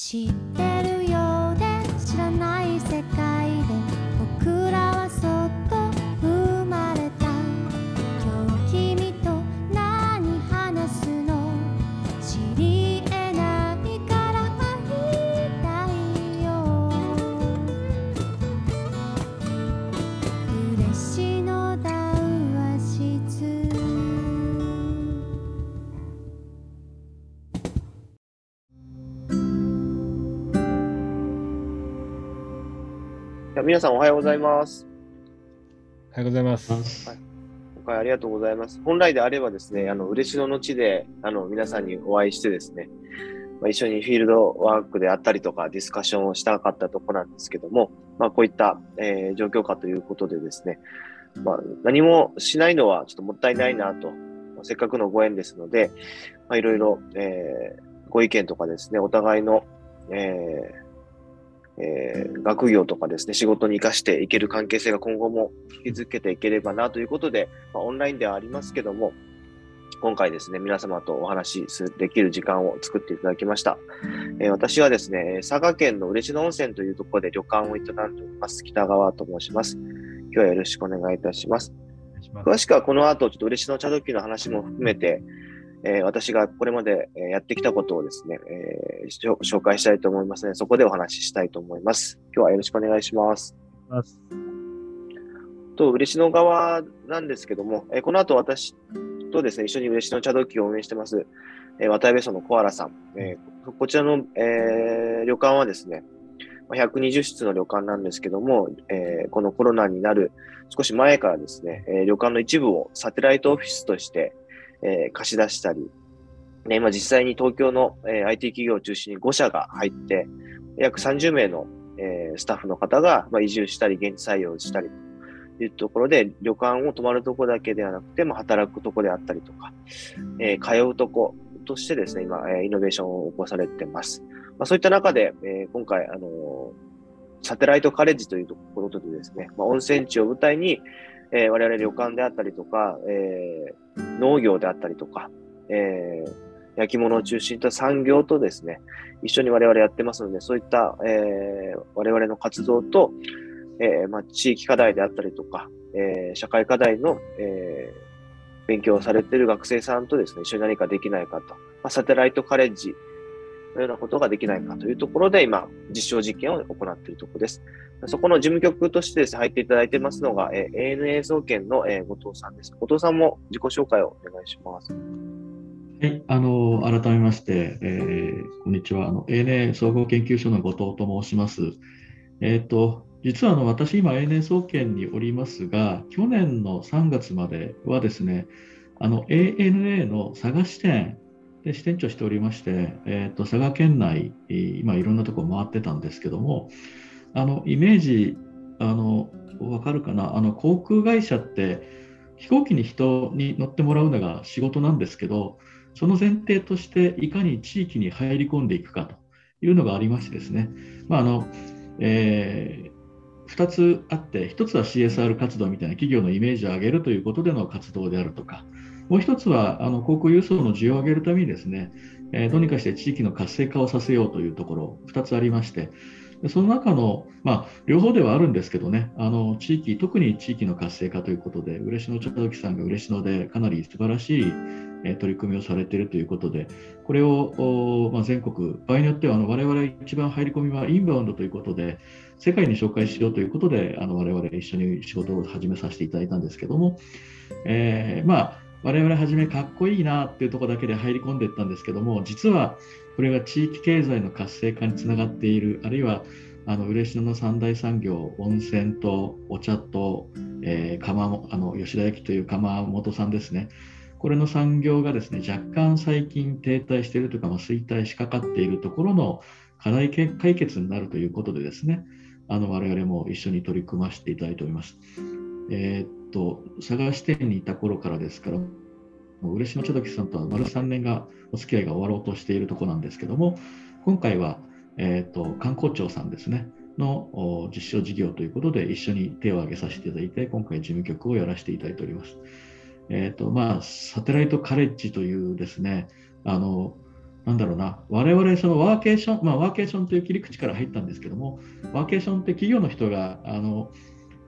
知ってる？皆さんおはようございます。おはようございます。今回ありがとうございます。本来であればですね、あの、嬉野の地で、あの、皆さんにお会いしてですね、まあ、一緒にフィールドワークであったりとか、ディスカッションをしたかったところなんですけども、まあ、こういった、えー状況下ということでですね、まあ、何もしないのはちょっともったいないなと、まあせっかくのご縁ですので、まあ、いろいろ、えーご意見とかですね、お互いの、えーえー学業とかですね、仕事に活かしていける関係性が今後も築けていければなということで、まあ、オンラインではありますけども、今回ですね、皆様とお話しできる時間を作っていただきました。えー私はですね、佐賀県の嬉野温泉というところで旅館を営んでおります、北川と申します。今日はよろしくお願いいたします詳しくはこの後、ちょっと嬉野茶時の話も含めて、えー私がこれまでえーやってきたことをですね、えー紹介したいと思いますので、そこでお話ししたいと思います。今日はよろしくお願いします。と、嬉野側なんですけども、えーこの後私とですね、一緒に嬉野茶時を運営してます、えー渡辺荘の小原さん、えーこちらの、えー旅館はですね、まあ120室の旅館なんですけども、えーこのコロナになる少し前からですね、えー旅館の一部をサテライトオフィスとして、えー貸し出したり、ね今実際に東京の、えー IT 企業を中心に5社が入って、約30名の、えースタッフの方が、まあ、移住したり、現地採用したりというところで、旅館を泊まるとこだけではなくて、まあ、働くとこであったりとか、えー通うとことしてですね、今、えーイノベーションを起こされてます。まあ、そういった中で、えー今回、あのーサテライトカレッジというところでですね、まあ、温泉地を舞台に、えー我々旅館であったりとか、えー農業であったりとか、えー焼き物を中心と産業とですね、一緒に我々やってますので、そういった、えー我々の活動と、えーまあ、地域課題であったりとか、えー社会課題の、えー勉強をされている学生さんとですね、一緒に何かできないかと、まあ、サテライトカレッジのようなことができないかというところで、今、実証実験を行っているところです。そこの事務局としてですね、入っていただいてますのが、えー ANA 総研の、えー後藤さんです。後藤さんも自己紹介をお願いします。はい、あの改めまして、えーこんにちは。あの ANA 総合研究所の後藤と申します。えっ、と、実はあの私、今 ANA 総研におりますが、去年の3月まではですね、あの ANA の佐賀支店で支店長しておりまして、えー、と佐賀県内、今いろんなところ回ってたんですけども、あのイメージ、あのわかるかな？あの航空会社って飛行機に人に乗ってもらうのが仕事なんですけど、その前提としていかに地域に入り込んでいくかというのがありましてですね、まああのえ2つあって、1つは CSR 活動みたいな企業のイメージを上げるということでの活動であるとか、もう1つはあの航空輸送の需要を上げるためにですね、えーどうにかして地域の活性化をさせようというところ、2つありまして、その中の、まあ、両方ではあるんですけどね、あの地域、特に地域の活性化ということで、嬉野茶時さんが嬉野でかなり素晴らしい取り組みをされているということで、これを、まあ、全国、場合によってはあの我々一番入り込みはインバウンドということで、世界に紹介しようということで、あの我々一緒に仕事を始めさせていただいたんですけども、えーまあ、我々はじめかっこいいなっていうところだけで入り込んでいったんですけども、実はこれが地域経済の活性化につながっている、あるいはあの嬉野の三大産業、温泉とお茶と、えー釜あの吉田焼という窯元さんですね。これの産業がですね若干最近停滞しているとか、まあ、衰退しかかっているところの課題解決になるということでですねあの我々も一緒に取り組ませていただいております。えーっと佐賀支店にいた頃からですからもう嬉野茶時さんとは丸3年がお付き合いが終わろうとしているところなんですけども今回は、えーっと観光庁さんですねの実証事業ということで一緒に手を挙げさせていただいて今回事務局をやらせていただいております。えーとまあ、サテライトカレッジというですねあのなんだろうな、我々そのワーケーション、まあ、ワーケーションという切り口から入ったんですけども、ワーケーションって企業の人があの、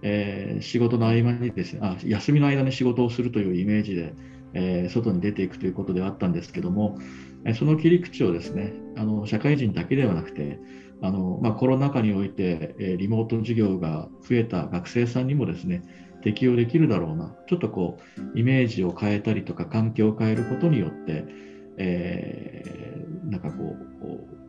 えー、仕事の合間にですねあ、休みの間に仕事をするというイメージで、えー、外に出ていくということではあったんですけども、えその切り口をですねあの社会人だけではなくて、あのまあ、コロナ禍において、えリモート授業が増えた学生さんにもですね適用できるだろうな、ちょっとこうイメージを変えたりとか環境を変えることによって、えー、なんかこう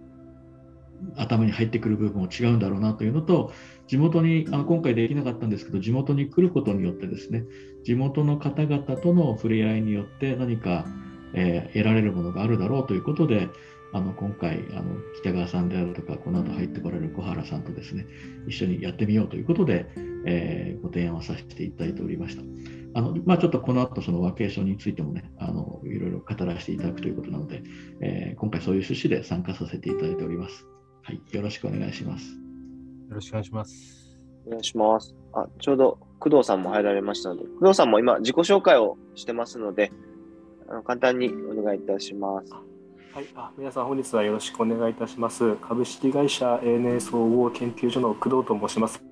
頭に入ってくる部分も違うんだろうなというのと、地元にあ今回できなかったんですけど、地元に来ることによってですね、地元の方々との触れ合いによって何か、えー、得られるものがあるだろうということで、あの今回あの、北川さんであるとか、この後入ってこられる小原さんとですね、一緒にやってみようということで、えー、ご提案をさせていただいておりました。あのまあ、ちょっとこの後そのワーケーションについてもね、あのいろいろ語らせていただくということなので、えー、今回そういう趣旨で参加させていただいております。はい、よろしくお願いします。よろしくお願いします。お願いします。あ、ちょうど工藤さんも入られましたので、工藤さんも今自己紹介をしてますので、あの簡単にお願いいたします。はい、あ皆さん本日はよろしくお願いいたします。株式会社 ANA 総合研究所の工藤と申します。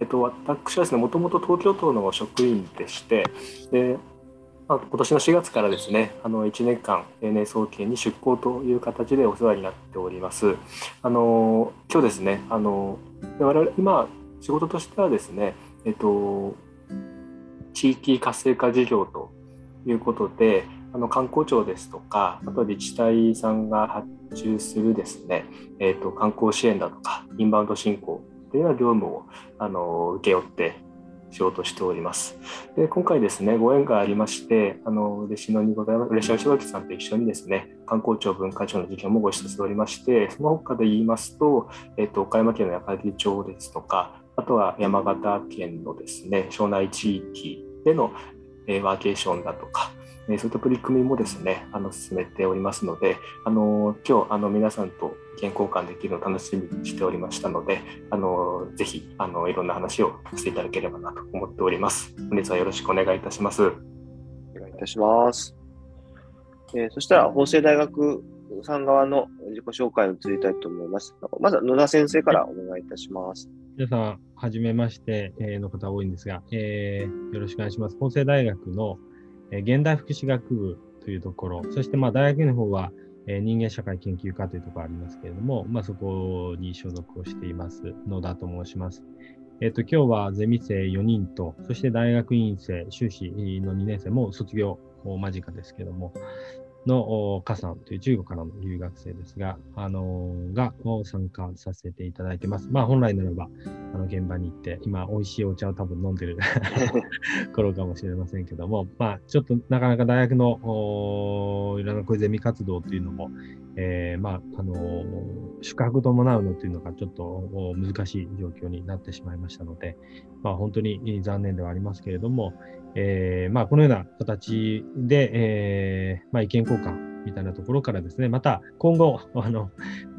えっと、私はですね、もともと東京都の職員でして、でまあ、今年の4月からですね、あの1年間、ANA 総研に出向という形でお世話になっております。あの今日ですね、あの我々今、仕事としてはですね、えっと、地域活性化事業ということで、あの観光庁ですとか、あと自治体さんが発注するですね、えっと、観光支援だとか、インバウンド振興というような業務をあの請け負って仕事しております。で今回ですね、ご縁がありまして、あの嬉野にございます、嬉野柴木さんと一緒にですね、観光庁文化庁の事業もご一緒しておりまして、その他で言いますと、えっと、岡山県の矢掛町ですとか、あとは山形県のですね、庄内地域でのえワーケーションだとか、そういった取り組みもですね、あの進めておりますので、あの今日あの皆さんと意見交換できるのを楽しみにしておりましたので、あのぜひあのいろんな話をしていただければなと思っております。本日はよろしくお願いいたします。お願いいたします。えー、そしたら法政大学さん側の自己紹介を移りたいと思います。まずは野田先生からお願いいたします。皆さん、はじめましての方多いんですが、えー、よろしくお願いします。法政大学のえ現代福祉学部というところ、そしてまあ大学の方は、え人間社会研究科というところありますけれども、まあ、そこに所属をしています野田と申します。えっ、と、今日はゼミ生4人と、そして大学院生、修士の2年生も卒業間近ですけども、のカさんという中国からの留学生ですが、あのー、が参加させていただいてます。まあ本来ならば、あの現場に行って、今美味しいお茶を多分飲んでる 頃かもしれませんけども、まあちょっとなかなか大学のいろんなこういうゼミ活動というのも、えー、まあ、あの、宿泊伴うのというのがちょっと難しい状況になってしまいましたので、まあ本当に残念ではありますけれども、えー、まあ、このような形で、えー、まあ、意見交換みたいなところからですね、また今後、あの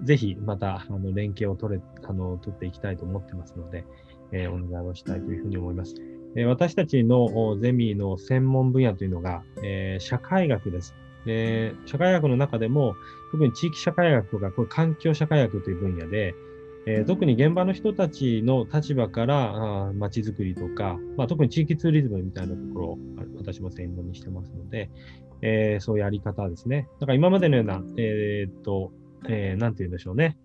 ぜひまたあの連携を取れあの取っていきたいと思ってますので、えー、お願いをしたいというふうに思います。え、私たちのゼミの専門分野というのが、え、社会学です。で社会学の中でも、特に地域社会学とか、これ環境社会学という分野で、えー、特に現場の人たちの立場からまちづくりとか、まあ、特に地域ツーリズムみたいなところを私も専門にしてますので、えー、そういうやり方ですね。だから今までのような、えー、っと、えー、て言うんでしょうね。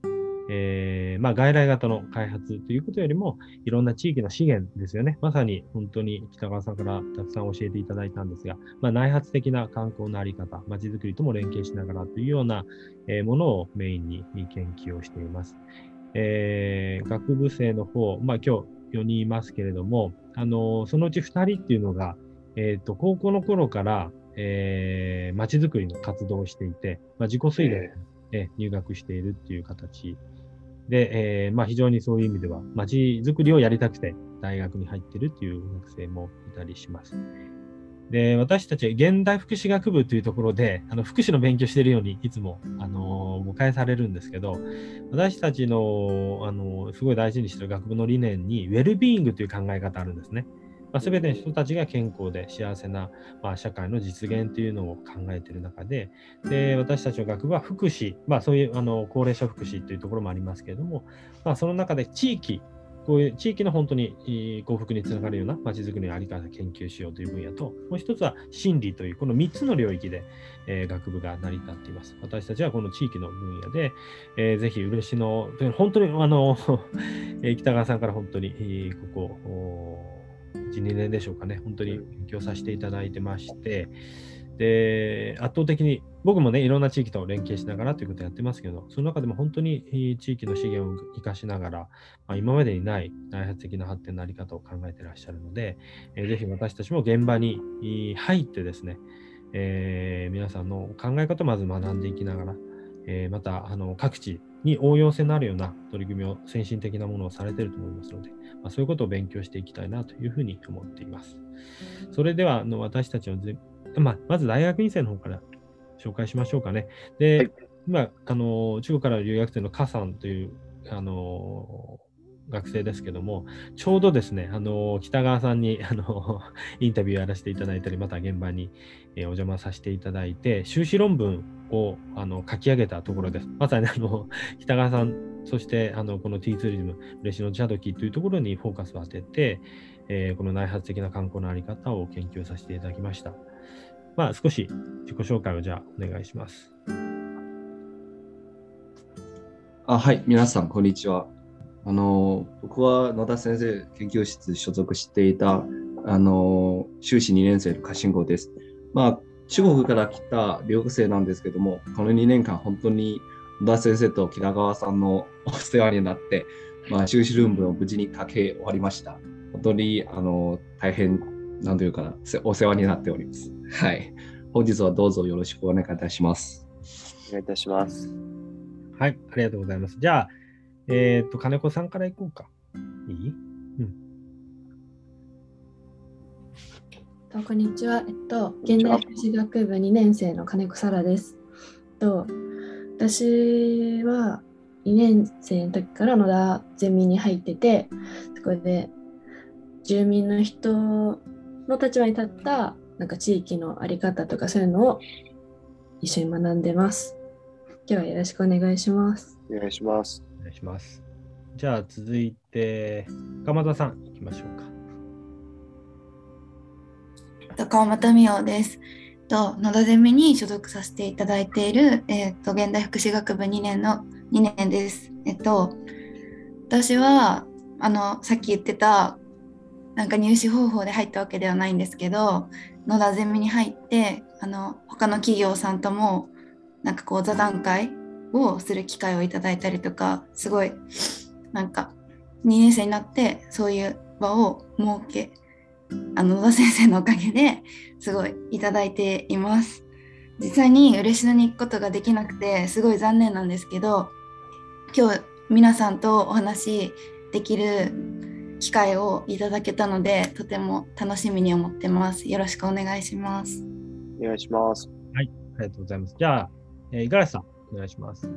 えー、まあ、外来型の開発ということよりも、いろんな地域の資源ですよね。まさに本当に北川さんからたくさん教えていただいたんですが、まあ、内発的な観光のあり方、まちづくりとも連携しながらというようなものをメインに研究をしています。えー、学部生の方、まあ今日4人いますけれども、あのそのうち2人っていうのが、えっ、ー、と、高校の頃から、えー、街づくりの活動をしていて、まあ、自己推薦で入学しているっていう形で、えー、まあ非常にそういう意味では、街づくりをやりたくて大学に入ってるっていう学生もいたりします。で、私たち現代福祉学部というところで、あの福祉の勉強しているようにいつも、あのー、迎えされるんですけど、私たちの、あのー、すごい大事にしてる学部の理念に、ウェルビーイングという考え方あるんですね。まあ、全ての人たちが健康で幸せな、まあ、社会の実現というのを考えている中でで私たちの学部は福祉、まあ、そういうあの高齢者福祉というところもありますけれども、まあ、その中で地域こういう地域の本当に幸福につながるようなまちづくりのあり方を研究しようという分野と、もう一つは心理という、この3つの領域で、え、学部が成り立っています。私たちはこの地域の分野で、えー、ぜひ嬉野、本当にあの 北川さんから本当に、ここ、1、2年でしょうかね、本当に勉強させていただいてまして、で、圧倒的に、僕もね、いろんな地域と連携しながらということをやってますけど、その中でも本当に地域の資源を生かしながら、まあ、今までにない内発的な発展のあり方を考えていらっしゃるので、えー、ぜひ私たちも現場に入ってですね、えー、皆さんの考え方をまず学んでいきながら、えー、またあの各地に応用性のあるような取り組みを先進的なものをされていると思いますので、まあ、そういうことを勉強していきたいなというふうに思っています。それではあの私たちのまあ、まず大学院生の方から紹介しましょうかね。で、はい、今あの、中国から留学生のカさんというあの学生ですけども、ちょうどですね、あの北川さんに あのインタビューやらせていただいたり、また現場に、え、お邪魔させていただいて、修士論文をあの書き上げたところです。まさにあの北川さん、そしてあのこの T ツーリズム、嬉野茶時というところにフォーカスを当てて、えー、この内発的な観光のあり方を研究させていただきました。まあ、少し自己紹介をじゃあお願いします。あはい、皆さん、こんにちは。あの僕は野田先生研究室所属していたあの修士2年生の家臣号です。まあ、中国から来た留学生なんですけども、この2年間本当に野田先生と北川さんの お世話になって、まあ、修士論文を無事に書け終わりました。本当にあの大変、なんというかな、お世話になっております。はい。本日はどうぞよろしくお願いいたします。お願いいたします。はい、ありがとうございます。じゃあ、えっ、ー、と、金子さんからいこうか。いい？うん。こんにちは。えっと、現代福祉学部2年生の金子沙羅です。と私は2年生の時から野田ゼミに入ってて、そこで住民の人の立場に立ったなんか地域の在り方とかそういうのを一緒に学んでます。今日はよろしくお願いします。お願いします。お願いします。じゃあ続いて、鎌田さんいきましょうか。川又美桜です。と野田ゼミに所属させていただいている、えーと、現代福祉学部2年の2年です。えっと私はあのさっき言ってたなんか入試方法で入ったわけではないんですけど野田ゼミに入ってあの他の企業さんともなんかこう座談会をする機会をいただいたりとかすごいなんか2年生になってそういう場を設けあの野田先生のおかげですごいいただいています。実際に嬉野に行くことができなくてすごい残念なんですけど今日皆さんとお話できる機会をいただけたのでとても楽しみに思ってます。よろしくお願いします。お願いします。はい、ありがとうございます。じゃあ、えー、五十嵐さん、お願いします。は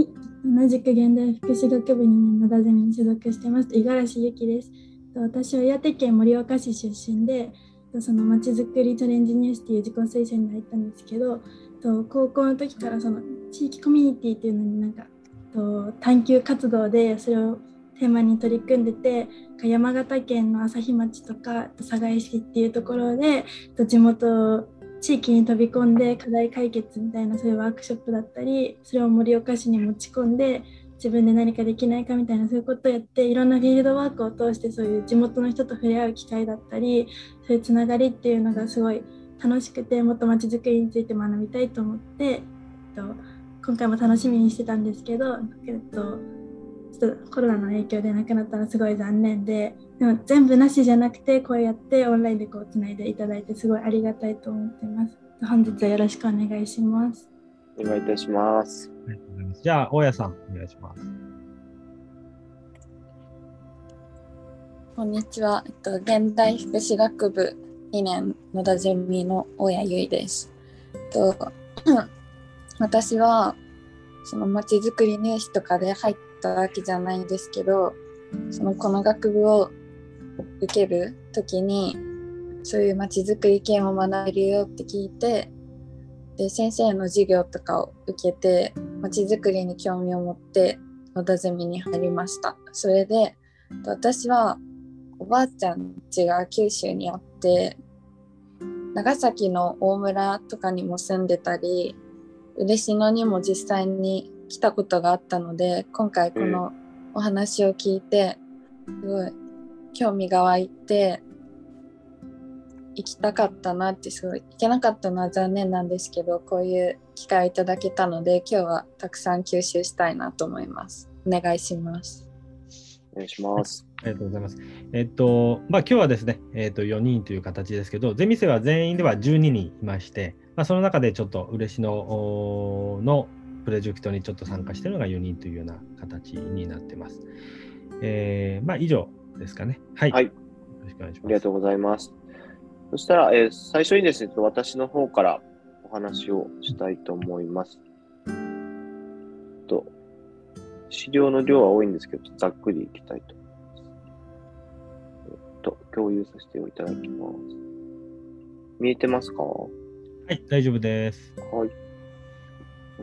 い、同じく現代福祉学部に野田ゼミに所属してます。五十嵐由紀です。私は岩手県盛岡市出身で、そのまちづくりチャレンジニュースっていう自己推薦に入ったんですけど、高校の時からその地域コミュニティっていうのになんか探究活動でそれをテーマに取り組んでて山形県の朝日町とか寒河江市っていうところで地元地域に飛び込んで課題解決みたいなそういうワークショップだったりそれを盛岡市に持ち込んで自分で何かできないかみたいなそういうことをやっていろんなフィールドワークを通してそういう地元の人と触れ合う機会だったりそういうつながりっていうのがすごい楽しくてもっとまちづくりについて学びたいと思って、えっと、今回も楽しみにしてたんですけど、えっと、ちょっとコロナの影響で亡くなったらすごい残念ででも全部なしじゃなくてこうやってオンラインでこうつないでいただいてすごいありがたいと思ってます。本日はよろしくお願いします。お願いいたします。ありがとうございます。じゃあ大家さんお願いします。こんにちは、えっと、現代福祉学部2年野田ゼミの大谷由衣です。と 私はそのまちづくり入試とかで入ったわけじゃないんですけどそのこの学部を受ける時にそういうまちづくり系も学べるよって聞いてで先生の授業とかを受けてまちづくりに興味を持って野田ゼミに入りました。それで私はおばあちゃん家が九州にあって長崎の大村とかにも住んでたり嬉野にも実際に来たことがあったので今回このお話を聞いてすごい興味が湧いて行きたかったなってすごい行けなかったのは残念なんですけどこういう機会をいただけたので今日はたくさん吸収したいなと思いますお願いしますお願いします。ありがとうございます。えっと、まあ、今日はですね、えっと、4人という形ですけど、ゼミ生は全員では12人いまして、まあ、その中でちょっと嬉野おのプロジェクトにちょっと参加しているのが4人というような形になってます。えーまあ、以上ですかね。はい。はいよろしくお願いします。ありがとうございます。そしたら、えー最初にですね、私の方からお話をしたいと思います。と資料の量は多いんですけど、ざっくりいきたいと思います。えっと、共有させていただきます。見えてますか？ははい、大丈夫です。い。すい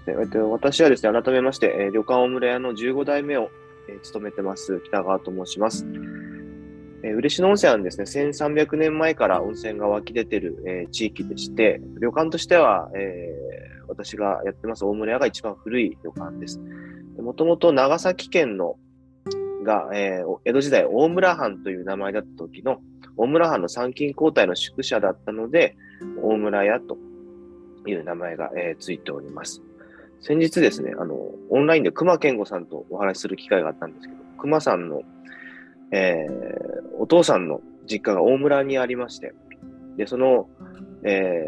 えっと、私はですね、改めまして、えー旅館大村屋の15代目を、えー務めてます、北川と申します。えー嬉野温泉はですね、1300年前から温泉が湧き出てる、えー地域でして、旅館としては、えー私がやってます大村屋が一番古い旅館です。もともと長崎県のが、えー江戸時代大村藩という名前だった時の大村藩の参勤交代の宿舎だったので、大村屋という名前が、えーついております。先日ですね、あの、オンラインで熊健吾さんとお話しする機会があったんですけど、熊さんの、えーお父さんの実家が大村にありまして、で、その、え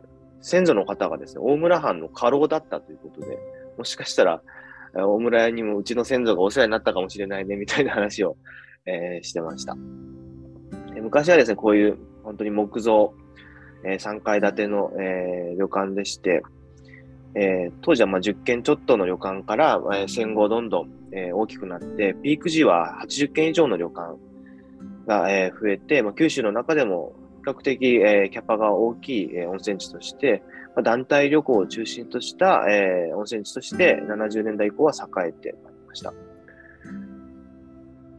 ー先祖の方がですね、大村藩の家老だったということで、もしかしたら、大村屋にもうちの先祖がお世話になったかもしれないね、みたいな話を、えーしてました。で昔はですね、こういう本当に木造、えー3階建ての、えー旅館でして、えー当時はまあ10軒ちょっとの旅館から、えー戦後どんどん、えー大きくなって、ピーク時は80軒以上の旅館が、えー増えて、まあ、九州の中でも比較的、えーキャパが大きい、えー温泉地として、まあ、団体旅行を中心とした、えー温泉地として70年代以降は栄えてまいりました。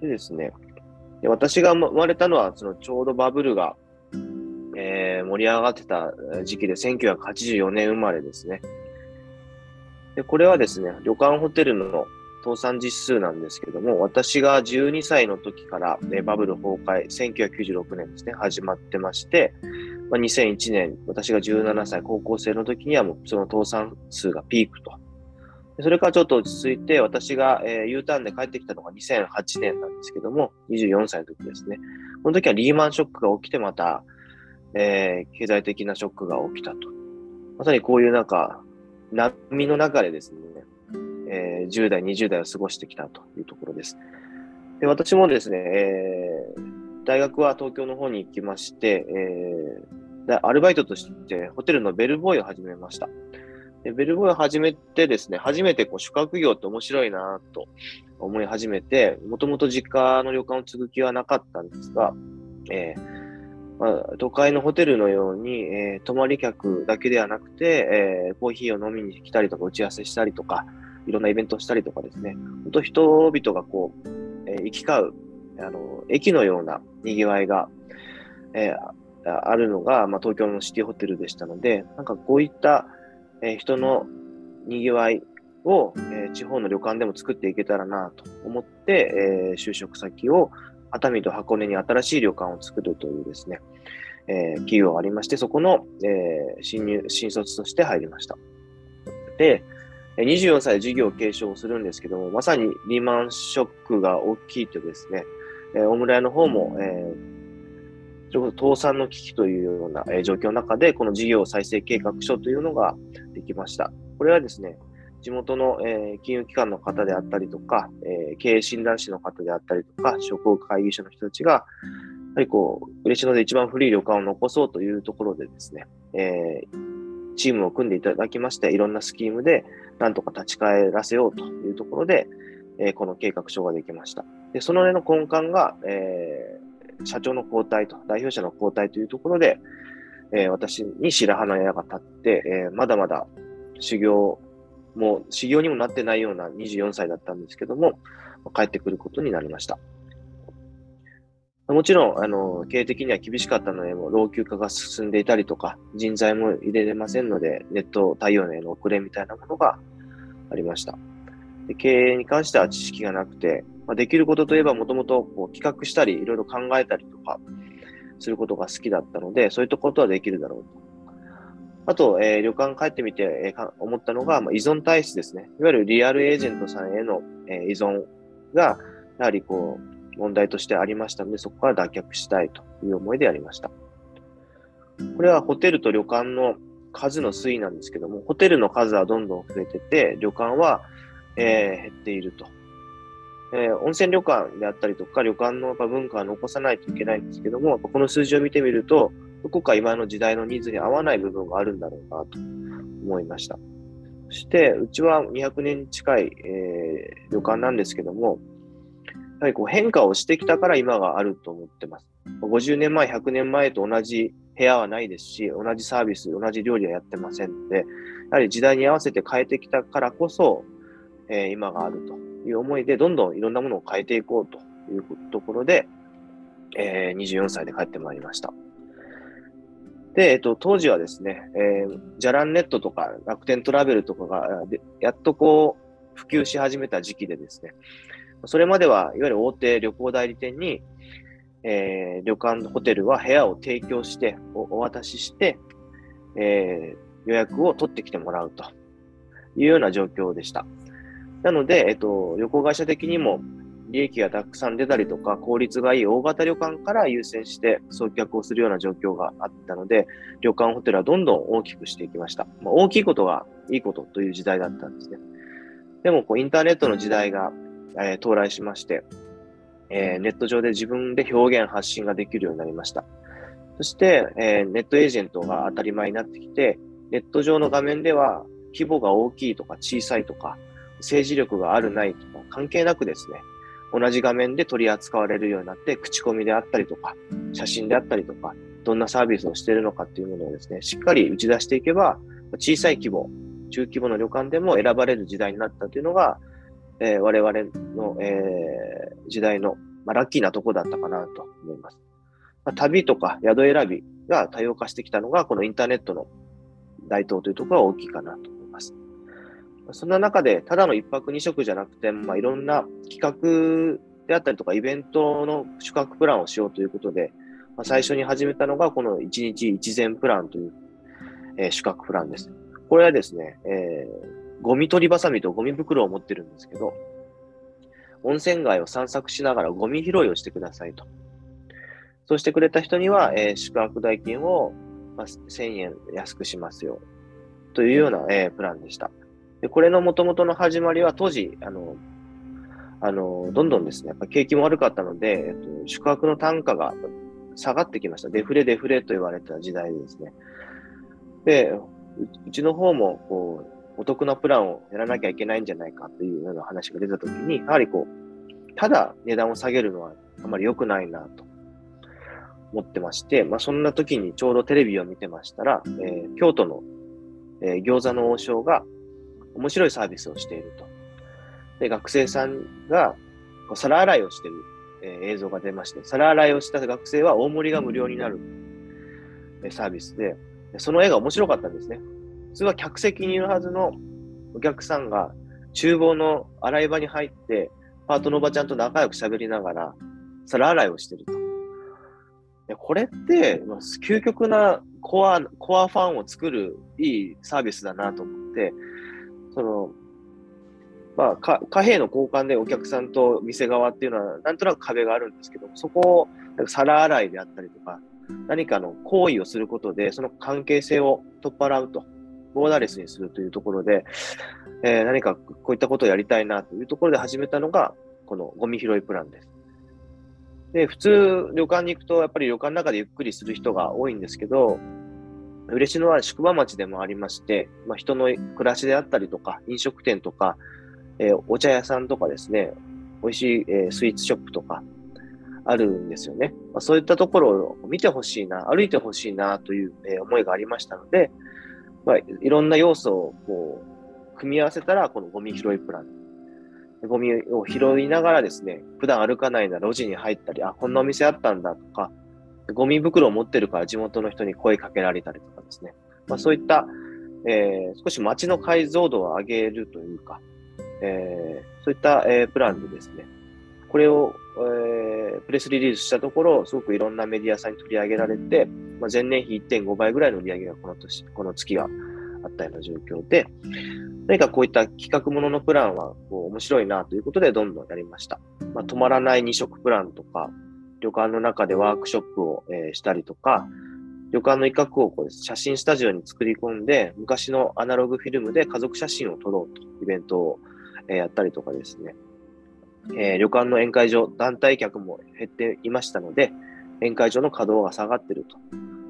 でですね、で私が生まれたのは、そのちょうどバブルが、えー盛り上がってた時期で、1984年生まれですね。で、これはですね、旅館ホテルの倒産実数なんですけども、私が12歳の時から、ね、バブル崩壊、1996年ですね、始まってまして、まあ、2001年、私が17歳、高校生の時にはもうその倒産数がピークと。それからちょっと落ち着いて、私が、えー U ターンで帰ってきたのが2008年なんですけども、24歳の時ですね。この時はリーマンショックが起きて、また、えー経済的なショックが起きたと。まさにこういうなんか、波の中でですね、えー10代、20代を過ごしてきたというところです。で私もですね、えー大学は東京の方に行きまして、えーアルバイトとしてホテルのベルボーイを始めました。でベルボーイを始めてですね、初めてこう宿泊業って面白いなと思い始めて、もともと実家の旅館を継ぐ気はなかったんですが、えーまあ、都会のホテルのように、えー泊まり客だけではなくて、えーコーヒーを飲みに来たりとか、打ち合わせしたりとか、いろんなイベントをしたりとかですね、本当人々がこう、えー行き交う、あの、駅のような賑わいが、えあるのが、まあ、東京のシティホテルでしたので、なんかこういった、え人の賑わいを、え地方の旅館でも作っていけたらなと思って、え就職先を熱海と箱根に新しい旅館を作るというですね、えー企業がありまして、そこの、えー新入、新卒として入りました。で、24歳で事業を継承するんですけども、まさにリーマンショックが大きいとですね、えー大村屋の方も、えーそれこそ倒産の危機というような、え状況の中で、この事業再生計画書というのができました。これはですね、地元の、えー金融機関の方であったりとか、えー経営診断士の方であったりとか、商工会議所の人たちが、やはりこう、嬉野で一番古い旅館を残そうというところでですね、えーチームを組んでいただきまして、いろんなスキームでなんとか立ち返らせようというところで、えーこの計画書ができました。で、その根の根幹が、えー社長の交代と、代表者の交代というところで、えー私に白羽の矢が立って、えーまだまだ修行もう、修行にもなってないような24歳だったんですけども、帰ってくることになりました。もちろん、あの、経営的には厳しかったので、もう老朽化が進んでいたりとか、人材も入れれませんので、ネット対応への遅れみたいなものがありました。で経営に関しては知識がなくて、まあ、できることといえばもともと企画したり、いろいろ考えたりとかすることが好きだったので、そういったことはできるだろうと。あと、えー旅館帰ってみて、えーか思ったのが、まあ、依存体質ですね。いわゆるリアルエージェントさんへの、えー依存が、やはりこう、問題としてありましたので、そこから脱却したいという思いでやりました。これはホテルと旅館の数の推移なんですけども、ホテルの数はどんどん増えてて、旅館は、えー減っていると。えー温泉旅館であったりとか、旅館のやっぱ文化は残さないといけないんですけども、この数字を見てみると、どこか今の時代のニーズに合わない部分があるんだろうなと思いました。そして、うちは200年近い、えー旅館なんですけども、やはりこう変化をしてきたから今があると思ってます。50年前、100年前と同じ部屋はないですし、同じサービス、同じ料理はやってませんので、やはり時代に合わせて変えてきたからこそ、えー今があるという思いで、どんどんいろんなものを変えていこうというところで、えー24歳で帰ってまいりました。で、えっと、当時はですね、えー、ジャランネットとか楽天トラベルとかが、でやっとこう、普及し始めた時期でですね、それまでは、いわゆる大手旅行代理店に、えー旅館、ホテルは部屋を提供して、おお渡しして、えー予約を取ってきてもらうというような状況でした。なので、えっと、旅行会社的にも利益がたくさん出たりとか、効率がいい大型旅館から優先して送客をするような状況があったので、旅館、ホテルはどんどん大きくしていきました。まあ、大きいことがいいことという時代だったんですね。でも、こうインターネットの時代が、えー到来しまして、えーネット上で自分で表現、発信ができるようになりました。そして、えーネットエージェントが当たり前になってきて、ネット上の画面では規模が大きいとか小さいとか、政治力があるないとか関係なくですね、同じ画面で取り扱われるようになって、口コミであったりとか、写真であったりとか、どんなサービスをしているのかっていうものをですね、しっかり打ち出していけば、小さい規模、中規模の旅館でも選ばれる時代になったというのが、えー我々の、えー時代の、まあ、ラッキーなとこだったかなと思います。まあ、旅とか宿選びが多様化してきたのが、このインターネットの台頭というところが大きいかなと。そんな中で、ただの一泊二食じゃなくて、まあ、いろんな企画であったりとか、イベントの宿泊プランをしようということで、まあ、最初に始めたのが、この1日一膳プランという、えー宿泊プランです。これはですね、えーゴミ取りバサミとゴミ袋を持ってるんですけど、温泉街を散策しながらゴミ拾いをしてくださいと。そうしてくれた人には、えー宿泊代金を、まあ、1000円安くしますよ。というような、えープランでした。で、これの元々の始まりは当時、あの、あの、どんどんですね、やっぱ景気も悪かったので、えっと、宿泊の単価が下がってきました。デフレデフレと言われた時代ですね。で、ううちの方も、こう、お得なプランをやらなきゃいけないんじゃないかというような話が出たときに、やはりこう、ただ値段を下げるのはあまり良くないなと思ってまして、まあそんな時にちょうどテレビを見てましたら、えー京都の、えー餃子の王将が面白いサービスをしていると。で、学生さんが皿洗いをしている、えー映像が出まして、皿洗いをした学生は大盛りが無料になる、えーサービスで、でその絵が面白かったんですね。普通は客席にいるはずのお客さんが厨房の洗い場に入って、パートのおばちゃんと仲良く喋りながら、皿洗いをしてると。でこれって、まあ究極なコア、コアファンを作るいいサービスだなと思って、その、まあ、貨幣の交換でお客さんと店側っていうのは、なんとなく壁があるんですけど、そこをなんか皿洗いであったりとか、何かの行為をすることで、その関係性を取っ払うと、ボーダーレスにするというところで、えー何かこういったことをやりたいなというところで始めたのが、このゴミ拾いプランです。で、普通、旅館に行くと、やっぱり旅館の中でゆっくりする人が多いんですけど、嬉野は宿場町でもありまして、まあ、人の暮らしであったりとか、飲食店とか、えーお茶屋さんとかですね、美味しい、えースイーツショップとか、あるんですよね。まあ、そういったところを見てほしいな、歩いてほしいなという、え思いがありましたので、まあ、いろんな要素をこう組み合わせたら、このゴミ拾いプラン。ゴミを拾いながらですね、普段歩かないな路地に入ったり、あ、こんなお店あったんだとか、ゴミ袋を持ってるから地元の人に声かけられたりとかですね。まあ、そういった、えー、少し街の解像度を上げるというか、えー、そういった、えー、プランでですね、これを、えー、プレスリリースしたところ、すごくいろんなメディアさんに取り上げられて、まあ、前年比1.5倍ぐらいの売り上げがこの年、この月があったような状況で、何かこういった企画もののプランはこう面白いなということでどんどんやりました。まあ、止まらない2色プランとか、旅館の中でワークショップを、えー、したりとか、旅館の一角をこう写真スタジオに作り込んで、昔のアナログフィルムで家族写真を撮ろうとイベントを、えー、やったりとかですね、えー、旅館の宴会場、団体客も減っていましたので、宴会場の稼働が下がってると。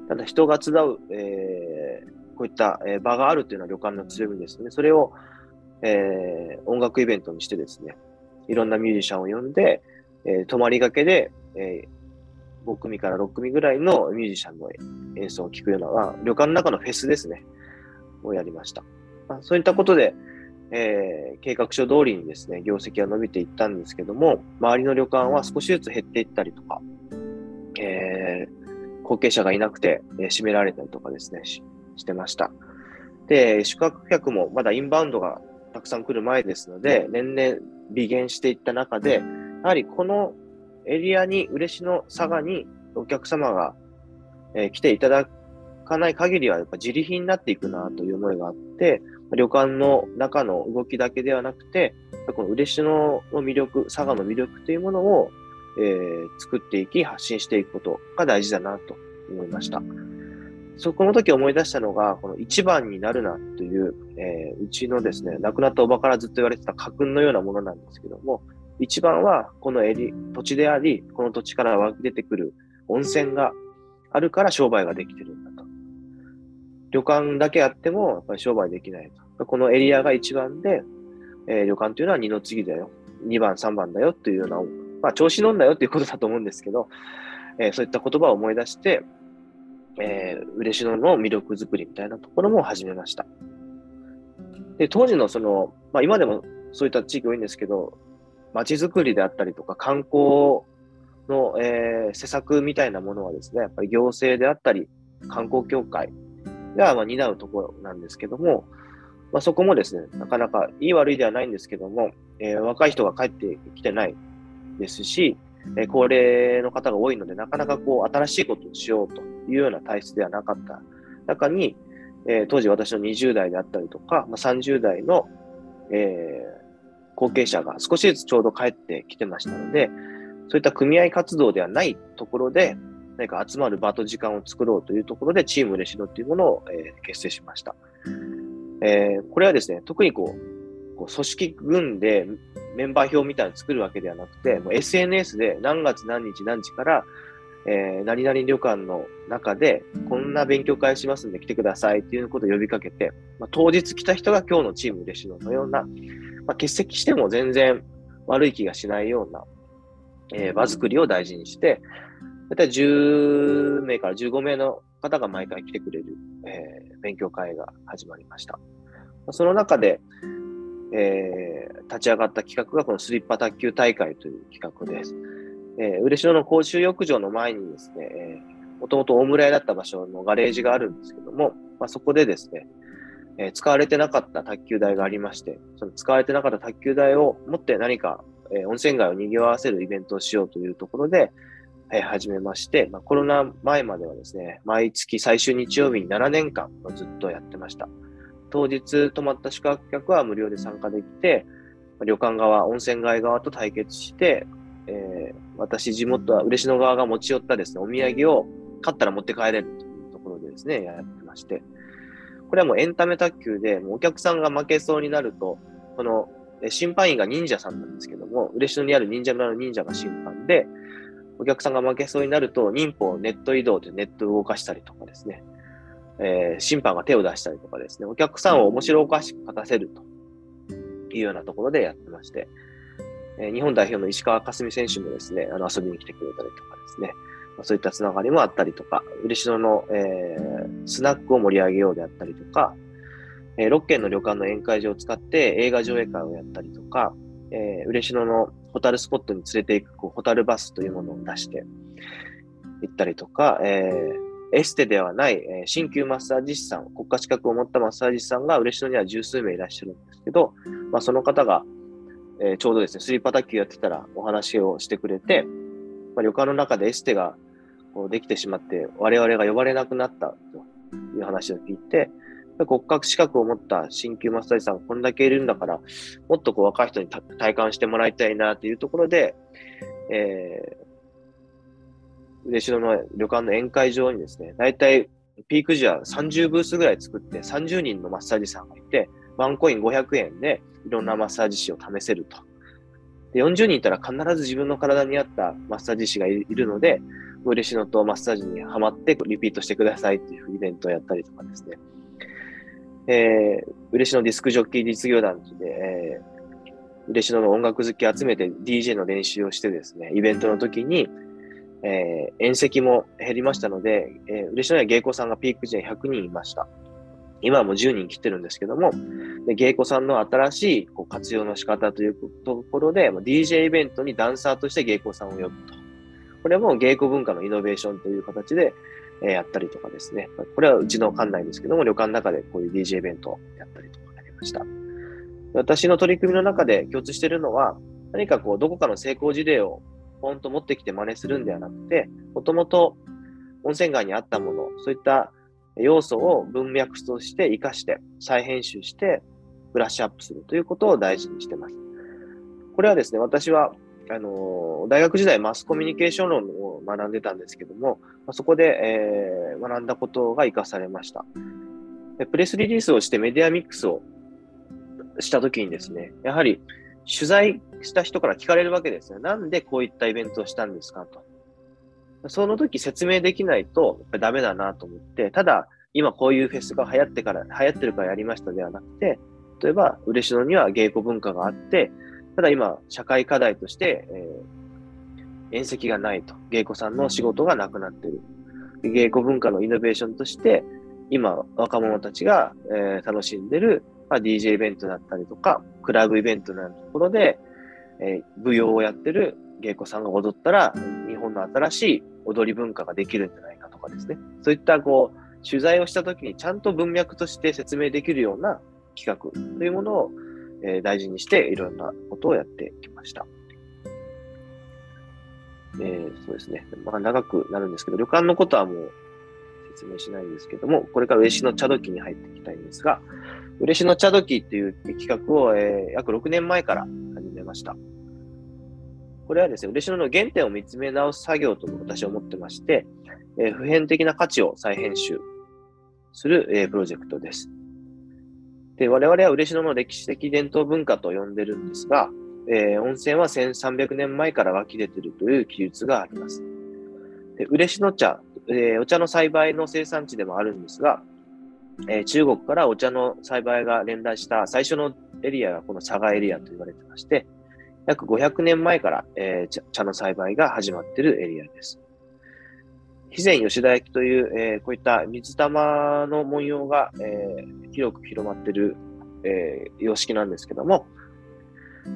ただ人が集う、えー、こういった、場があるというのは旅館の強みですね。それを、えー音楽イベントにしてですね、いろんなミュージシャンを呼んで、え泊まりがけで、え5組から6組ぐらいのミュージシャンの演奏を聴くような、旅館の中のフェスですね、をやりました。まあ、そういったことで、えー、計画書通りにですね、業績は伸びていったんですけども、周りの旅館は少しずつ減っていったりとか、えー、後継者がいなくて、えー、閉められたりとかですねし、してました。で、宿泊客もまだインバウンドがたくさん来る前ですので、年々微減していった中で、やはりこのエリアに、嬉野佐賀にお客様が、えー、来ていただかない限りは、やっぱ自利品になっていくなという思いがあって、旅館の中の動きだけではなくて、この嬉野の魅力、佐賀の魅力というものを、えー、作っていき、発信していくことが大事だなと思いました。そこの時思い出したのが、この一番になるなという、えー、うちのですね、亡くなったおばからずっと言われてた家訓のようなものなんですけども、一番はこのエリ土地であり、この土地から湧き出てくる温泉があるから商売ができてるんだと。旅館だけあってもやっぱり商売できないと。このエリアが一番で、えー、旅館というのは二の次だよ。二番、三番だよというような、まあ調子乗んだよっていうことだと思うんですけど、えー、そういった言葉を思い出して、えー、嬉野の魅力づくりみたいなところも始めました。で、当時のその、まあ今でもそういった地域多いんですけど、街づくりであったりとか観光の、えー、施策みたいなものはですね、やっぱり行政であったり、観光協会が、まあ、担うところなんですけども、まあ、そこもですね、なかなかいい悪いではないんですけども、えー、若い人が帰ってきてないですし、えー、高齢の方が多いので、なかなかこう新しいことをしようというような体質ではなかった。中に、えー、当時私の20代であったりとか、まあ、30代の、え後継者が少しずつちょうど帰ってきてましたので、そういった組合活動ではないところで、何か集まる場と時間を作ろうというところで、チームレシノというものを、えー、結成しました。えー、これはですね、特にこう、こう組織群でメンバー表みたいなのを作るわけではなくて、もう SNS で何月何日何時から、えー、何々旅館の中で、こんな勉強会しますんで来てくださいっていうことを呼びかけて、まあ、当日来た人が今日のチームレシノのような、まあ、欠席しても全然悪い気がしないような、えー、場作りを大事にして、だいたい10名から15名の方が毎回来てくれる、えー、勉強会が始まりました。その中で、えー、立ち上がった企画がこのスリッパ卓球大会という企画です。えー、嬉野の公衆浴場の前にですね、もともと大村屋だった場所のガレージがあるんですけども、まあ、そこでですね、えー、使われてなかった卓球台がありまして、その使われてなかった卓球台を持って何か、えー、温泉街を賑わせるイベントをしようというところで、えー、始めまして、まあ、コロナ前まではですね、毎月最終日曜日に7年間ずっとやってました。当日泊まった宿泊客は無料で参加できて、旅館側、温泉街側と対決して、えー、私、地元は嬉野側が持ち寄ったですね、お土産を買ったら持って帰れるというところでですね、やってまして、これはもうエンタメ卓球で、もうお客さんが負けそうになると、この審判員が忍者さんなんですけども、嬉野にある忍者村の忍者が審判で、お客さんが負けそうになると、忍法をネット移動でネットを動かしたりとかですね、えー、審判が手を出したりとかですね、お客さんを面白おかしく勝たせるというようなところでやってまして、え日本代表の石川佳純選手もですね、あの遊びに来てくれたりとかですね、まそういったつながりもあったりとか、嬉野の、えースナックを盛り上げようであったりとか、えー6軒の旅館の宴会場を使って映画上映会をやったりとか、えー嬉野のホタルスポットに連れて行くこうホタルバスというものを出して行ったりとか、えーエステではない、えー鍼灸マッサージ師さん、国家資格を持ったマッサージ師さんが嬉野には十数名いらっしゃるんですけど、まあ、その方が、えーちょうどですね、スリーパー卓球やってたらお話をしてくれて、まあ、旅館の中でエステがこうできてしまって、我々が呼ばれなくなったという話を聞いて、国家資格を持った鍼灸マッサージさんがこんだけいるんだから、もっとこう若い人に体感してもらいたいなというところで、えー、嬉野の旅館の宴会場にですね、だいたいピーク時は30ブースぐらい作って30人のマッサージさんがいて、ワンコイン500円でいろんなマッサージ師を試せると。で40人いたら必ず自分の体に合ったマッサージ師がいるので、嬉野とマッサージにハマってリピートしてくださいっていうイベントをやったりとかですね。えー、嬉野ディスクジョッキー実業団で、えー、嬉野の音楽好き集めて DJ の練習をしてですね、イベントの時に、えー、宴席も減りましたので、えー、嬉野には芸妓さんがピーク時に100人いました。今はもう10人切ってるんですけども、で芸妓さんの新しいこう活用の仕方というところで、DJ イベントにダンサーとして芸妓さんを呼ぶと。これも芸妓文化のイノベーションという形で、えーやったりとかですね。これはうちの館内ですけども、旅館の中でこういう DJ イベントをやったりとかありました。私の取り組みの中で共通しているのは、何かこう、どこかの成功事例をポンと持ってきて真似するんではなくて、もともと温泉街にあったもの、そういった要素を文脈として活かして、再編集して、ブラッシュアップするということを大事にしてます。これはですね、私は、あの、大学時代マスコミュニケーション論を学んでたんですけども、そこで、えー学んだことが活かされました。でプレスリリースをしてメディアミックスをしたときにですね、やはり取材した人から聞かれるわけですよ。なんでこういったイベントをしたんですかと。その時説明できないとやっぱダメだなと思って、ただ今こういうフェスが流行ってから、流行ってるからやりましたではなくて、例えば嬉野には芸妓文化があって、ただ今社会課題として、えー宴席がないと。芸妓さんの仕事がなくなってる。芸妓文化のイノベーションとして、今若者たちが、えー楽しんでる、まあ、DJ イベントだったりとか、クラブイベントのようなところで、えー舞踊をやってる芸妓さんが踊ったら、日本の新しい踊り文化ができるんじゃないかとかですね。そういったこう、取材をしたときにちゃんと文脈として説明できるような企画というものを、えー大事にしていろんなことをやってきました。えーそうですね。まあ長くなるんですけど、旅館のことはもう説明しないんですけども、これから嬉野茶時に入っていきたいんですが、嬉野茶時っていう企画を、えー約6年前から始めました。これはですね、嬉野の原点を見つめ直す作業と私は思ってまして、えー普遍的な価値を再編集する、えープロジェクトです。で、我々は嬉野の歴史的伝統文化と呼んでるんですが、えー温泉は1300年前から湧き出てるという記述があります。で嬉野茶、えーお茶の栽培の生産地でもあるんですが、えー中国からお茶の栽培が連来した最初のエリアがこの佐賀エリアと言われてまして、約500年前から、えー茶の栽培が始まっているエリアです。肥前吉田焼という、えーこういった水玉の文様が、えー広く広まっている、えー様式なんですけども、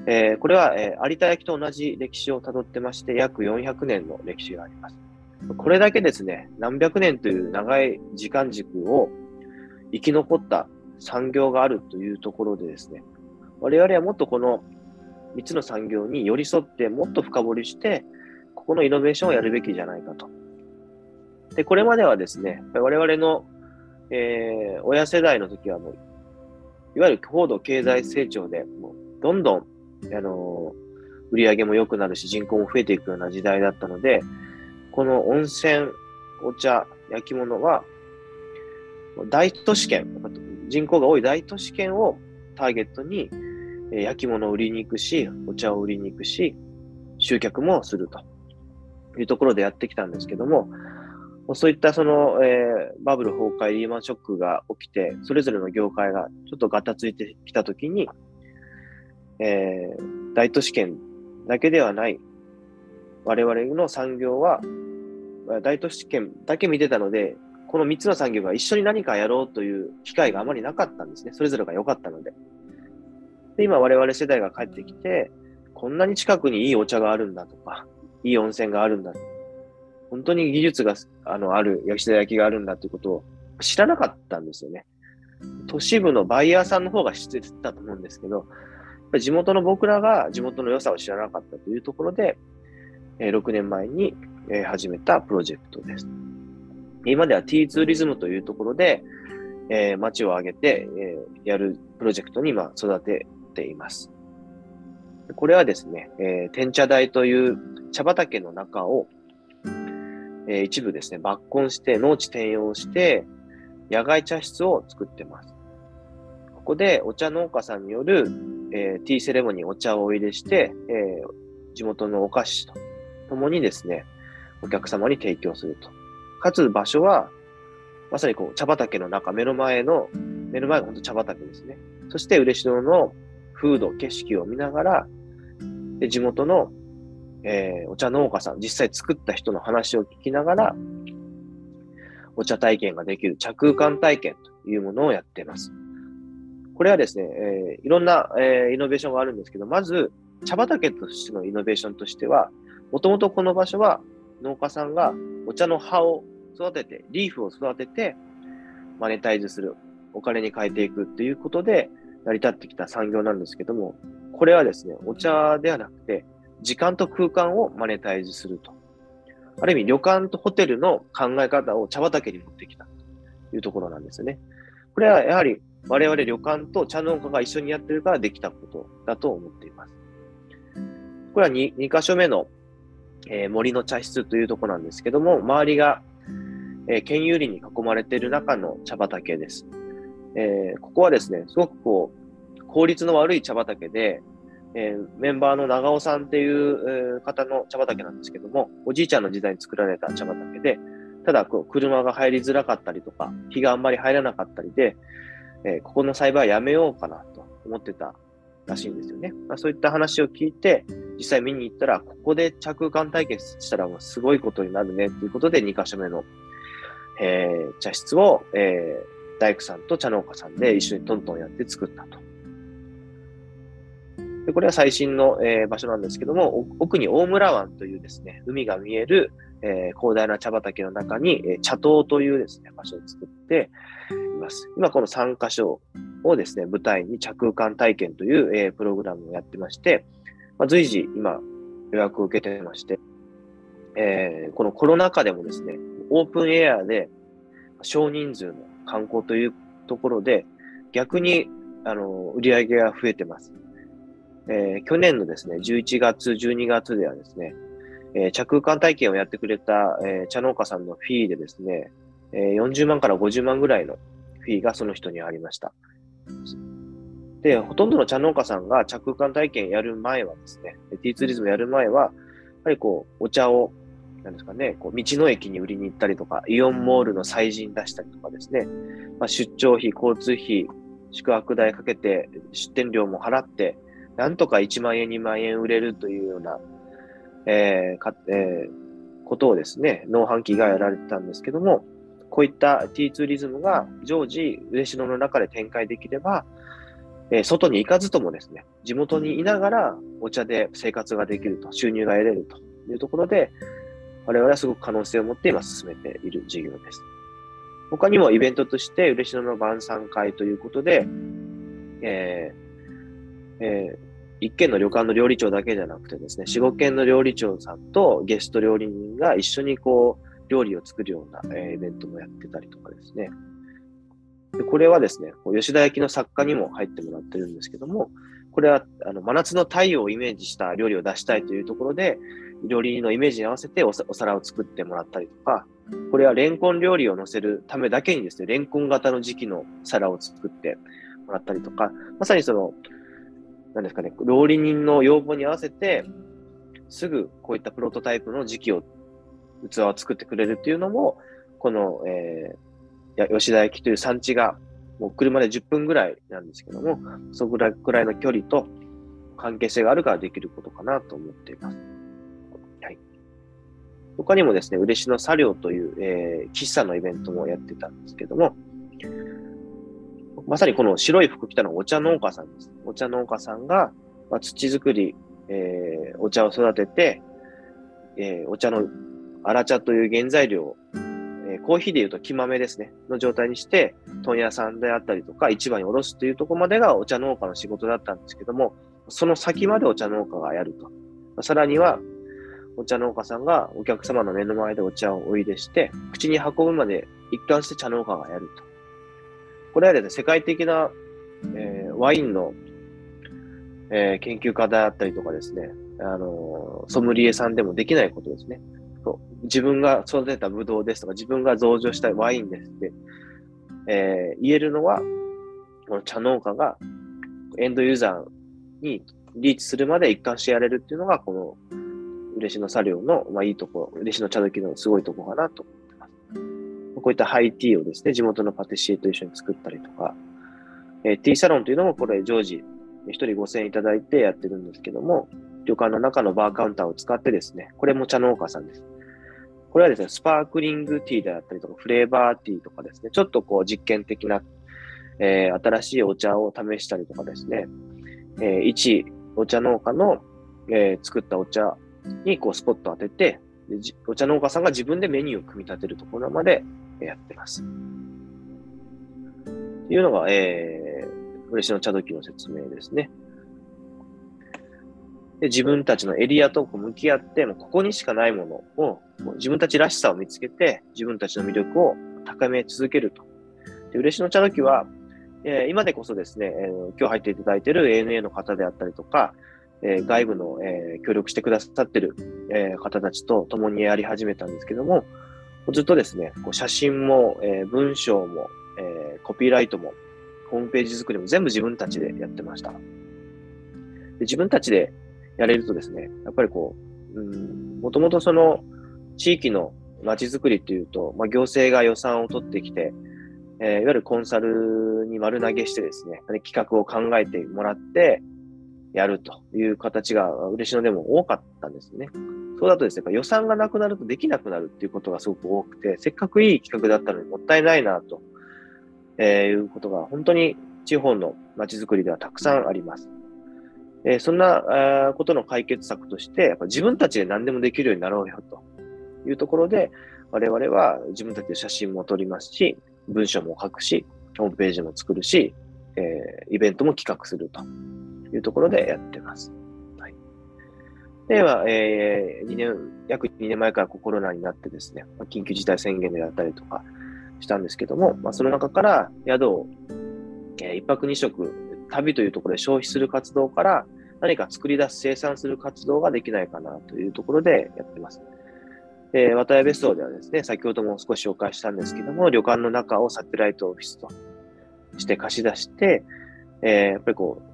えーこれは、えー有田焼と同じ歴史をたどってまして、約400年の歴史があります。これだけですね、何百年という長い時間軸を生き残った産業があるというところでですね、我々はもっとこの3つの産業に寄り添ってもっと深掘りして、ここのイノベーションをやるべきじゃないかと。で、これまではですね、我々の、えー親世代の時はもう、いわゆる高度経済成長で、もうどんどん、あのー売り上げも良くなるし、人口も増えていくような時代だったので、この温泉、お茶、焼き物は、大都市圏、人口が多い大都市圏をターゲットに、え焼き物を売りに行くし、お茶を売りに行くし、集客もするというところでやってきたんですけども、そういったその、えーバブル崩壊、リーマンショックが起きて、それぞれの業界がちょっとガタついてきたときに、えー大都市圏だけではない。我々の産業は、大都市圏だけ見てたので、この3つの産業が一緒に何かやろうという機会があまりなかったんですね。それぞれが良かったので。で、今我々世代が帰ってきて、こんなに近くにいいお茶があるんだとか、いい温泉があるんだ。本当に技術があのある焼き田焼きがあるんだということを知らなかったんですよね。都市部のバイヤーさんの方が知ってたと思うんですけど、地元の僕らが地元の良さを知らなかったというところで、え6年前に、え始めたプロジェクトです。今では T ツーリズムというところで、えー、街を挙げて、えー、やるプロジェクトに今育てています。これはですね、えー、天茶台という茶畑の中を、えー、一部ですね、抜根して農地転用して、野外茶室を作ってます。ここでお茶農家さんによる、えー、ティーセレモニーお茶をお入れして、えー、地元のお菓子と共にですね、お客様に提供すると。かつ場所は、まさにこう茶畑の中、目の前の、目の前が本当茶畑ですね。そして嬉野の風土、景色を見ながら、で地元の、えー、お茶農家さん、実際作った人の話を聞きながら、お茶体験ができる茶空間体験というものをやっています。これはですね、えー、いろんな、えー、イノベーションがあるんですけど、まず、茶畑としてのイノベーションとしては、もともとこの場所は農家さんがお茶の葉を育てて、リーフを育てて、マネタイズする、お金に変えていくっていうことで成り立ってきた産業なんですけども、これはですね、お茶ではなくて、時間と空間をマネタイズすると。ある意味、旅館とホテルの考え方を茶畑に持ってきたというところなんですよね。これはやはり我々旅館と茶農家が一緒にやってるからできたことだと思っています。これは 2, 2箇所目の、えー、森の茶室というところなんですけども、周りが、えー、県有林に囲まれている中の茶畑です。えー、ここはですね、すごくこう、効率の悪い茶畑で、えー、メンバーの長尾さんっていう、方の茶畑なんですけども、おじいちゃんの時代に作られた茶畑で、ただこう車が入りづらかったりとか、日があんまり入らなかったりで、えー、ここの栽培はやめようかなと思ってたらしいんですよね。まあ、そういった話を聞いて、実際見に行ったら、ここで着空間体験したらもうすごいことになるねっていうことで、2カ所目の、えー、茶室を、えー、大工さんと茶農家さんで一緒にトントンやって作ったと。でこれは最新の、えー、場所なんですけども、奥に大村湾というですね、海が見える、えー、広大な茶畑の中に、えー、茶島というですね、場所を作っています。今この3カ所をですね、舞台に茶空間体験という、えー、プログラムをやってまして、まあ、随時今予約を受けてまして、えー、このコロナ禍でもですね、オープンエアで少人数の観光というところで、逆にあの売り上げが増えてます。えー、去年のですね、11月、12月ではですね、えー、着空間体験をやってくれた、えー、茶農家さんのフィーでですね、えー、40万から50万ぐらいのフィーがその人にありました。で、ほとんどの茶農家さんが着空間体験やる前はですね、ティーツーリズムやる前は、やはりこう、お茶を、なんですかね、こう道の駅に売りに行ったりとか、イオンモールの催人出したりとかですね、まあ、出張費、交通費、宿泊代かけて、出店料も払って、なんとか1万円、2万円売れるというような、えーかえー、ことをですね、農販機がやられてたんですけども、こういった T ツーリズムが常時、嬉野の中で展開できれば、えー、外に行かずともですね、地元にいながらお茶で生活ができると、収入が得れるというところで、我々はすごく可能性を持って今進めている事業です。他にもイベントとして、嬉野の晩餐会ということで、えーえー、一軒の旅館の料理長だけじゃなくてですね、四五軒の料理長さんとゲスト料理人が一緒にこう、料理を作るような、え、イベントもやってたりとかですね。でこれはですね、吉田焼の作家にも入ってもらってるんですけども、これはあの真夏の太陽をイメージした料理を出したいというところで、料理のイメージに合わせてお皿を作ってもらったりとか、これはレンコン料理を乗せるためだけにですね、レンコン型の時期の皿を作ってもらったりとか、まさにそのなんですかね、料理人の要望に合わせて、すぐこういったプロトタイプの時期を、器を作ってくれるっていうのも、この、えー、吉田焼という産地が、もう車で10分ぐらいなんですけども、そこぐらいの距離と、関係性があるからできることかなと思っています。他にもですね、嬉野茶寮という、えー、喫茶のイベントもやってたんですけども、まさにこの白い服着たのはお茶農家さんです。お茶農家さんが、まあ、土作り、えー、お茶を育てて、えー、お茶の荒茶という原材料を、えー、コーヒーで言うと木豆ですね、の状態にして、問屋さんであったりとか、市場に卸すというところまでがお茶農家の仕事だったんですけども、その先までお茶農家がやると。さらには、お茶農家さんがお客様の目の前でお茶をお入れして、口に運ぶまで一貫して茶農家がやると。これはですね、世界的な、えー、ワインの、えー、研究家であったりとかですね、あのソムリエさんでもできないことですね。自分が育てたブドウですとか、自分が増上したワインですって、えー、言えるのは、この茶農家がエンドユーザーにリーチするまで一貫してやれるっていうのが、この嬉野茶寮の、まあ、いいところ、嬉野茶時のすごいところかなと思ってます。こういったハイティーをですね、地元のパティシエと一緒に作ったりとか、えー、ティーサロンというのもこれ常時1人5000円いただいてやってるんですけども、旅館の中のバーカウンターを使ってですね、これも茶農家さんです。これはですね、スパークリングティーであったりとか、フレーバーティーとかですね、ちょっとこう実験的な、えー、新しいお茶を試したりとかですね、えー、一お茶農家の、えー、作ったお茶にこうスポットを当てて、お茶農家さんが自分でメニューを組み立てるところまでやってます。というのが、えー、嬉野茶時の説明ですね。で自分たちのエリアと向き合って、もうここにしかないものを、もう自分たちらしさを見つけて、自分たちの魅力を高め続けると。で嬉野茶時は、えー、今でこそですね、えー、今日入っていただいている ANA の方であったりとか、えー、外部の、えー、協力してくださってる、えー、方たちと共にやり始めたんですけども、ずっとですね、こう写真も、え、文章も、え、コピーライトも、ホームページ作りも全部自分たちでやってました。で自分たちでやれるとですね、やっぱりこう、うん、もともとその地域の街づくりっていうと、まあ、行政が予算を取ってきて、えー、いわゆるコンサルに丸投げしてですね、企画を考えてもらって、やるという形が嬉野でも多かったんですね。そうだとですね、予算がなくなるとできなくなるっていうことがすごく多くて、せっかくいい企画だったのにもったいないなと、えー、いうことが本当に地方の街づくりではたくさんあります。えー、そんなことの解決策として、やっぱ自分たちで何でもできるようになろうよというところで、我々は自分たちで写真も撮りますし、文章も書くし、ホームページも作るし、えー、イベントも企画するというところでやってます。はい、では、えー、2年、約2年前からコロナになってですね、緊急事態宣言であったりとかしたんですけども、まあ、その中から宿を、えー、一泊二食、旅というところで消費する活動から何か作り出す、生産する活動ができないかなというところでやってます。で、渡辺別荘ではですね、先ほども少し紹介したんですけども、旅館の中をサテライトオフィスとして貸し出して、えー、やっぱりこう、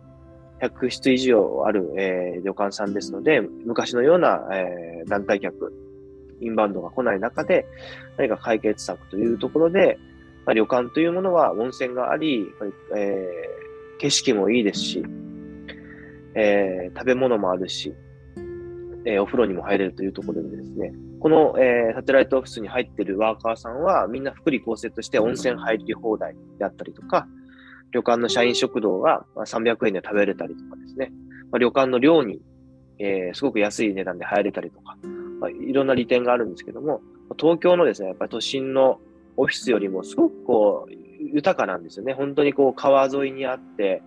100室以上ある、えー、旅館さんですので、昔のような、えー、団体客、インバウンドが来ない中で、何か解決策というところで、まあ、旅館というものは温泉があり、えー、景色もいいですし、えー、食べ物もあるし、えー、お風呂にも入れるというところでですね、この、えー、サテライトオフィスに入っているワーカーさんは、みんな福利厚生として温泉入り放題であったりとか、旅館の社員食堂が300円で食べれたりとかですね、まあ、旅館の寮に、えー、すごく安い値段で入れたりとか、まあ、いろんな利点があるんですけども、東京のですね、やっぱり都心のオフィスよりもすごくこう、豊かなんですよね。本当にこう、川沿いにあって、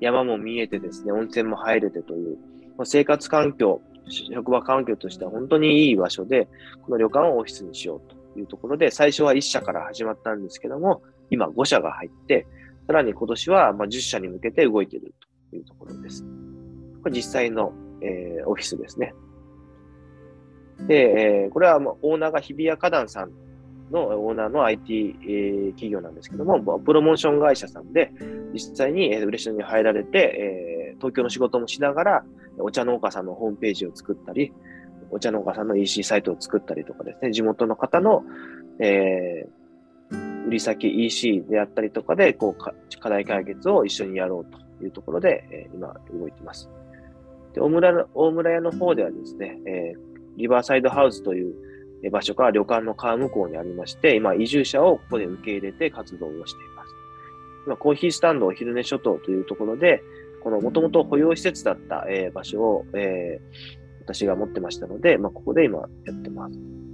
山も見えてですね、温泉も入れてという、まあ、生活環境、職場環境としては本当にいい場所で、この旅館をオフィスにしようというところで、最初は1社から始まったんですけども、今5社が入って、さらに今年はま10社に向けて動いているというところです。これ実際の、えー、オフィスですね。で、えー、これはオーナーが日比谷花壇さんのオーナーの IT、えー、企業なんですけども、プロモーション会社さんで、実際に、えー、嬉野に入られて、えー、東京の仕事もしながら、お茶農家さんのホームページを作ったり、お茶農家さんの EC サイトを作ったりとかですね、地元の方の、えー、売り先 EC であったりとかで、こう課題解決を一緒にやろうというところで、え、今動いています。で大村大村屋の方ではですね、えリバーサイドハウスという場所から旅館の川向こうにありまして、今、移住者をここで受け入れて活動をしています。今、コーヒースタンドお昼寝諸島というところで、このもともと保養施設だった、え場所を、え私が持ってましたので、まあ、ここで今やってます。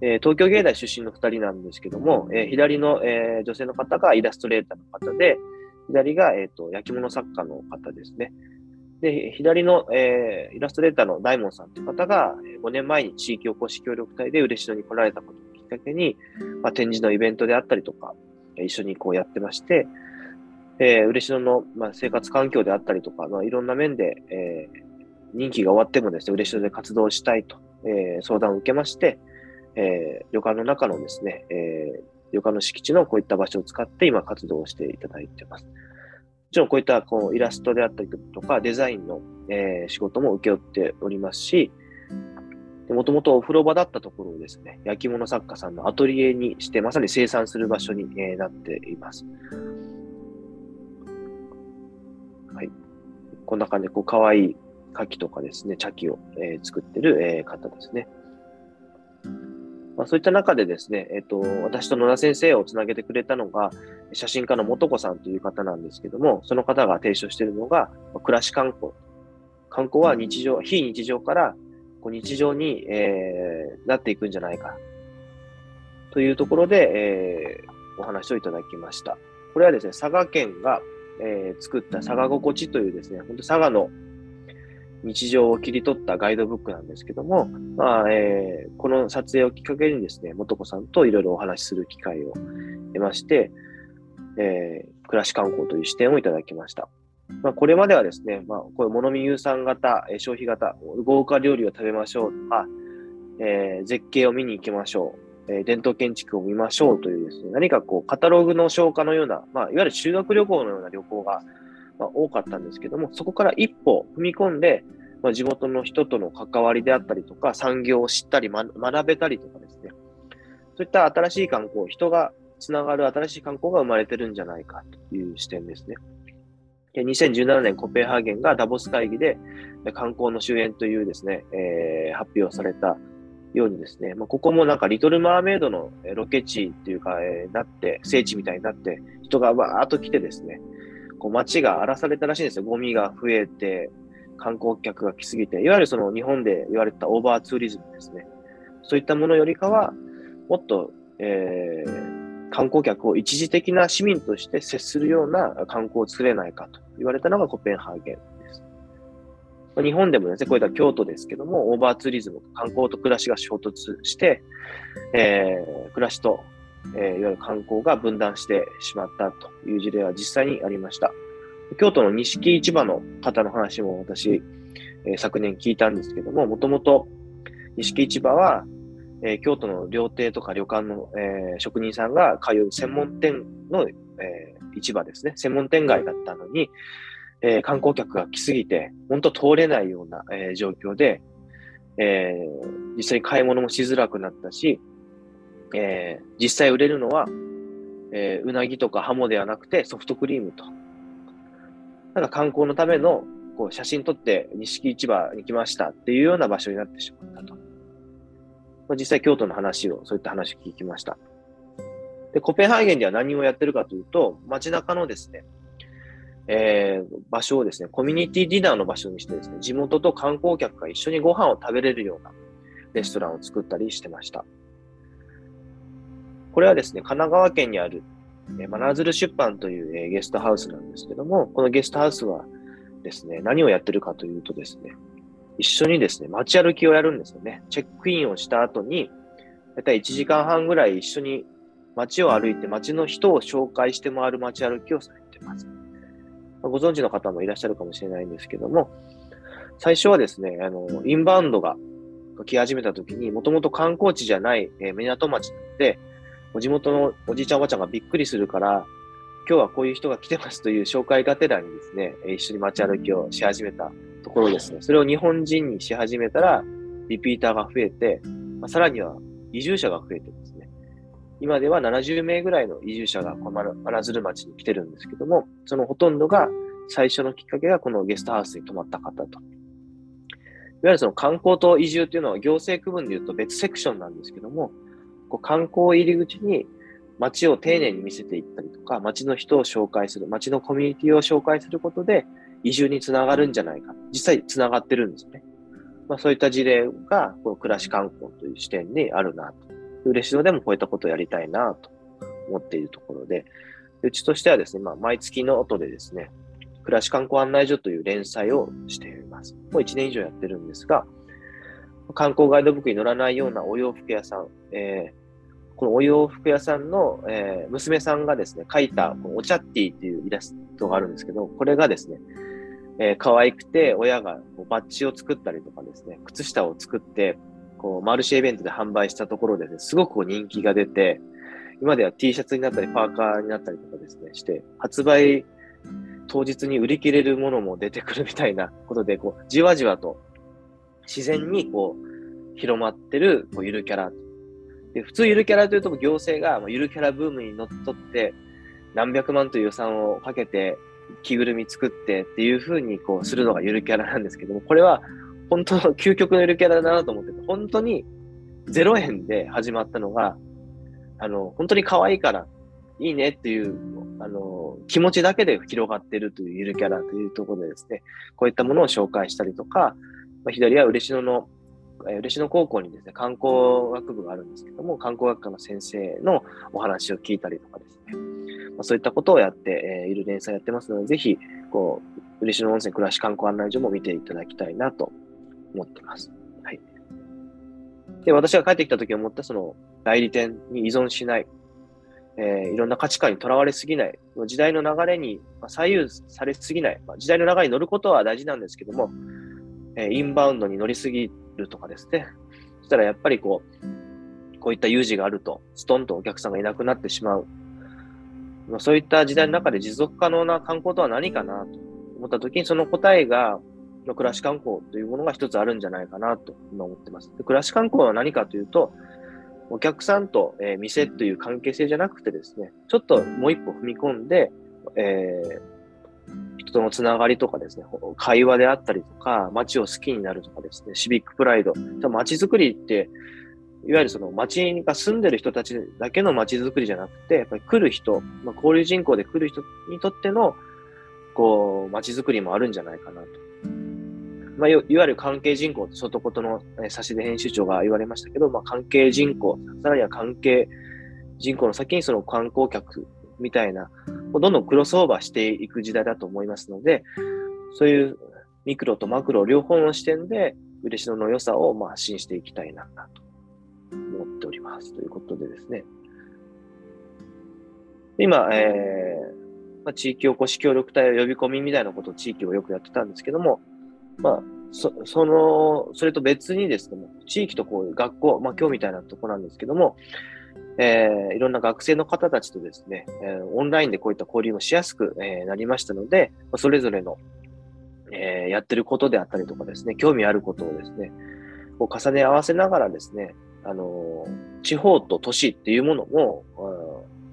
えー東京芸大出身の2人なんですけども、えー左の、えー女性の方がイラストレーターの方で、左が、えー、と焼き物作家の方ですね。で、左の、えーイラストレーターの大門さんという方が、5年前に地域おこし協力隊で嬉野に来られたことをきっかけに、まあ、展示のイベントであったりとか、一緒にこうやってまして、えー嬉野の、まあ、生活環境であったりとか、まあ、いろんな面で、えー任期が終わってもですね、嬉野で活動したいと、えー相談を受けまして、えー旅館の中のですね、えー旅館の敷地のこういった場所を使って今活動をしていただいてます。もちろんこういったこうイラストであったりとかデザインの、えー仕事も請け負っておりますし、もともとお風呂場だったところをですね、焼き物作家さんのアトリエにして、まさに生産する場所に、えーなっています。はい。こんな感じで、こう、可愛い牡蠣とかですね、茶器を、えー作ってる、えー方ですね。まあ、そういった中でですね、えっ、と、私と野田先生をつなげてくれたのが、写真家の元子さんという方なんですけども、その方が提唱しているのが、まあ暮らし観光。観光は日常、非日常からこう日常に、えーなっていくんじゃないか。というところで、えーお話をいただきました。これはですね、佐賀県が、えー作った佐賀心地というですね、本当佐賀の日常を切り取ったガイドブックなんですけども、まあえーこの撮影をきっかけにですね、元子さんといろいろお話しする機会を得まして、えー暮らし観光という視点をいただきました。まあ、これまではですね、まあ、こういう物見有産型、え消費型、豪華料理を食べましょうとか、えー絶景を見に行きましょう、えー伝統建築を見ましょうというですね、何かこう、カタログの消化のような、まあ、いわゆる修学旅行のような旅行が、まあ、多かったんですけども、そこから一歩踏み込んで、まあ、地元の人との関わりであったりとか、産業を知ったり、ま、学べたりとかですね、そういった新しい観光、人がつながる新しい観光が生まれてるんじゃないかという視点ですね。で2017年コペンハーゲンがダボス会議で観光の終焉というですね、えー発表されたようにですね、まあ、ここもなんかリトルマーメイドのロケ地っていうか、えーなって、聖地みたいになって、人がわーっと来てですね、こう街が荒らされたらしいんですよ。ゴミが増えて、観光客が来すぎて、いわゆるその日本で言われたオーバーツーリズムですね。そういったものよりかは、もっと、えー観光客を一時的な市民として接するような観光を作れないかと言われたのがコペンハーゲンです。日本でもですね、こういった京都ですけども、オーバーツーリズム、観光と暮らしが衝突して、えー暮らしと、えーいわゆる観光が分断してしまったという事例は実際にありました。京都の錦市場の方の話も私、えー昨年聞いたんですけども、もともと錦市場は、えー京都の料亭とか旅館の、えー職人さんが通う専門店の、えー市場ですね。専門店街だったのに、えー観光客が来すぎて、本当通れないような、えー状況で、えー実際に買い物もしづらくなったし、えー実際売れるのは、えーうなぎとかハモではなくてソフトクリームと。なんか観光のためのこう写真撮って錦市場に来ましたっていうような場所になってしまったと。まあ、実際京都の話を、そういった話を聞きました。で、コペンハーゲンでは何をやってるかというと、街中のですね、えー場所をですね、コミュニティディナーの場所にしてですね、地元と観光客が一緒にご飯を食べれるようなレストランを作ったりしてました。これはですね、神奈川県にある、えー真鶴出版という、えーゲストハウスなんですけども、このゲストハウスはですね、何をやってるかというとですね、一緒にですね、街歩きをやるんですよね。チェックインをした後に、だいたい1時間半ぐらい一緒に街を歩いて街の人を紹介して回る街歩きをされています。ご存知の方もいらっしゃるかもしれないんですけども、最初はですね、あの、インバウンドが来始めた時に、もともと観光地じゃない、えー港町なので、地元のおじいちゃんおばあちゃんがびっくりするから、今日はこういう人が来てますという紹介がてらにですね、えー一緒に街歩きをし始めたところですね。それを日本人にし始めたら、リピーターが増えて、まあ、さらには移住者が増えてですね、今では70名ぐらいの移住者がこの真鶴町に来てるんですけども、そのほとんどが最初のきっかけがこのゲストハウスに泊まった方と。いわゆるその観光と移住というのは行政区分で言うと別セクションなんですけども、こう観光入り口に街を丁寧に見せていったりとか、街の人を紹介する、街のコミュニティを紹介することで移住につながるんじゃないか。実際つながってるんですね。まあ、そういった事例がこの暮らし観光という視点にあるなと。嬉野でもこういったことをやりたいなと思っているところで、うちとしてはですね、まあ、毎月の音でですね、暮らし観光案内所という連載をしています。もう1年以上やってるんですが、観光ガイドブックに載らないようなお洋服屋さん、えー、このお洋服屋さんの、えー、娘さんがですね、描いたこのお茶ッティっていうイラストがあるんですけど、これがですね、えー、可愛くて親がこうバッジを作ったりとかですね、靴下を作って、こうマルシェイベントで販売したところで、ね、すごくこう人気が出て、今では T シャツになったり、パーカーになったりとかですね、して、発売当日に売り切れるものも出てくるみたいなことで、こう、じわじわと自然にこう、広まってるこうゆるキャラ。で普通ゆるキャラというと行政がゆるキャラブームにのっとって何百万という予算をかけて着ぐるみ作ってっていう風にこうするのがゆるキャラなんですけども、これは本当の究極のゆるキャラだなと思ってて、本当に0円で始まったのが、あの、本当に可愛いからいいねっていう、あの、気持ちだけで広がってるというゆるキャラというところでですね、こういったものを紹介したりとか、ま、左は嬉野の、嬉野高校にですね、観光学部があるんですけども、観光学科の先生のお話を聞いたりとかですね、まあ、そういったことをやっている連載やってますので、ぜひ、こう、嬉野温泉暮らし観光案内所も見ていただきたいなと思ってます。はい。で、私が帰ってきた時思ったその代理店に依存しない、えー、いろんな価値観にとらわれすぎない、時代の流れに左右されすぎない、まあ、時代の流れに乗ることは大事なんですけども、え、インバウンドに乗りすぎるとかですね。そしたらやっぱりこう、こういった有事があると、ストンとお客さんがいなくなってしまう。まあ、そういった時代の中で持続可能な観光とは何かなと思った時に、その答えが、の暮らし観光というものが一つあるんじゃないかなと今思ってます。で暮らし観光は何かというと、お客さんと、えー、店という関係性じゃなくてですね、ちょっともう一歩踏み込んで、えー、人とのつながりとかですね、会話であったりとか、街を好きになるとかですね、シビックプライド。街づくりって、いわゆるその街が住んでる人たちだけの街づくりじゃなくて、やっぱり来る人、まあ、交流人口で来る人にとっての、こう、街づくりもあるんじゃないかなと。まあ、いわゆる関係人口と外ことの差し出編集長が言われましたけど、まあ、関係人口、さらには関係人口の先にその観光客みたいな、どんどんクロスオーバーしていく時代だと思いますので、そういうミクロとマクロ両方の視点で、嬉野の良さをまあ発信していきたいなと思っております。ということでですね。今、えーまあ、地域おこし協力隊を呼び込みみたいなことを地域をよくやってたんですけども、まあ、そその、それと別にですね、地域とこういう学校、まあ今日みたいなとこなんですけども、えー、いろんな学生の方たちとですね、えー、オンラインでこういった交流もしやすく、えー、なりましたので、それぞれの、えー、やってることであったりとかですね、興味あることをですね、こう重ね合わせながらですね、あの地方と都市っていうものも、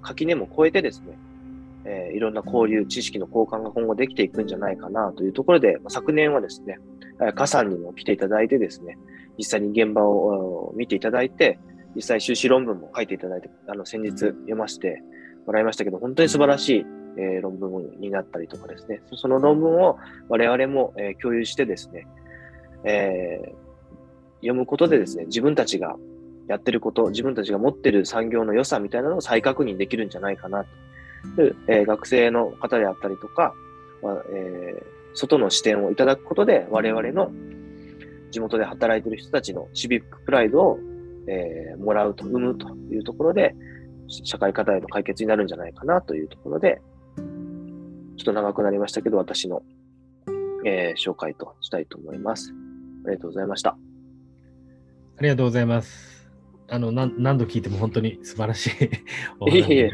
垣根も超えてですね、えー、いろんな交流、知識の交換が今後できていくんじゃないかなというところで、昨年はですね、加さんにも来ていただいてですね、実際に現場を見ていただいて、実際修士論文も書いていただいて、あの、先日読ませてもらいましたけど、本当に素晴らしい、えー、論文になったりとかですね、その論文を我々も、えー、共有してですね、えー、読むことでですね、自分たちがやってること、自分たちが持ってる産業の良さみたいなのを再確認できるんじゃないかなと。で、えー、学生の方であったりとか、まあえー、外の視点をいただくことで、我々の地元で働いている人たちのシビックプライドを、えー、もらうと、生むというところで、社会課題の解決になるんじゃないかなというところで、ちょっと長くなりましたけど、私の、えー、紹介としたいと思います。ありがとうございました。ありがとうございます。あの、何度聞いても本当に素晴らしい お話いえいえ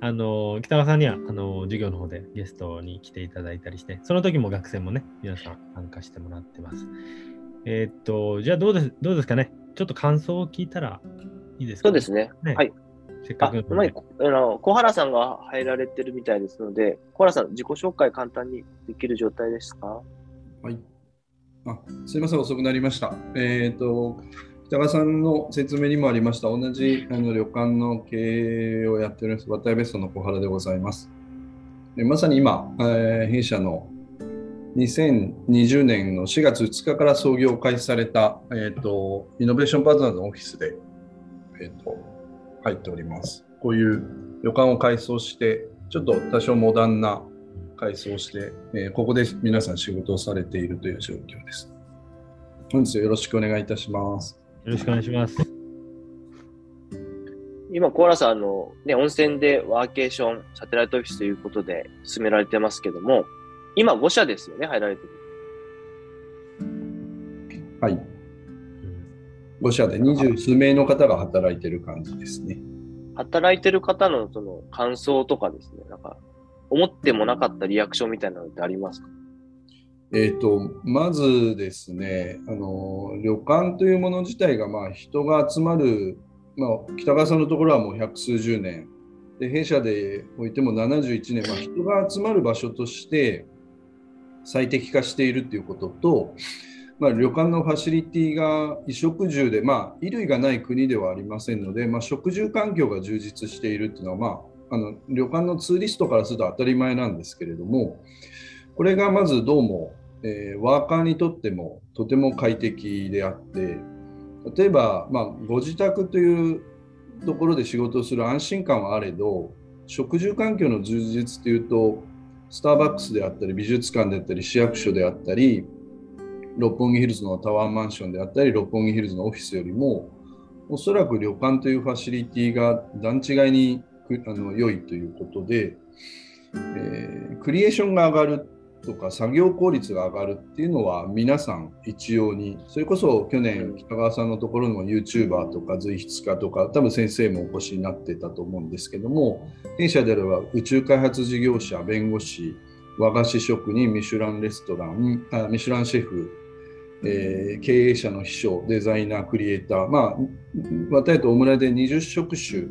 あの北川さんにはあの授業の方でゲストに来ていただいたりして、その時も学生もね、皆さん参加してもらってます。えー、っと、じゃあどうですどうですかね、ちょっと感想を聞いたらいいですか、ね、そうですね。ねはい。あ、せっかくほんまに、あの、小原さんが入られてるみたいですので、小原さん、自己紹介簡単にできる状態ですか？はい。あ、すみません、遅くなりました。えっ、と、北川さんの説明にもありました、同じあの旅館の経営をやっております、渡辺ベストの小原でございます。でまさに今、えー弊社の2020年の4月2日から創業を開始された、えー、とイノベーションパートナーズのオフィスで、えー、と入っております。こういう旅館を改装して、ちょっと多少モダンな改装をして、えーここで皆さん仕事をされているという状況です。本日はよろしくお願いいたします。よろしくお願いします。今、小原さん、あの、ね、温泉でワーケーション、サテライトオフィスということで進められてますけども、今5社ですよね、入られてる。はい。5社で二十数名の方が働いている感じですね。働いてる方のその感想とかですね、なんか、思ってもなかったリアクションみたいなのってありますか？えー、とまずですねあの、旅館というもの自体が、まあ、人が集まる、まあ、北川さんのところはもう百数十年、で弊社でおいても71年、まあ、人が集まる場所として最適化しているということと、まあ、旅館のファシリティが衣食住で、まあ、衣類がない国ではありませんので、まあ、食住環境が充実しているというのは、まあ、あの旅館のツーリストからすると当たり前なんですけれども、これがまずどうも、えーワーカーにとってもとても快適であって、例えば、まあ、ご自宅というところで仕事をする安心感はあれど、食住環境の充実というと、スターバックスであったり、美術館であったり、市役所であったり、六本木ヒルズのタワーマンションであったり、六本木ヒルズのオフィスよりも、おそらく旅館というファシリティが段違いにあの良いということで、えークリエーションが上がるとか作業効率が上がるっていうのは皆さん一様にそれこそ去年北川さんのところの YouTuber とか随筆家とか多分先生もお越しになってたと思うんですけども弊社であれば宇宙開発事業者弁護士和菓子職人ミシュランレストランあミシュランシェフえー経営者の秘書、デザイナー、クリエイター、まあ、私と大村で20職種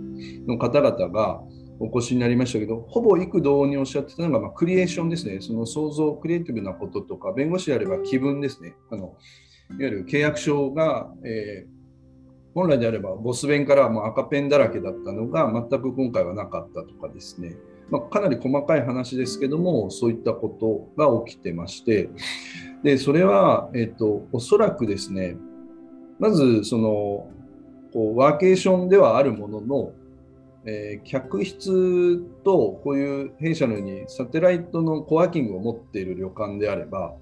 の方々がお越しになりましたけど、ほぼ幾同におっしゃってたのが、まあ、クリエーションですね、その創造、クリエイティブなこととか、弁護士であれば気分ですね、あのいわゆる契約書が、えー本来であればボス弁からもう赤ペンだらけだったのが全く今回はなかったとかですね、まあ、かなり細かい話ですけどもそういったことが起きてまして。でそれは、えっとおそらくですねまずそのこうワーケーションではあるものの、えー客室とこういう弊社のようにサテライトのコワーキングを持っている旅館であれば、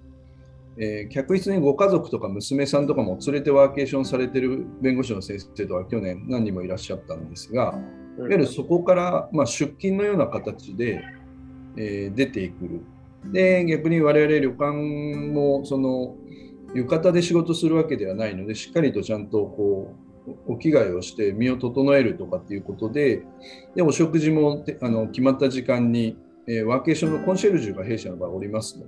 えー客室にご家族とか娘さんとかも連れてワーケーションされてる弁護士の先生とか去年何人もいらっしゃったんですが、いわゆるそこから、まあ、出勤のような形で、えー出てくる。で、逆に我々旅館もその浴衣で仕事するわけではないので、しっかりとちゃんとこうお着替えをして身を整えるとかっていうことで、でお食事もあの決まった時間に、えーワーケーションのコンシェルジュが弊社の場合おりますの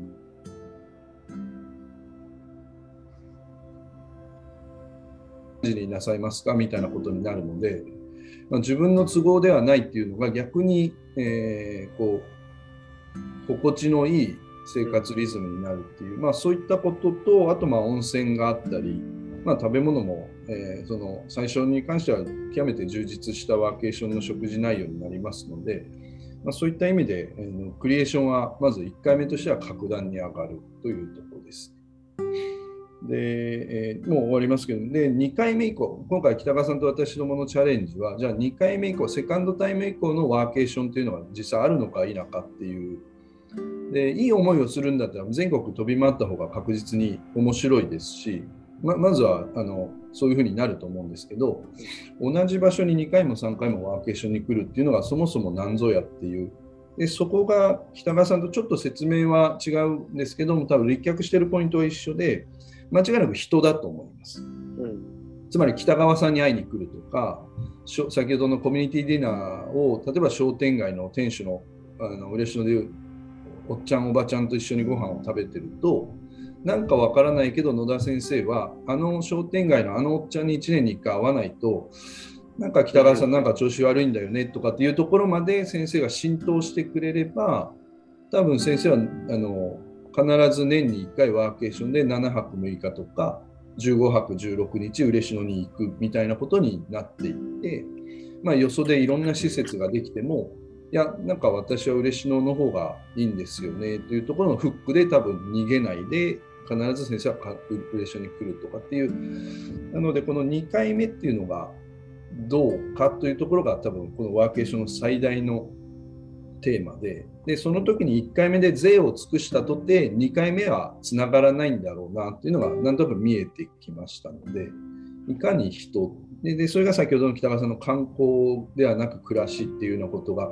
で、になさいますかみたいなことになるので、まあ、自分の都合ではないっていうのが逆に、えーこう心地のいい生活リズムになるっていう、まあ、そういったこととあとまあ温泉があったり、まあ、食べ物も、えーその最初に関しては極めて充実したワーケーションの食事内容になりますので、まあ、そういった意味で、えークリエーションはまず1回目としては格段に上がるというところです。で、えーもう終わりますけど、で、2回目以降、今回北川さんと私どものチャレンジは、じゃあ2回目以降、セカンドタイム以降のワーケーションというのが実際あるのか否かっていう、で、いい思いをするんだったら全国飛び回った方が確実に面白いですし、ままずはあのそういうふうになると思うんですけど、同じ場所に2回も3回もワーケーションに来るっていうのがそもそも何ぞやっていう、でそこが北川さんとちょっと説明は違うんですけども、多分立脚しているポイントは一緒で、間違いなく人だと思います。うんつまり北川さんに会いに来るとか、先ほどのコミュニティディナーを、例えば商店街の店主のあの嬉野でいうおっちゃん、おばちゃんと一緒にご飯を食べてると、なんかわからないけど、野田先生は、あの商店街のあのおっちゃんに1年に1回会わないと、なんか北川さんなんか調子悪いんだよねとかっていうところまで先生が浸透してくれれば多分先生はあの必ず年に1回ワーケーションで7泊6日とか15泊16日嬉野に行くみたいなことになっていって、まあ、よそでいろんな施設ができてもいやなんか私は嬉野の方がいいんですよねというところのフックで多分逃げないで必ず先生はか嬉野に来るとかっていう。なのでこの2回目っていうのがどうかというところが多分このワーケーションの最大のテーマで。でその時に1回目で税を尽くしたとて2回目はつながらないんだろうなっていうのがなんとなく見えてきましたので。いかに人でそれが先ほどの北川さんの観光ではなく暮らしっていうようなことが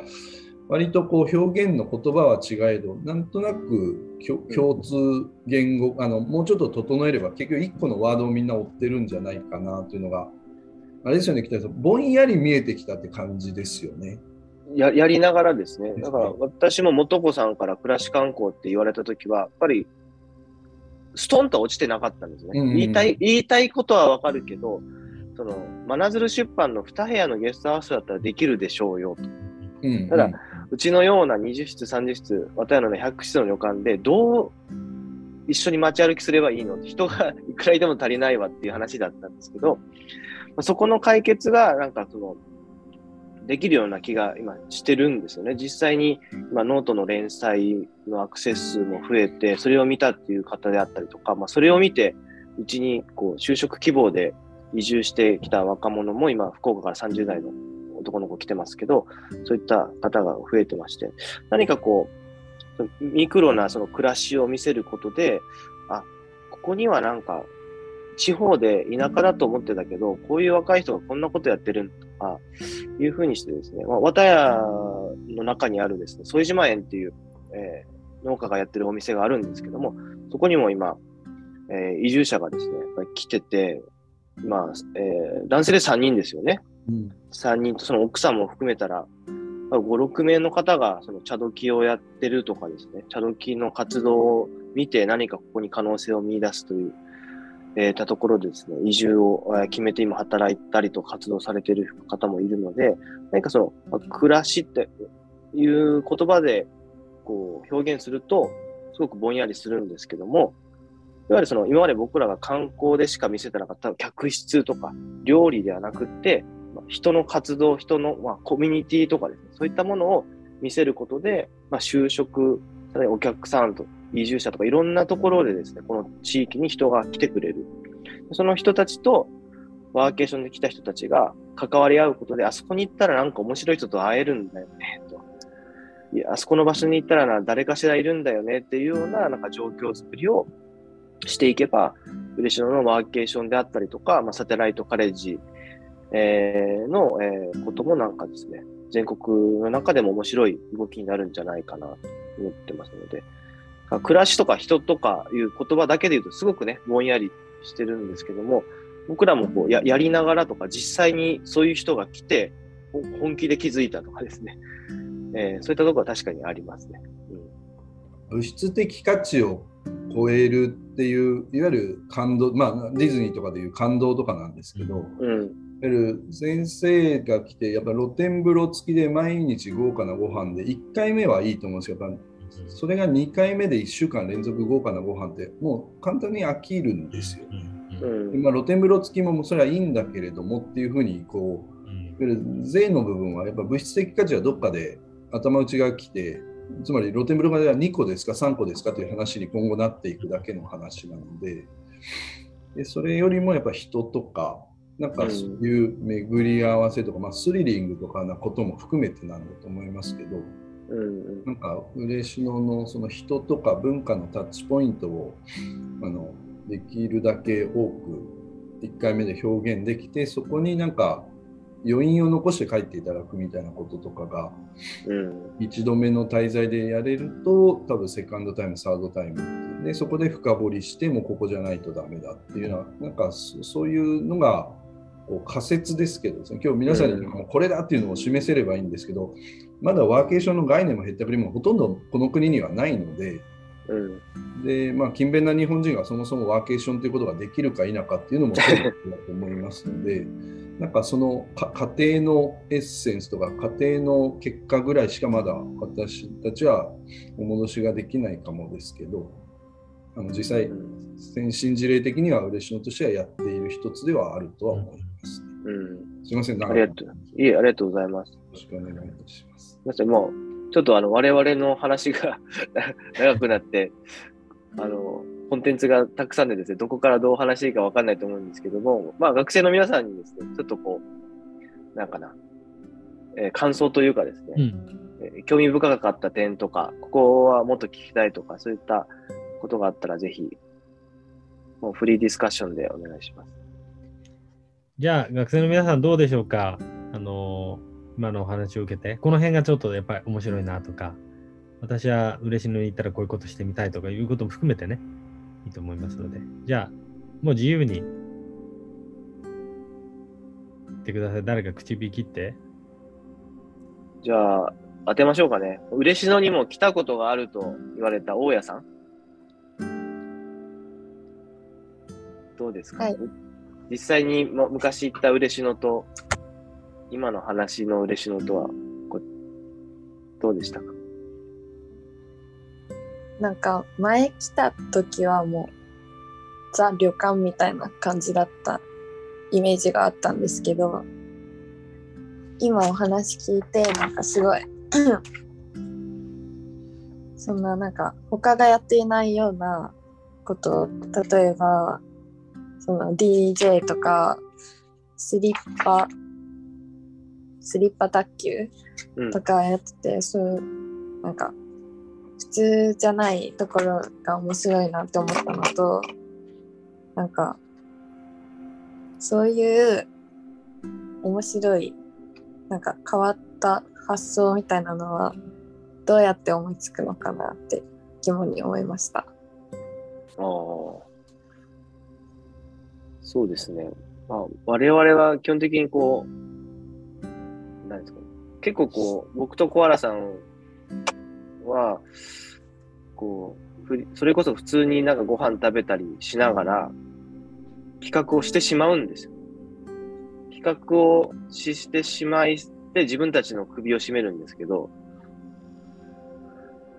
割とこう表現の言葉は違えどなんとなく共通言語あのもうちょっと整えれば結局1個のワードをみんな追ってるんじゃないかなというのがあれですよね北川さん。ぼんやり見えてきたって感じですよね。ややりながらですね、だから私も素子さんから暮らし観光って言われたときは、やっぱりストンと落ちてなかったんですね。うん。うん言いたい言いたいことはわかるけど、その真鶴出版の2部屋のゲストハウスだったらできるでしょうよと。うん。ただ、うちのような20室、30室、綿屋の100室の旅館で、どう一緒に街歩きすればいいの？人がいくらいでも足りないわっていう話だったんですけど、そこの解決が、なんかその、できるような気が今してるんですよね。実際に今ノートの連載のアクセス数も増えて、それを見たっていう方であったりとか、まあそれを見て、うちにこう就職希望で移住してきた若者も今、福岡から30代の男の子来てますけど、そういった方が増えてまして、何かこう、ミクロなその暮らしを見せることで、あ、ここにはなんか、地方で田舎だと思ってたけど、こういう若い人がこんなことやってるとか、いうふうにしてですね、まあ、綿屋の中にあるですね、副島園っていう、えー農家がやってるお店があるんですけども、そこにも今、えー移住者がですね、やっぱり来てて、まあ、えー男性で3人ですよね。3人とその奥さんも含めたら、5、6名の方がその茶時をやってるとかですね、茶時の活動を見て何かここに可能性を見出すという、えーたところでですね、移住を決めて今働いたりと活動されている方もいるので、何かその、暮らしっていう言葉でこう表現すると、すごくぼんやりするんですけども、いわゆるその今まで僕らが観光でしか見せてなかった客室とか料理ではなくって、人の活動、人の、まあ、コミュニティとかですね、そういったものを見せることで、まあ、就職、さらにお客さんと移住者とかいろんなところでですね、この地域に人が来てくれる。その人たちとワーケーションで来た人たちが関わり合うことで、あそこに行ったらなんか面白い人と会えるんだよね、と。いや、あそこの場所に行ったらな、誰かしらいるんだよねっていうような、なんか状況づくりをしていけば、嬉野のワーケーションであったりとか、まあ、サテライトカレッジ、えーの、えーこともなんかですね、全国の中でも面白い動きになるんじゃないかなと思ってますので、暮らしとか人とかいう言葉だけで言うとすごくね、ぼんやりしてるんですけども、僕らもこうややりながらとか、実際にそういう人が来て、ほ本気で気づいたとかですね、えーそういったところは確かにありますね。物質的価値を超えるっていういわゆる感動まあディズニーとかでいう感動とかなんですけど、うん、る先生が来てやっぱ露天風呂付きで毎日豪華なご飯で1回目はいいと思うんですけどやっぱそれが2回目で1週間連続豪華なご飯ってもう簡単に飽きるんですよ。うんでまあ、露天風呂付きももうそれはいいんだけれどもっていうふうにこう税の部分はやっぱ物質的価値はどっかで頭打ちが来てつまり露天風呂が2個ですか3個ですかという話に今後なっていくだけの話なのででそれよりもやっぱ人とかなんかそういう巡り合わせとか、まあ、スリリングとかなことも含めてなんだと思いますけどうんなんか嬉野のその人とか文化のタッチポイントをあのできるだけ多く1回目で表現できてそこになんか余韻を残して帰っていただくみたいなこととかがうん。1度目の滞在でやれると多分セカンドタイムサードタイムでそこで深掘りしてもうここじゃないとダメだっていうのはなんかそそういうのがこう仮説ですけどですね今日皆さんにもうこれだっていうのを示せればいいんですけどまだワーケーションの概念も減ったくりもほとんどこの国にはないのでうん、で、まあ、勤勉な日本人がそもそもワーケーションということができるか否かっていうのもそうだと思いますので、なんかその家庭のエッセンスとか家庭の結果ぐらいしかまだ私たちはお戻しができないかもですけど、あの実際、先進事例的には嬉野としてはやっている一つではあるとは思います、うん。すみません、ありがとう。いえ、ありがとうございます。よろしくお願いいたします。ません、もう、ちょっとあの、我々の話が 長くなって、あの、コンテンツがたくさんでですね、どこからどう話していいかわかんないと思うんですけども、まあ学生の皆さんにですね、ちょっとこう、なんかな、えー感想というかですね、えー興味深かった点とか、ここはもっと聞きたいとか、そういったことがあったらぜひ、もうフリーディスカッションでお願いします。じゃあ、学生の皆さんどうでしょうか？あのー今のお話を受けて、この辺がちょっとやっぱり面白いなとか、私は嬉しいのに行ったらこういうことしてみたいとかいうことも含めてね、いいと思いますので、じゃあ、もう自由に言ってください。誰か口火切って。じゃあ、当てましょうかね。嬉野にも来たことがあると言われた大家さん。どうですか、はい実際にも昔行った嬉野と、今の話の嬉野とは、どうでしたか？なんか前来た時はもうザ旅館みたいな感じだったイメージがあったんですけど今お話聞いてなんかすごいそんななんか他がやっていないようなこと例えばその DJ とかスリッパスリッパ卓球とかやってて、そういうなんか普通じゃないところが面白いなって思ったのとなんかそういう面白いなんか変わった発想みたいなのはどうやって思いつくのかなって疑問に思いました。ああ。そうですね。まあ、我々は基本的にこう、なんですかね。結構こう、僕とコアラさんは、こう、それこそ普通になんかご飯食べたりしながら、企画をしてしまうんですよ。企画をししてしまい、で自分たちの首を絞めるんですけど、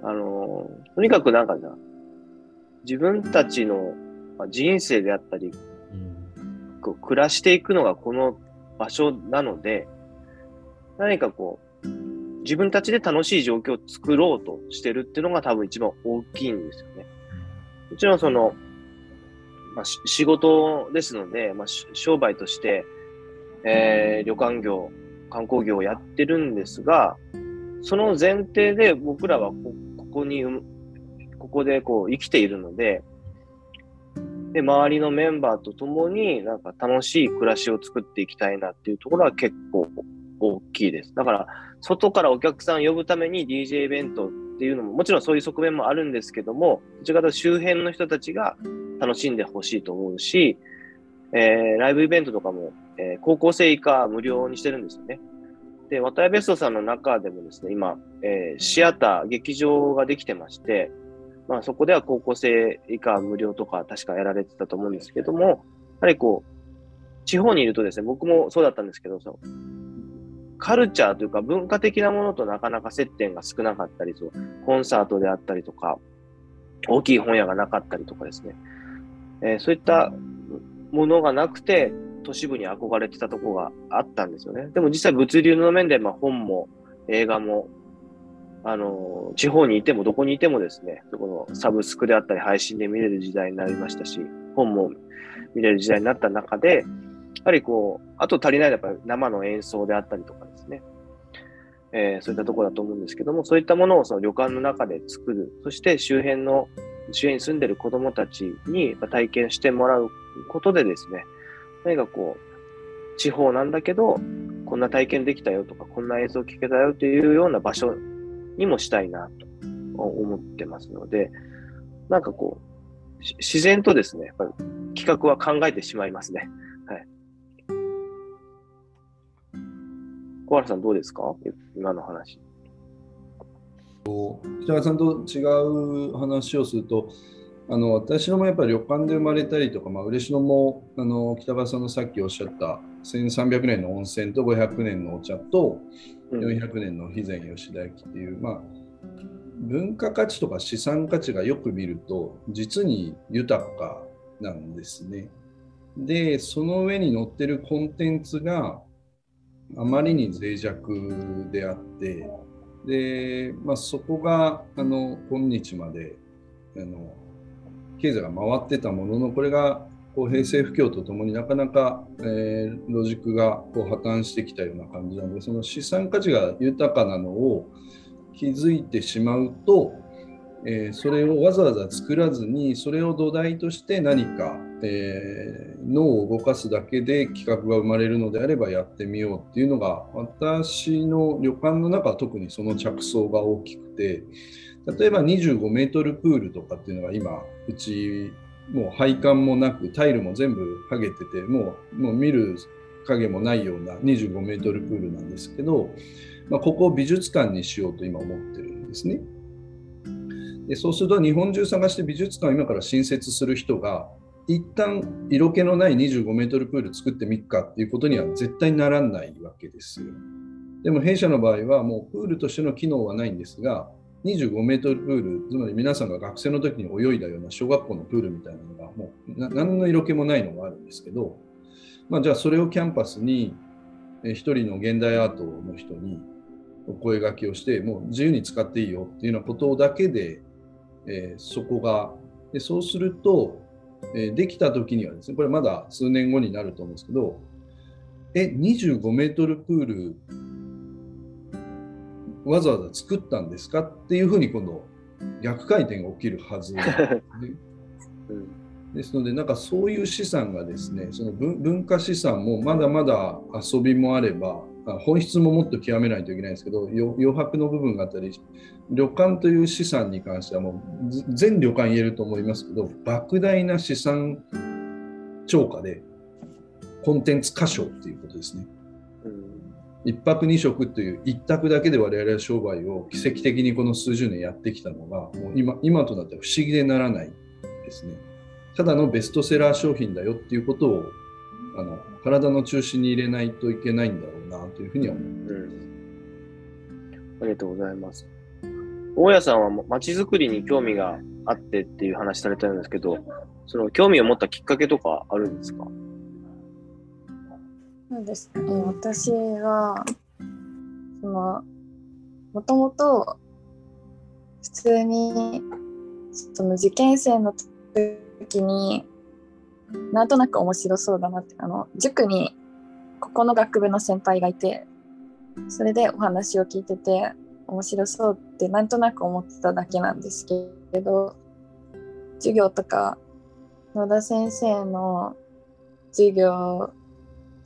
あの、とにかくなんかさ、自分たちの人生であったり、こう暮らしていくのがこの場所なので、何かこう、自分たちで楽しい状況を作ろうとしてるっていうのが多分一番大きいんですよね。もちろんその、まあ、仕事ですので、まあ、商売として、えー旅館業、観光業をやってるんですが、その前提で僕らはこここに、ここでこう生きているので、で、周りのメンバーと共になんか楽しい暮らしを作っていきたいなっていうところは結構大きいです。だから、外からお客さんを呼ぶために DJ イベントっていうのも、もちろんそういう側面もあるんですけども、どちらかと周辺の人たちが楽しんでほしいと思うし、えーライブイベントとかも、えー高校生以下無料にしてるんですよね。で、渡辺ベストさんの中でもですね、今、えーシアター、劇場ができてまして、まあそこでは高校生以下無料とか確かやられてたと思うんですけども、やはりこう、地方にいるとですね、僕もそうだったんですけど、そうカルチャーというか文化的なものとなかなか接点が少なかったり、そうコンサートであったりとか、大きい本屋がなかったりとかですね、えーそういったものがなくて、都市部に憧れてたところがあったんですよね。でも実際物流の面で、まあ、本も映画も、あの、地方にいてもどこにいてもですね、そこのサブスクであったり配信で見れる時代になりましたし、本も見れる時代になった中で、やはりこう、あと足りないのはやっぱり生の演奏であったりとかですね、えーそういったところだと思うんですけども、そういったものをその旅館の中で作る、そして周辺の、周辺に住んでる子供たちにまあ体験してもらうことでですね、何かこう、地方なんだけど、こんな体験できたよとか、こんな映像聞けたよというような場所にもしたいなと思ってますので、なんかこう、自然とですね、やっぱり企画は考えてしまいますね。はい。小原さんどうですか？今の話。北川さんと違う話をすると、あの私のもやっぱり旅館で生まれたりとか、まあ、嬉野もあの北川さんのさっきおっしゃった1300年の温泉と500年のお茶と400年の肥前吉田焼っていう、まあ、文化価値とか資産価値がよく見ると実に豊かなんですね。でその上に載ってるコンテンツがあまりに脆弱であってで、まあ、そこがあの今日まであの経済が回ってたもののこれがこう平成不況とともになかなか、えー、ロジックがこう破綻してきたような感じなのでその資産価値が豊かなのを気づいてしまうと、えー、それをわざわざ作らずにそれを土台として何か、えー、脳を動かすだけで企画が生まれるのであればやってみようっていうのが私の旅館の中は特にその着想が大きくて例えば25メートルプールとかっていうのが今うちもう配管もなくタイルも全部剥げててもうもう見る影もないような25メートルプールなんですけど、まあ、ここを美術館にしようと今思ってるんですね。でそうすると日本中探して美術館を今から新設する人が一旦色気のない25メートルプール作ってみっかっていうことには絶対ならないわけですよ。でも弊社の場合はもうプールとしての機能はないんですが25メートルプール、つまり皆さんが学生の時に泳いだような小学校のプールみたいなのが、もう何の色気もないのがあるんですけど、まあ、じゃあそれをキャンパスに、一人の現代アートの人にお声がけをして、もう自由に使っていいよっていうようなことだけで、えー、そこがで、そうすると、えー、できた時にはですね、これまだ数年後になると思うんですけど、え、25メートルプールわざわざ作ったんですかっていうふうに今度逆回転が起きるはず、ね。うん、ですのでなんかそういう資産がですねその文化資産もまだまだ遊びもあれば本質ももっと極めないといけないんですけど余白の部分があったり旅館という資産に関してはもう全旅館言えると思いますけど莫大な資産超過でコンテンツ過小っていうことですね。一泊二食という一択だけで我々は商売を奇跡的にこの数十年やってきたのがもう今今となっては不思議でならないですね。ただのベストセラー商品だよっていうことをあの体の中心に入れないといけないんだろうなというふうには思います、うん。ありがとうございます。大家さんはまちづくりに興味があってっていう話されたんですけど、その興味を持ったきっかけとかあるんですか？そうです。ね、私はそのもともと普通にその受験生の時になんとなく面白そうだなってあの塾にここの学部の先輩がいてそれでお話を聞いてて面白そうってなんとなく思ってただけなんですけど授業とか野田先生の授業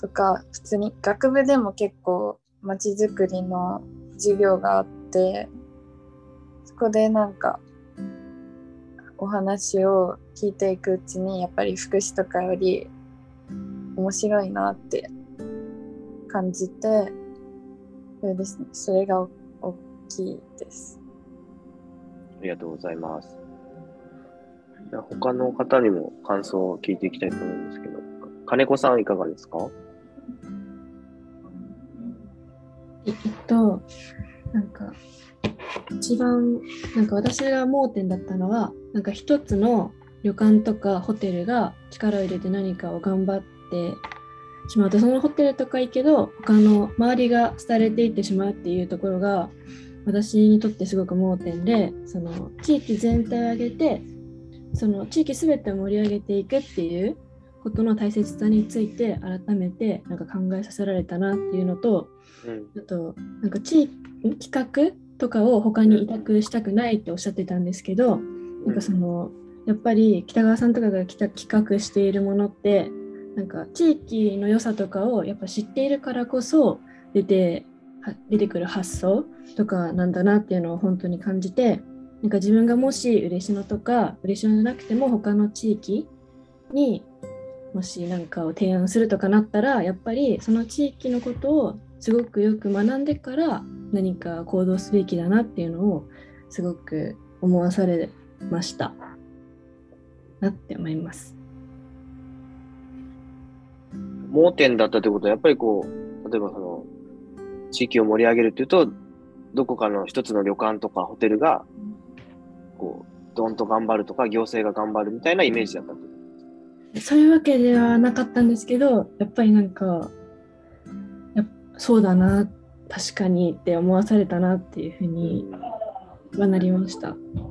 とか普通に学部でも結構まちづくりの授業があってそこでなんかお話を聞いていくうちにやっぱり福祉とかより面白いなって感じてそれですねそれが大きいです。ありがとうございます。他の方にも感想を聞いていきたいと思うんですけど、金子さんいかがですか？と、なんか、一番、なんか私が盲点だったのは、なんか一つの旅館とかホテルが力を入れて何かを頑張ってしまうと、そのホテルとかいいけど、他の周りが廃れていってしまうっていうところが、私にとってすごく盲点で、その地域全体を挙げて、その地域すべてを盛り上げていくっていうことの大切さについて改めてなんか考えさせられたなっていうのと、あとなんか地域企画とかを他に委託したくないっておっしゃってたんですけど、うん、なんかそのやっぱり北川さんとかが企画しているものってなんか地域の良さとかをやっぱ知っているからこそ出て出てくる発想とかなんだなっていうのを本当に感じてなんか自分がもし嬉野とか嬉野じゃなくても他の地域にもし何かを提案するとかなったらやっぱりその地域のことをすごくよく学んでから何か行動すべきだなっていうのをすごく思わされましたなって思います。盲点だったということは、やっぱりこう、例えばその、地域を盛り上げるっていうと、どこかの一つの旅館とかホテルが、こう、どんと頑張るとか、行政が頑張るみたいなイメージだったと。そういうわけではなかったんですけどやっぱりなんかそうだな確かにって思わされたなっていうふうにはなりました。うん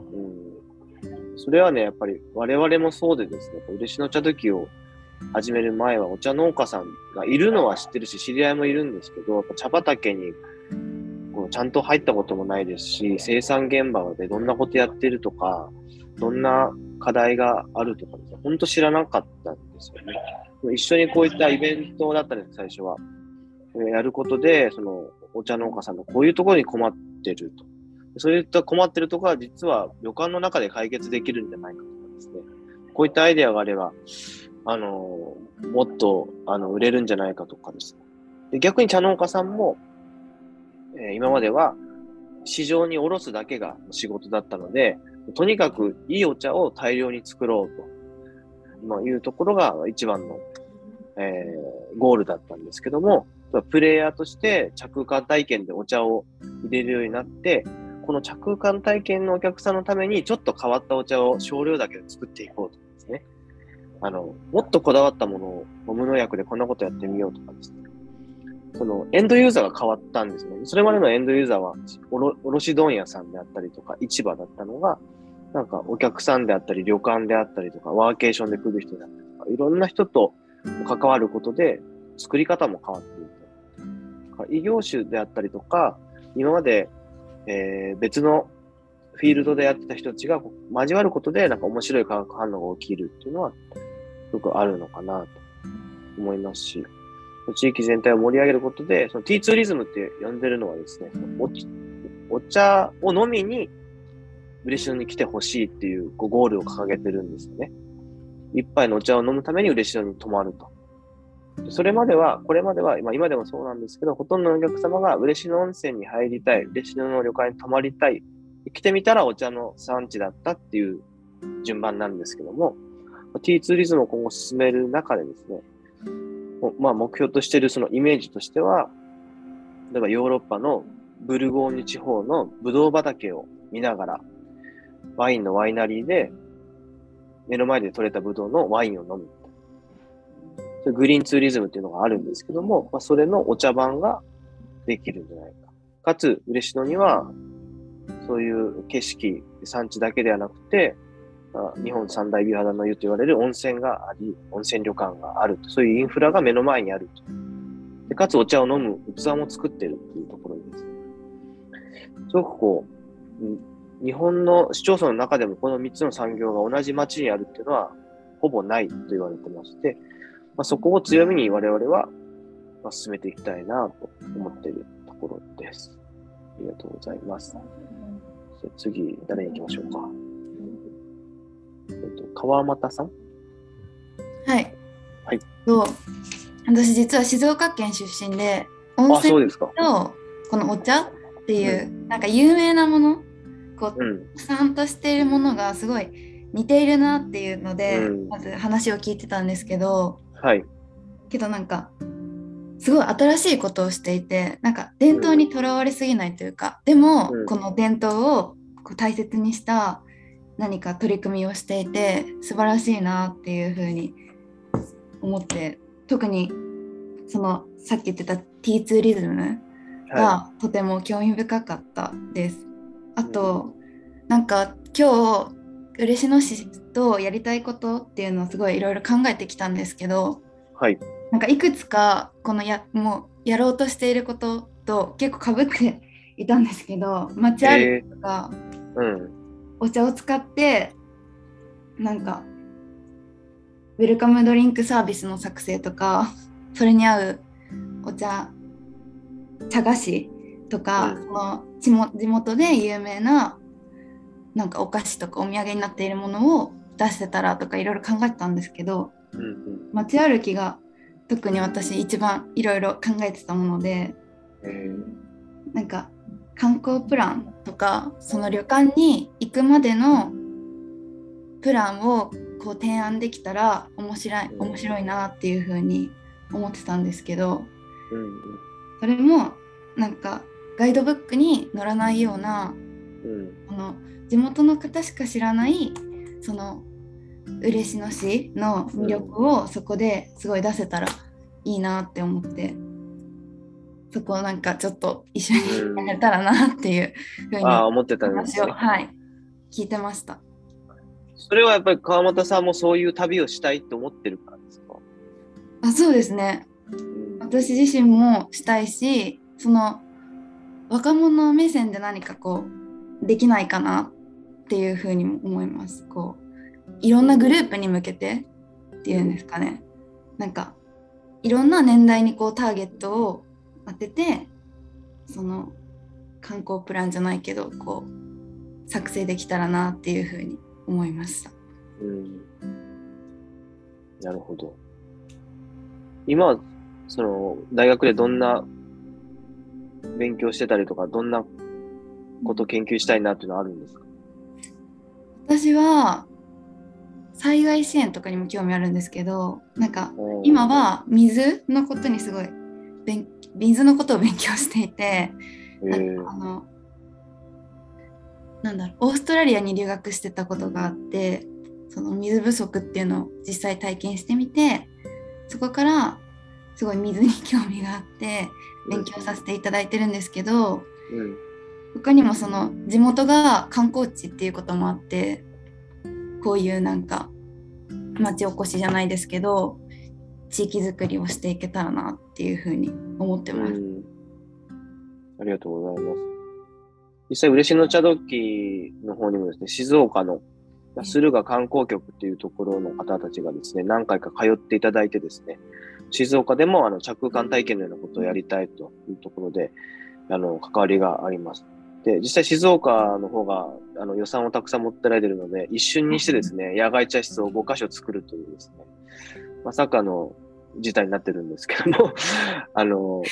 それはね、やっぱり我々もそうでですね、嬉野茶時を始める前はお茶農家さんがいるのは知ってるし、知り合いもいるんですけど、やっぱ茶畑にこうちゃんと入ったこともないですし、生産現場でどんなことやってるとか、どんな課題があるとかですね、本当知らなかったんですよね。一緒にこういったイベントだったんです、最初は。やることで、そのお茶農家さんのこういうところに困ってると。そういった困ってるところは実は旅館の中で解決できるんじゃないかとかですね。こういったアイデアがあれば、あのもっとあの売れるんじゃないかとかですね。で逆に茶農家さんも、えー今までは市場に卸すだけが仕事だったので、とにかくいいお茶を大量に作ろうと、まあ、いうところが一番の、えーゴールだったんですけども、プレイヤーとして着空間体験でお茶を入れるようになって、この着空間体験のお客さんのためにちょっと変わったお茶を少量だけで作っていこうとかですね。あの、もっとこだわったものを無農薬でこんなことやってみようとかですね。そのエンドユーザーが変わったんですね。それまでのエンドユーザーはおろ卸問屋さんであったりとか市場だったのが、なんかお客さんであったり旅館であったりとかワーケーションで来る人だったりとか、いろんな人と関わることで作り方も変わってい異業種であったりとか、今まで、えー別のフィールドでやってた人たちが交わることでなんか面白い化学反応が起きるっていうのはよくあるのかなと思いますし、地域全体を盛り上げることで、その T ツーリズムって呼んでるのはですね、おお茶を飲みに嬉野に来てほしいっていうこうゴールを掲げてるんですよね。一杯のお茶を飲むために嬉野に泊まると。それまでは、これまでは、今でもそうなんですけど、ほとんどのお客様が嬉野温泉に入りたい、嬉野の旅館に泊まりたい、来てみたらお茶の産地だったっていう順番なんですけども、T ツーリズムを今後進める中でですね、まあ、目標としているそのイメージとしては、例えばヨーロッパのブルゴーニュ地方のブドウ畑を見ながら、ワインのワイナリーで目の前で採れたブドウのワインを飲む。グリーンツーリズムっていうのがあるんですけども、まあ、それのお茶番ができるんじゃないか。かつ、嬉野には、そういう景色、産地だけではなくて、まあ日本三大美肌の湯と言われる温泉があり、温泉旅館がある。そういうインフラが目の前にあると。でかつお茶を飲む器も作ってるっていうところです。すごくこう、日本の市町村の中でもこの3つの産業が同じ町にあるっていうのはほぼないと言われてまして、まあ、そこを強みに我々はまあ進めていきたいなと思っているところです。ありがとうございます。次、誰に行きましょうか？えっと、川又さん？はい。はい。と私実は静岡県出身で温泉。とこのお茶っていう、なんか有名なものこううん。特産としているものがすごい似ているなっていうので、うんまず話を聞いてたんですけどはい。けどなんかすごい新しいことをしていてなんか伝統にとらわれすぎないというか、でも、うんこの伝統をこう大切にした何か取り組みをしていて素晴らしいなっていうふうに思って特にそのさっき言ってた T ツーリズムはがとても興味深かったです。あとなんか今日嬉野市とやりたいことっていうのをすごいいろいろ考えてきたんですけどい。はい。なんかいくつかこのやもうやろうとしていることと結構かぶっていたんですけど街歩きとか、うん。お茶を使ってなんかウェルカムドリンクサービスの作成とかそれに合うお茶茶菓子とか、うんその地も地元で有名ななんかお菓子とかお土産になっているものを出してたらとかいろいろ考えてたんですけどうんうん。街歩きが特に私一番いろいろ考えてたものでえーなんか観光プランとかその旅館に行くまでのプランをこう提案できたら面白い面白いなっていうふうに思ってたんですけどうん。それもなんかガイドブックに載らないようなうん。あの地元の方しか知らないその嬉野市の魅力をそこですごい出せたらいいなって思ってそこをなんかちょっと一緒にやれたらなっていうふうに思ってたんです話を、ね。はい、聞いてました。それはやっぱり川又さんもそういう旅をしたいと思ってるからですか？あそうですね私自身もしたいしその若者目線で何かこうできないかなっていうふうにも思いますこういろんなグループに向けてっていうんですかねなんかいろんな年代にこうターゲットを当ててその観光プランじゃないけどこう作成できたらなっていうふうに思いました。うん。なるほど。今、その、大学でどんな勉強してたりとか、どんなこと研究したいなっていうのはあるんですか？私は災害支援とかにも興味あるんですけどなんか今は水のことにすごい勉水のことを勉強していてなんかあのなんだろうオーストラリアに留学してたことがあってその水不足っていうのを実際体験してみてそこからすごい水に興味があって勉強させていただいてるんですけどうん。他にもその地元が観光地っていうこともあってこういうなんか町おこしじゃないですけど地域づくりをしていけたらなっていうふうに思ってます。ありがとうございます。実際、嬉野茶時の方にもですね、静岡の駿河観光局っていうところの方たちがですね、何回か通っていただいてですね、静岡でもあの着空間体験のようなことをやりたいというところで、あの、関わりがあります。で、実際静岡の方があの予算をたくさん持ってられているので、一瞬にしてですね、野外茶室を5カ所作るというですね、まさかの事態になってるんですけども、あの、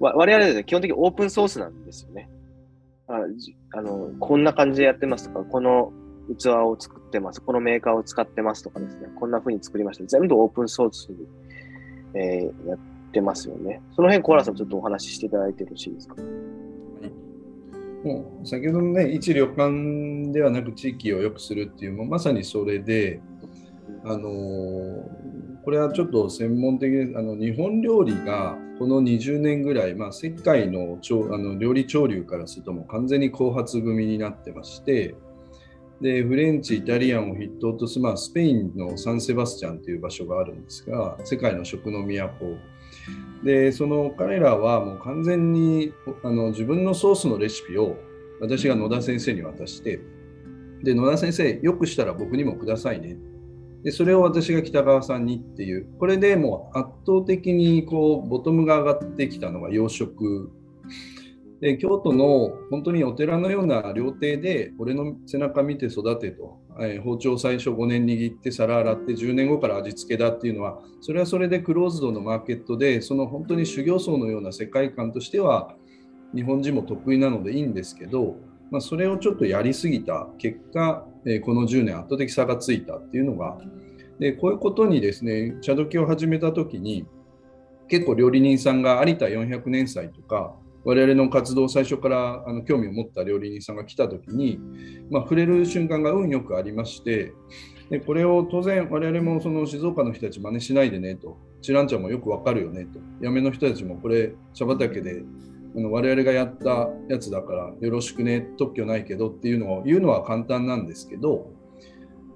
わ我々ですね、基本的にオープンソースなんですよね。あじあのこんな感じでやってますとか、この器を作ってます、このメーカーを使ってますとかですね、こんな風に作りました。全部オープンソースに、えーやってますよね。その辺、コーラさん、ちょっとお話ししていただいてよろしいですか？もう先ほどのね、一旅館ではなく地域を良くするっていう、もまさにそれで、あのこれはちょっと専門的であの日本料理がこの20年ぐらい、まあ、世界のあの料理潮流からするともう完全に後発組になってましてでフレンチイタリアンを筆頭とする、まあ、スペインのサンセバスチャンという場所があるんですが世界の食の都でその彼らはもう完全にあの自分のソースのレシピを私が野田先生に渡してで野田先生よくしたら僕にもくださいね。でそれを私が北川さんにっていうこれでもう圧倒的にこうボトムが上がってきたのが洋食。で京都の本当にお寺のような料亭で俺の背中見て育てと、えー包丁最初5年握って皿洗って10年後から味付けだっていうのはそれはそれでクローズドのマーケットでその本当に修行僧のような世界観としては日本人も得意なのでいいんですけど、まあ、それをちょっとやりすぎた結果、えーこの10年圧倒的差がついたっていうのがでこういうことにですね茶時を始めた時に結構料理人さんが有田400年祭とか我々の活動を最初からあの興味を持った料理人さんが来た時に、まあ、触れる瞬間が運よくありましてでこれを当然我々もその静岡の人たち真似しないでねと。知らんちゃんもよくわかるよねと。八女の人たちもこれ茶畑であの我々がやったやつだからよろしくね特許ないけどっていうのを言うのは簡単なんですけど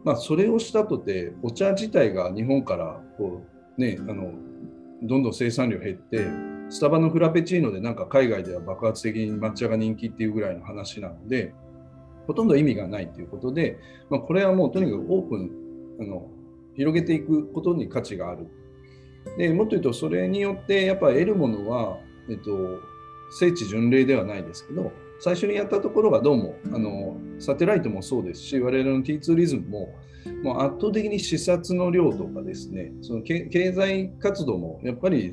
まあ、それをしたとてお茶自体が日本からこう、ね、あのどんどん生産量減ってスタバのフラペチーノでなんか海外では爆発的に抹茶が人気っていうぐらいの話なのでほとんど意味がないということで、まあ、これはもうとにかくオープンあの広げていくことに価値がある。でもっと言うとそれによってやっぱ得るものは、えっと、聖地巡礼ではないですけど最初にやったところがどうもあのサテライトもそうですし我々の T ツーリズムももう圧倒的に視察の量とかですねその経済活動もやっぱり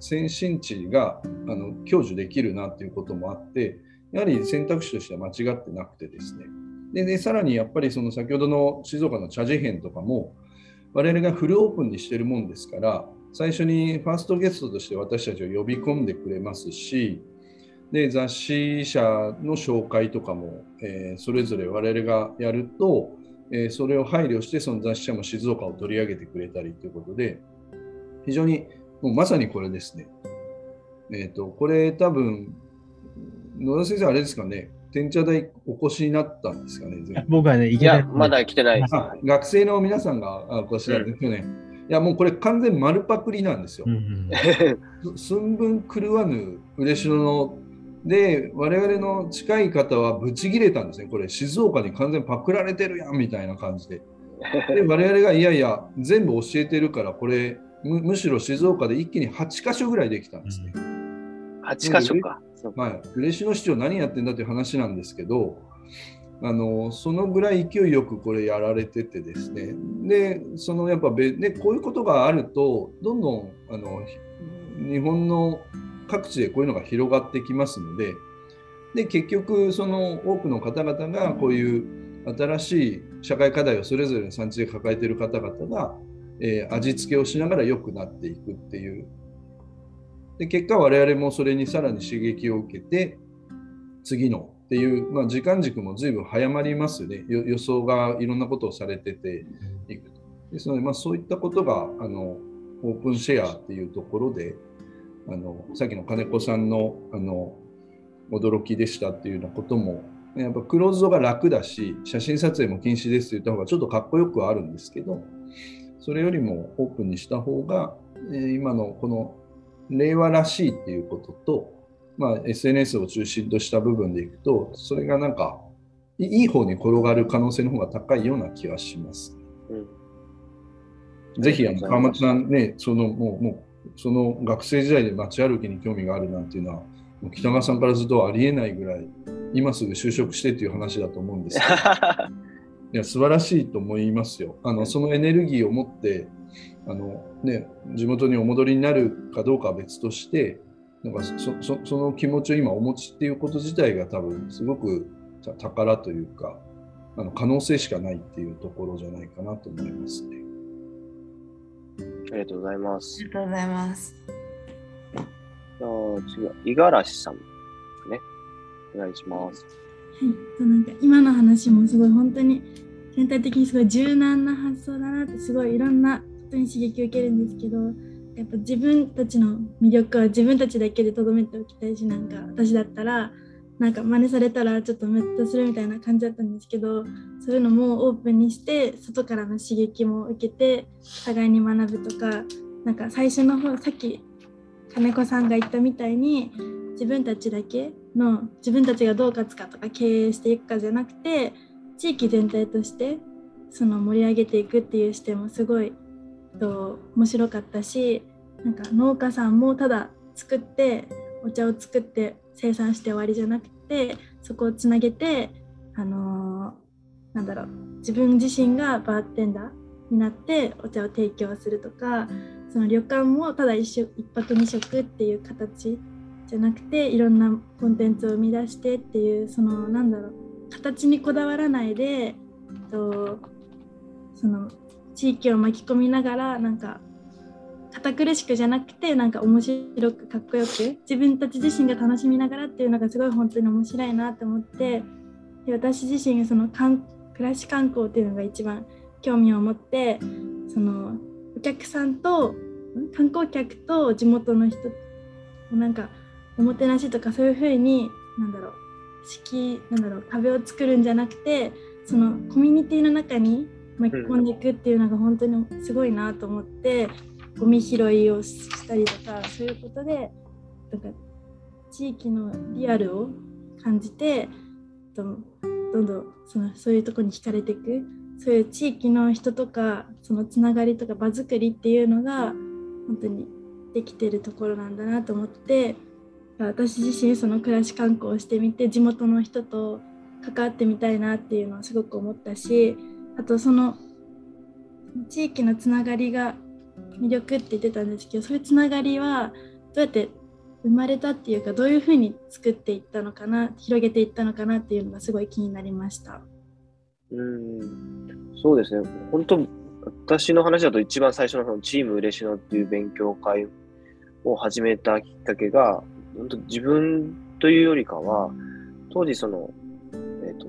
先進地があの享受できるなということもあってやはり選択肢としては間違ってなくてですね。で、でさらにやっぱりその先ほどの静岡の茶事編とかも、我々がフルオープンにしてるもんですから、最初にファーストゲストとして私たちを呼び込んでくれますし、で雑誌社の紹介とかも、えー、それぞれ我々がやると、えー、それを配慮してその雑誌社も静岡を取り上げてくれたりということで非常にもうまさにこれですね。えっ、ー、とこれ多分野田先生あれですかね天茶大お越しになったんですかね 僕はねいやまだ来てないです、学生の皆さんがお越しなんですよね。うんいやもうこれ完全丸パクリなんですよ。うんうん、寸分狂わぬ嬉野ので我々の近い方はブチギレたんですねこれ静岡に完全パクられてるやんみたいな感じで。で我々がいやいや全部教えてるからこれむしろ静岡で一気に8箇所ぐらいできたんですね。うん、8箇所か。はい、嬉野市長何やってんだという話なんですけどあのそのぐらい勢いよくこれやられててですねでそのやっぱべ、ね、こういうことがあるとどんどんあの日本の各地でこういうのが広がってきますのでで結局その多くの方々がこういう新しい社会課題をそれぞれの産地で抱えている方々が、えー、味付けをしながら良くなっていくっていう。で結果我々もそれにさらに刺激を受けて次のっていう、まあ、時間軸も随分早まりますよね予想がいろんなことをされてていくですので、まあ、そういったことがあのオープンシェアっていうところであのさっきの金子さんのあの驚きでしたっていうようなこともやっぱクローズドが楽だし写真撮影も禁止ですって言った方がちょっとかっこよくはあるんですけどそれよりもオープンにした方が、え今のこの令和らしいっていうことと、まあ、SNS を中心とした部分でいくとそれがなんかいい方に転がる可能性の方が高いような気はします。うん、ぜひあの川松さんねそのもうもうその学生時代で街歩きに興味があるなんていうのは、もう北川さんからずっとありえないぐらい、今すぐ就職してっていう話だと思うんですけど、いや素晴らしいと思いますよ。あのそのエネルギーを持ってあの、ね、地元にお戻りになるかどうかは別として、なんかそそその気持ちを今お持ちっていうこと自体が多分すごく宝というかあの可能性しかないっていうところじゃないかなと思いますね。ありがとうございます。ありがとうございます。じゃあ次は五十嵐さんね。お願いします。はい、なんか今の話もすごい本当に全体的にすごい柔軟な発想だなってすごいいろんなことに刺激を受けるんですけどやっぱ自分たちの魅力は自分たちだけでとどめておきたいしなんか私だったらなんか真似されたらちょっとムッとするみたいな感じだったんですけどそういうのもオープンにして外からの刺激も受けて互いに学ぶとかなんか最初の方さっき金子さんが言ったみたいに自分たちだけの自分たちがどう勝つかとか経営していくかじゃなくて地域全体としてその盛り上げていくっていう視点もすごいと面白かったしなんか農家さんもただ作ってお茶を作って生産して終わりじゃなくてそこをつなげてあのー、なんだろう自分自身がバーテンダーになってお茶を提供するとかその旅館もただ一一泊二食っていう形じゃなくていろんなコンテンツを生み出してっていうそのなんだろう形にこだわらないでとその地域を巻き込みながらなんか堅苦しくじゃなくてなんか面白くかっこよく自分たち自身が楽しみながらっていうのがすごい本当に面白いなと思ってで私自身がその暮らし観光っていうのが一番興味を持ってそのお客さんと観光客と地元の人なんかおもてなしとかそういうふうになんだろう敷なんだろう壁を作るんじゃなくてそのコミュニティの中に巻き込んでいくっていうのが本当にすごいなと思ってゴミ拾いをしたりとかそういうことでなんか地域のリアルを感じてどんどんそのそういうとこに惹かれていく。そういう地域の人とかそのつながりとか場作りっていうのが本当にできてるところなんだなと思って私自身その暮らし観光をしてみて地元の人と関わってみたいなっていうのはすごく思ったしあとその地域のつながりが魅力って言ってたんですけどそういうつながりはどうやって生まれたっていうかどういうふうに作っていったのかな広げていったのかなっていうのがすごい気になりました。うん。そうですね、本当、私の話だと一番最初のそのチーム嬉野っていう勉強会を始めたきっかけが、本当自分というよりかは、当時その、えっ、と、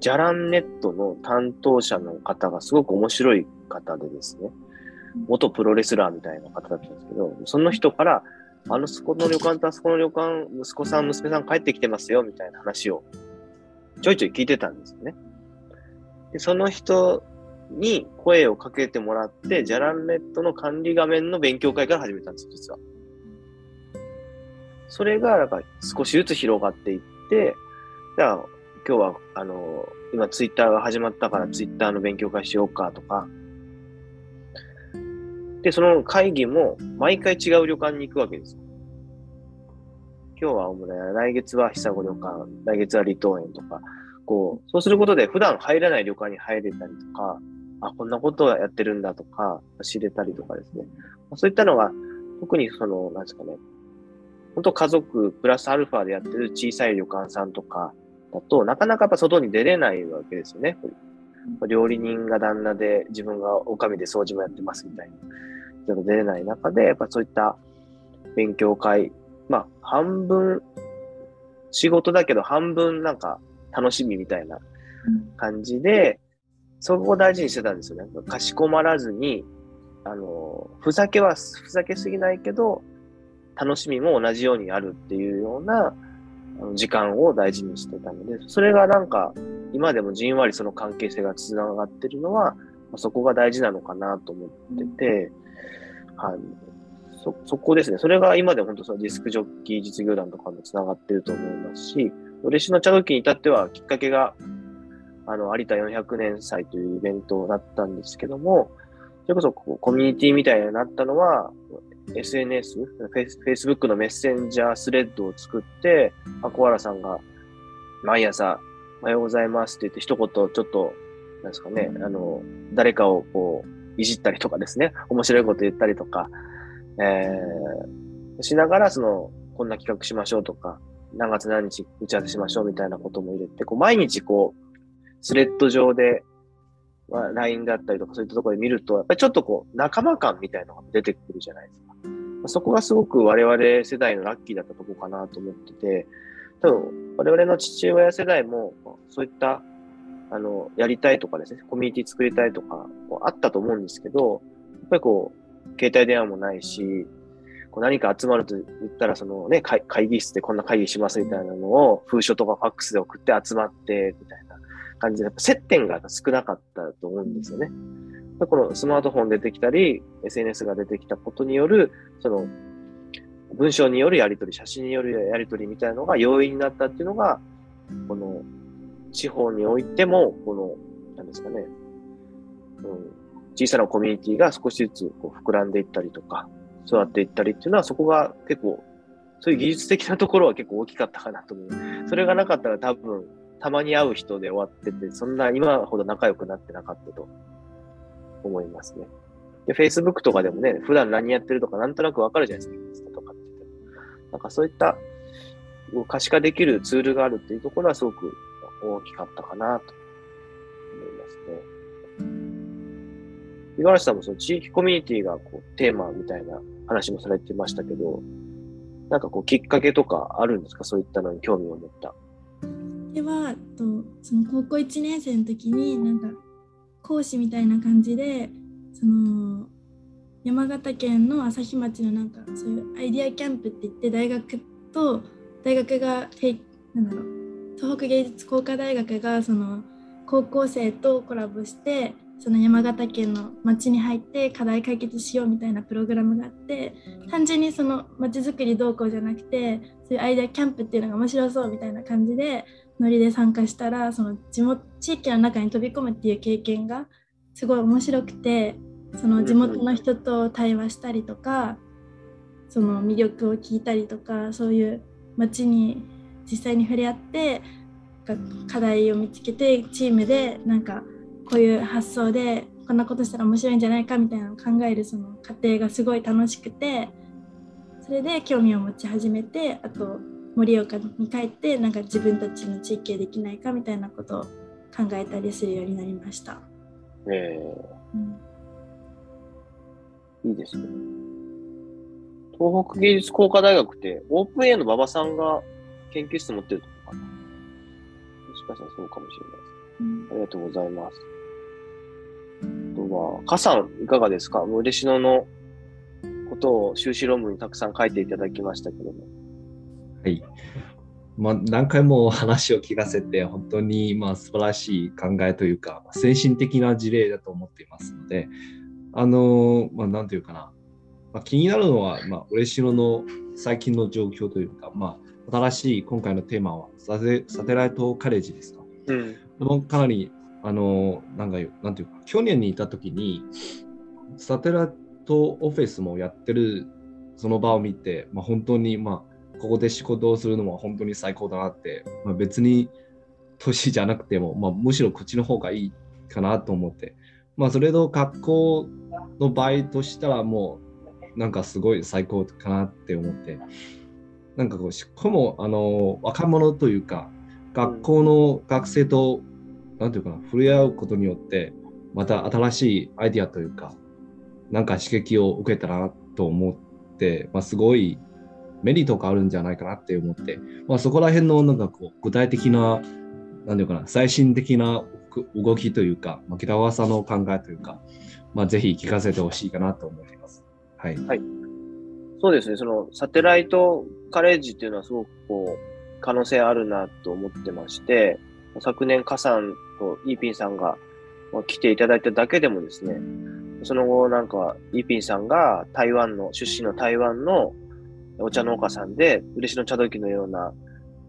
じゃらんネットの担当者の方がすごく面白い方でですね、元プロレスラーみたいな方だったんですけど、その人から、あの、そこの旅館とあそこの旅館、息子さん、娘さん帰ってきてますよ、みたいな話をちょいちょい聞いてたんですよね。で、その人に声をかけてもらって、じゃらんネットの管理画面の勉強会から始めたんですよ、実は。それが、なんか少しずつ広がっていって、じゃあ、今日は、あの、今ツイッターが始まったからツイッターの勉強会しようかとか、で、その会議も毎回違う旅館に行くわけです。今日は主に来月は久子旅館、来月は離島園とか、こう、そうすることで普段入らない旅館に入れたりとか、あ、こんなことをやってるんだとか、知れたりとかですね。そういったのが、特にその、なんですかね、本当家族プラスアルファでやってる小さい旅館さんとかだと、なかなかやっぱ外に出れないわけですよね。料理人が旦那で自分がおかみで掃除もやってますみたいな。っと出れない中で、やっぱそういった勉強会、まあ半分仕事だけど半分なんか楽しみみたいな感じで、そこを大事にしてたんですよね。かしこまらずに、あの、ふざけは、ふざけすぎないけど、楽しみも同じようにあるっていうような時間を大事にしてたので、それがなんか、今でもじんわりその関係性がつながってるのは、そこが大事なのかなと思ってて、はい。そ、そこですね。それが今でも本当そのディスクジョッキー実業団とかもつながってると思いますし、嬉野茶時に至ってはきっかけが、あの、有田400年祭というイベントだったんですけども、それこそコミュニティみたいになったのは、SNS、Facebook のメッセンジャースレッドを作って、あ小原さんが毎朝、おはようございますって言って一言ちょっと、なんですかね、あの、誰かをこう、いじったりとかですね、面白いこと言ったりとか、えー、しながら、その、こんな企画しましょうとか、何月何日打ち合わせしましょうみたいなことも入れて、こう毎日こう、スレッド上で、まあ、LINE だったりとかそういったところで見ると、やっぱりちょっとこう、仲間感みたいなのが出てくるじゃないですか。そこがすごく我々世代のラッキーだったとこかなと思ってて、多分我々の父親世代もそういったあのやりたいとかですね、コミュニティ作りたいとかあったと思うんですけど、やっぱりこう、携帯電話もないし、こう何か集まると言ったら、そのね会、議室でこんな会議しますみたいなのを、封書とかファックスで送って集まって、みたいな感じで、やっぱ接点が少なかったと思うんですよね。でこのスマートフォン出てきたり、SNS が出てきたことによる、その、文章によるやり取り、写真によるやり取りみたいなのが容易になったっていうのが、この、地方においても、この、なんですかね、うん、小さなコミュニティが少しずつこう膨らんでいったりとか、育っていったりっていうのは、そこが結構、そういう技術的なところは結構大きかったかなと思う。それがなかったら多分、たまに会う人で終わってて、そんな今ほど仲良くなってなかったと思いますね。で、Facebook とかでもね、普段何やってるとかなんとなくわかるじゃないですか、とかって。なんかそういった可視化できるツールがあるっていうところはすごく大きかったかなと思いますね。五十嵐さんもその地域コミュニティがこうテーマみたいな話もされてましたけど、なんかこうきっかけとかあるんですか？そういったのに興味を持った。ではとその高校1年生の時になんか講師みたいな感じでその山形県の朝日町のなんかそういうアイディアキャンプって言って大学と大学がなんだろう東北芸術工科大学がその高校生とコラボしてその山形県の町に入って課題解決しようみたいなプログラムがあって単純にその町づくりどうこうじゃなくてそういうアイデアキャンプっていうのが面白そうみたいな感じでノリで参加したらその地元地域の中に飛び込むっていう経験がすごい面白くてその地元の人と対話したりとかその魅力を聞いたりとかそういう町に実際に触れ合って課題を見つけてチームでなんかこういう発想でこんなことしたら面白いんじゃないかみたいなのを考えるその過程がすごい楽しくてそれで興味を持ち始めてあと盛岡に帰ってなんか自分たちの地域へできないかみたいなことを考えたりするようになりました。えうんーいいですね。東北芸術工科大学って、オープン A の馬場さんが研究室持ってるとこかな。もしかしたらそうかもしれないです。うんありがとうございます。あとは、加さん、いかがですか？嬉野のことを修士論文にたくさん書いていただきましたけども。はい。まあ、何回も話を聞かせて、本当にまあ素晴らしい考えというか、先進的な事例だと思っていますので、あの、まあ、なんていうかな、まあ、気になるのは、まあ、嬉野の最近の状況というか、まあ、新しい今回のテーマはサテサテライトカレッジですか？うん。かなり、あの、なんか、なんていうか、去年にいたときに、サテライトオフィスもやってるその場を見て、まあ、本当に、まあ、ここで仕事をするのは本当に最高だなって、まあ、別に年じゃなくても、まあ、むしろこっちの方がいいかなと思って、まあ、それと学校の場合としたらもう、なんかすごい最高かなって思って、なんかこう、しかも、あの、若者というか、学校の学生と、なんていうかな、触れ合うことによって、また新しいアイディアというか、なんか刺激を受けたなと思って、まあ、すごいメリットがあるんじゃないかなって思って、まあ、そこら辺のなんかこう具体的な、なんていうかな、最新的な動きというか、まあ、北川さんの考えというか、まあ、ぜひ聞かせてほしいかなと思います。はい。そうですね、そのサテライトカレッジっていうのはすごくこう、可能性あるなと思ってまして、昨年、カさんとイーピンさんが来ていただいただけでもですね、その後なんか、イーピンさんが台湾の、出身の台湾のお茶農家さんで、嬉野茶時のような、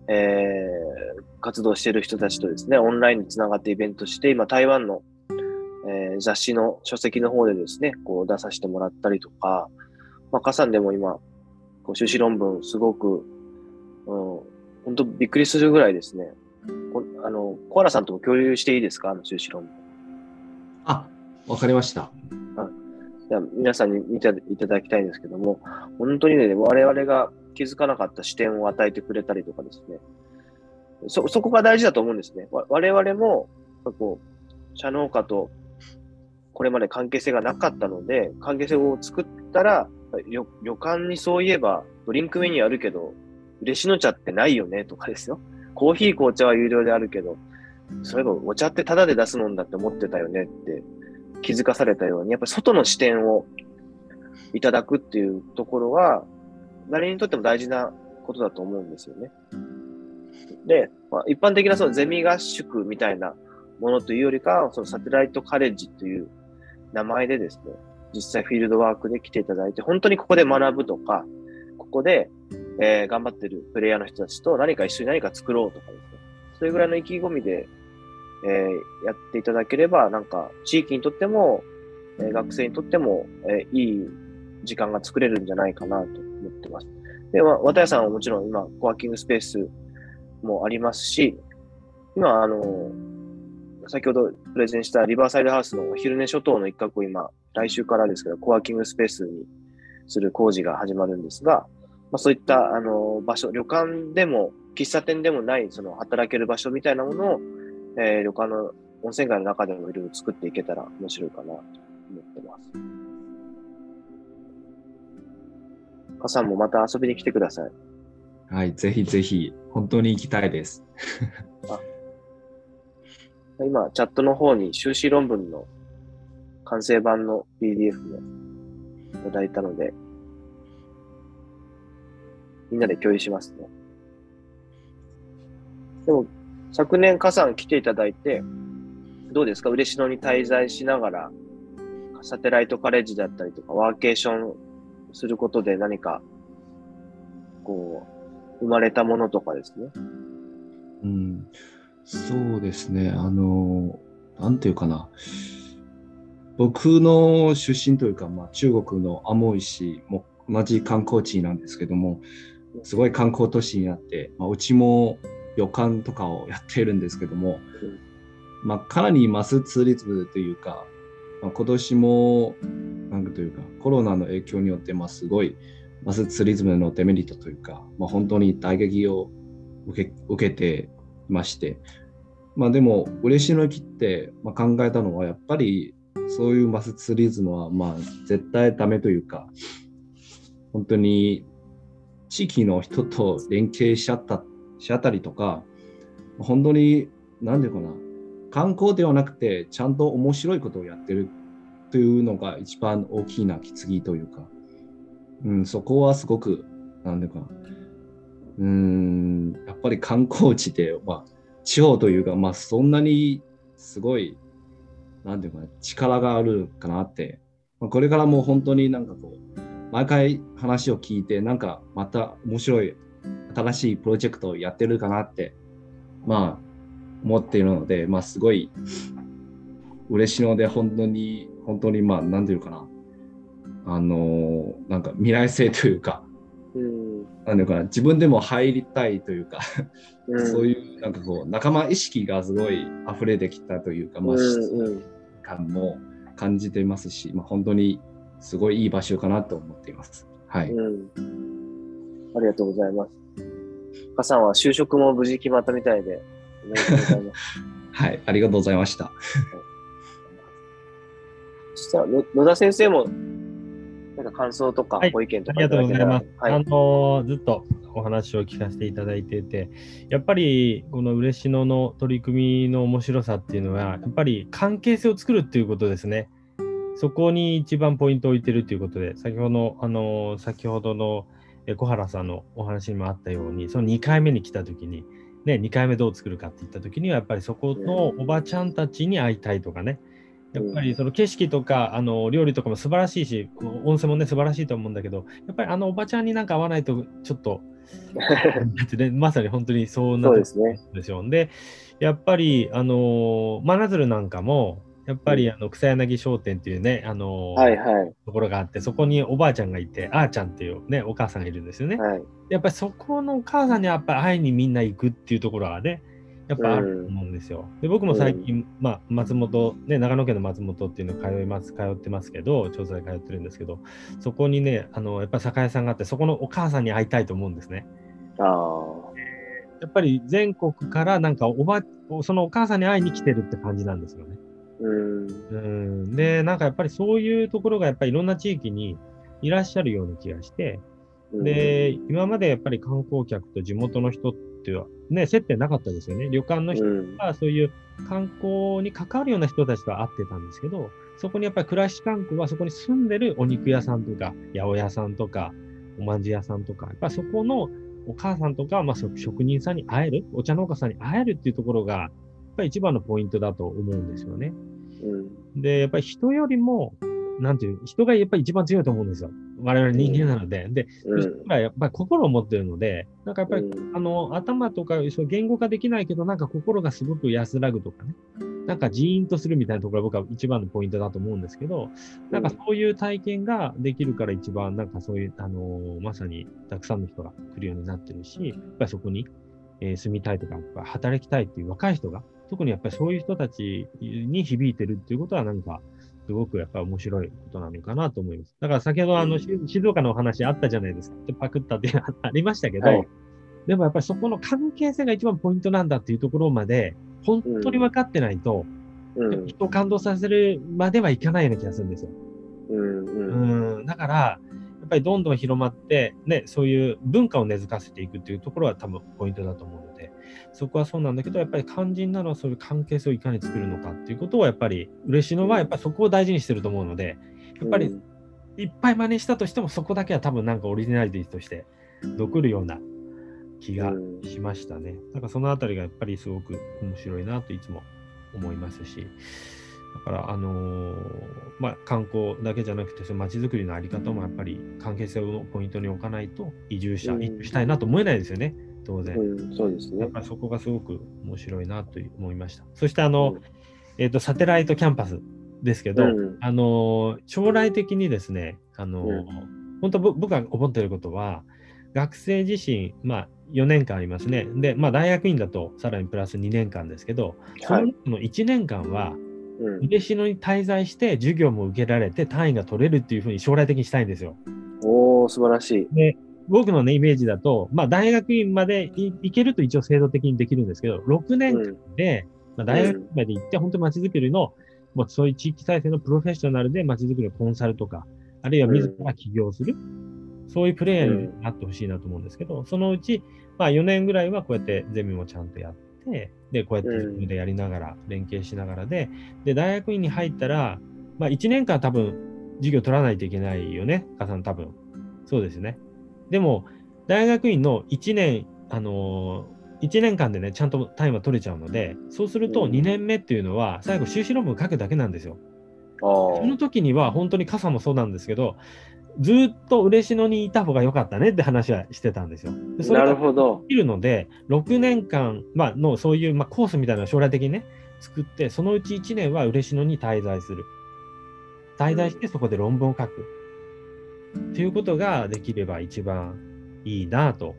えー活動している人たちとですね、オンラインにつながってイベントして、今台湾の、えー雑誌の書籍の方でですね、こう出させてもらったりとか、まあ、カさんでも今、こう修士論文すごく、うん、本当びっくりするぐらいですね。こあの、コアラさんとも共有していいですか？あの修士論文。あ、わかりました。じゃあ皆さんに見ていただきたいんですけども、本当にね、我々が気づかなかった視点を与えてくれたりとかですね、そ、そこが大事だと思うんですね。わ我々も、こう、社農家とこれまで関係性がなかったので、関係性を作ったら、旅旅館にそういえばドリンクメニューあるけど、嬉野茶ってないよねとかですよ。コーヒー、紅茶は有料であるけど、そういえばお茶ってタダで出すもんだって思ってたよねって気づかされたように、やっぱり外の視点をいただくっていうところは、誰にとっても大事なことだと思うんですよね。で、まあ、一般的なそのゼミ合宿みたいなものというよりか、そのサテライトカレッジという名前でですね、実際フィールドワークで来ていただいて、本当にここで学ぶとか、ここで、えー頑張ってるプレイヤーの人たちと何か一緒に何か作ろうとかですね、それぐらいの意気込みで、えーやっていただければ、なんか地域にとっても、えー学生にとっても、えーいい時間が作れるんじゃないかなと思ってます。で、まあ、綿谷さんはもちろん今、コワーキングスペースもありますし、今、あの、先ほどプレゼンしたリバーサイドハウスのお昼寝諸島の一角を今、来週からですけど、コワーキングスペースにする工事が始まるんですが、まあ、そういったあの場所、旅館でも喫茶店でもないその働ける場所みたいなものを、えー旅館の温泉街の中でもいろいろ作っていけたら面白いかなと思ってます。かさんもまた遊びに来てください。はい、ぜひぜひ、本当に行きたいです。今、チャットの方に修士論文の完成版の PDF もいただいたので、みんなで共有しますね。でも、昨年、加さん来ていただいて、どうですか？嬉野に滞在しながら、サテライトカレッジだったりとか、ワーケーションすることで何か、こう、生まれたものとかですね。うん、そうですね。あの、なんていうかな。僕の出身というか、まあ、中国のアモイ市も同じ観光地なんですけども、すごい観光都市になって、まあ、うちも旅館とかをやっているんですけども、まあ、かなりマスツーリズムというか、まあ、今年も、なんかというか、コロナの影響によって、まあ、すごい、マスツーリズムのデメリットというか、まあ、本当に打撃を受け受けてまして、まあ、でも、嬉野駅って、まあ、考えたのは、やっぱりそういうマスツーリズムはまあ絶対ダメというか、本当に地域の人と連携しちゃったしゃったりとか、本当に、なんていうかな、観光ではなくて、ちゃんと面白いことをやってるというのが一番大きなきつぎというか、うん、そこはすごく、なんていうか、うん、やっぱり観光地で、まあ、地方というか、まあ、そんなにすごい、なんていうか、力があるかなって、まあ、これからも本当になんかこう、毎回話を聞いて、なんかまた面白い新しいプロジェクトをやってるかなって、まあ、思っているので、まあ、すごい嬉しいので、本当に、本当に、まあ、なんていうかな、あの、なんか未来性というか、なんていうかな、自分でも入りたいというかうん、そういう、なんかこう、仲間意識がすごい溢れてきたというか、まあ、質感も感じていますし、まあ、本当にすごいいい場所かなと思っています。はい。うん、ありがとうございます。かさんは就職も無事決まったみたいで、おめでとうございます。はい、ありがとうございました。そしたら野田先生もなんか感想とかご意見とか、はい、ありがとうございます。はい、あのずっとお話を聞かせていただいていて、やっぱりこの嬉野の取り組みの面白さっていうのは、やっぱり関係性を作るっていうことですね。そこに一番ポイントを置いてるということで、先ほどあの先ほどの小原さんのお話にもあったように、その2回目に来た時に、ね、2回目どう作るかって言った時には、やっぱりそこのおばちゃんたちに会いたいとかね、やっぱりその景色とかあの料理とかも素晴らしいし、温泉もね素晴らしいと思うんだけど、やっぱりあのおばちゃんになんか会わないとちょっと、まさに本当にそうなるんですよ。で、ね、やっぱりあの真鶴なんかも、やっぱりあの草柳商店っていうね、あのーはいはい、ところがあって、そこにおばあちゃんがいて、あーちゃんっていうね、お母さんがいるんですよね。はい、やっぱりそこのお母さんにやっぱり会いにみんな行くっていうところがね、やっぱあると思うんですよ。で僕も最近、まあ、松本、ね、長野県の松本っていうの通います、通ってますけど、調査で通ってるんですけど、そこにね、あのやっぱり酒屋さんがあって、そこのお母さんに会いたいと思うんですね。あやっぱり全国からなんかおば、そのお母さんに会いに来てるって感じなんですよね。うんで、なんかやっぱりそういうところがやっぱりいろんな地域にいらっしゃるような気がして、で、今までやっぱり観光客と地元の人っていうね、接点なかったですよね。旅館の人がそういう観光に関わるような人たちと会ってたんですけど、そこにやっぱり暮らし観光はそこに住んでるお肉屋さんとか、八百屋さんとか、おまんじ屋さんとか、やっぱそこのお母さんとか、まあ、職人さんに会える、お茶農家さんに会えるっていうところが、ぱり一番のポイントだと思うんですよね。うん、で、やっぱり人よりも、なんていう、人がやっぱり一番強いと思うんですよ。我々人間なので。うん、で、うん、やっぱり心を持ってるので、なんかやっぱり、うん、あの、頭とか、言語化できないけど、なんか心がすごく安らぐとかね。なんかジーンとするみたいなところが僕は一番のポイントだと思うんですけど、なんかそういう体験ができるから一番、なんかそういう、あのまさにたくさんの人が来るようになってるし、やっぱりそこに、えー、住みたいとか、働きたいっていう若い人が特にやっぱりそういう人たちに響いてるっていうことはなんか、すごくやっぱり面白いことなのかなと思います。だから先ほどあの、静岡のお話あったじゃないですか。でパクったって ありましたけど、はい、でもやっぱりそこの関係性が一番ポイントなんだっていうところまで、本当に分かってないと、うん、人を感動させるまではいかないような気がするんですよ。うん、うん、だから、っぱりどんどん広まって、ね、そういう文化を根付かせていくっていうところは多分ポイントだと思うので、そこはそうなんだけど、やっぱり肝心なのはそういう関係性をいかに作るのかっていうことをやっぱり嬉野はやっぱりそこを大事にしてると思うので、やっぱりいっぱい真似したとしてもそこだけは多分なんかオリジナリティとして残るような気がしましたね。だからそのあたりがやっぱりすごく面白いなといつも思いますし、だから、あのー、まあ、観光だけじゃなくて、その街づくりのあり方もやっぱり関係性をポイントに置かないと、移住者、移住したいなと思えないですよね、当然。うん、そうですね。やっぱりそこがすごく面白いなと思いました。そして、あの、うん、えっ、ー、と、サテライトキャンパスですけど、うん、あの、将来的にですね、あの、本当僕が思っていることは、学生自身、まあ、4年間ありますね。で、まあ、大学院だとさらにプラス2年間ですけど、その1年間は、嬉野に滞在して授業も受けられて単位が取れるっていうふうに将来的にしたいんですよ。おお素晴らしい。で、僕のね、イメージだと、まあ、大学院まで行けると一応制度的にできるんですけど、6年間で、まあ、大学院まで行って、本当に街づくりの、もうそういう地域再生のプロフェッショナルで街づくりのコンサルとか、あるいは自ら起業する、そういうプレイヤーになってほしいなと思うんですけど、そのうち、まあ4年ぐらいはこうやってゼミもちゃんとやって、で、こうやって自分でやりながら、連携しながらで、で、大学院に入ったら、まあ1年間多分授業取らないといけないよね、加さん多分。そうですね。でも、大学院の1年、あのー、1年間でね、ちゃんとタイムは取れちゃうので、そうすると2年目っていうのは、最後修士論文書くだけなんですよ。その時には本当に傘もそうなんですけど、ずっと嬉野にいた方が良かったねって話はしてたんですよ。でそれながるほど。できるので、6年間、まあ、のそういう、まあ、コースみたいなのを将来的にね、作って、そのうち1年は嬉野に滞在する。滞在してそこで論文を書く。っていうことができれば一番いいなと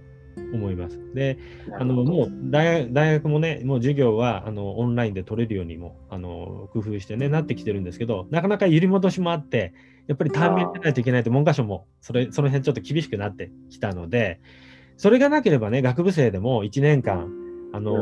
思います。で、あのもう大学もね、もう授業はあのオンラインで取れるようにもあの工夫してね、なってきてるんですけど、なかなか揺り戻しもあって、やっぱり対面でないといけないと文科省もそれその辺ちょっと厳しくなってきたので、それがなければね、学部生でも1年間、あの、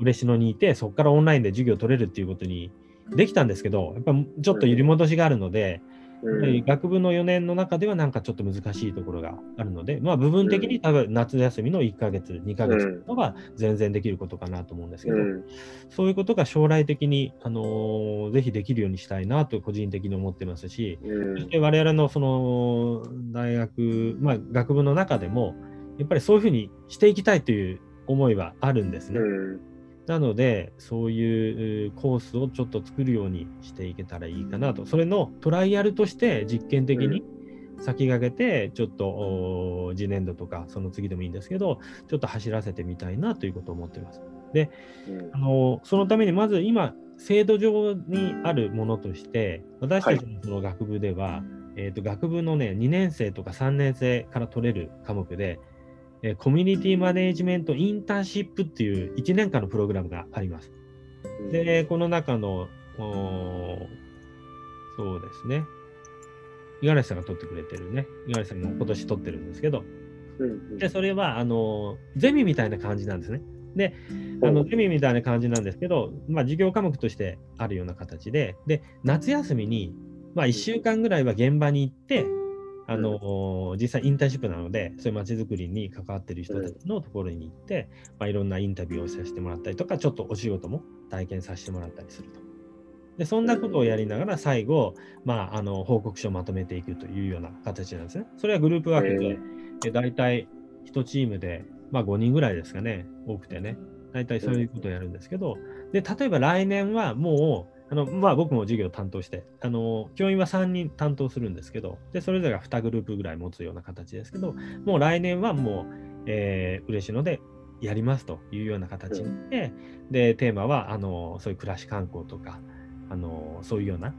嬉野にいて、そこからオンラインで授業取れるっていうことにできたんですけど、やっぱちょっと揺り戻しがあるので、やっぱり学部の4年の中ではなんかちょっと難しいところがあるので、まあ部分的に多分夏休みの1ヶ月、2ヶ月のが全然できることかなと思うんですけど、うん。そういうことが将来的に、あのーぜひできるようにしたいなと個人的に思ってますし、うん。そして我々のその大学、まあ学部の中でも、やっぱりそういうふうにしていきたいという思いはあるんですね。なので、そういううコースをちょっと作るようにしていけたらいいかなと。それのトライアルとして実験的に先駆けて、ちょっとお次年度とか、その次でもいいんですけど、ちょっと走らせてみたいなということを思っています。で、あのそのためにまず今、制度上にあるものとして、私たちのその学部では、えーと学部のね、2年生とか3年生から取れる科目で、えーコミュニティマネジメントインターンシップっていう1年間のプログラムがあります。で、この中の、そうですね、五十嵐さんが取ってくれてるね、五十嵐さんも今年取ってるんですけど、で、それは、あの、ゼミみたいな感じなんですね。で、あのゼミみたいな感じなんですけど、まあ、授業科目としてあるような形で、で、夏休みに、まあ、1週間ぐらいは現場に行って、あの実際インターンシップなので、そういう街づくりに関わっている人たちのところに行って、まあ、いろんなインタビューをさせてもらったりとか、ちょっとお仕事も体験させてもらったりすると。で、そんなことをやりながら、最後、まあ、あの報告書をまとめていくというような形なんですね。それはグループワークで、で大体1チームで、まあ、5人ぐらいですかね、多くてね。大体そういうことをやるんですけど、で、例えば来年はもう、あのまあ、僕も授業を担当して、あの教員は3人担当するんですけど、でそれぞれが2グループぐらい持つような形ですけど、もう来年はもう、えー、嬉野でやりますというような形にして、で、テーマはあのそういう暮らし観光とか、あのそういうような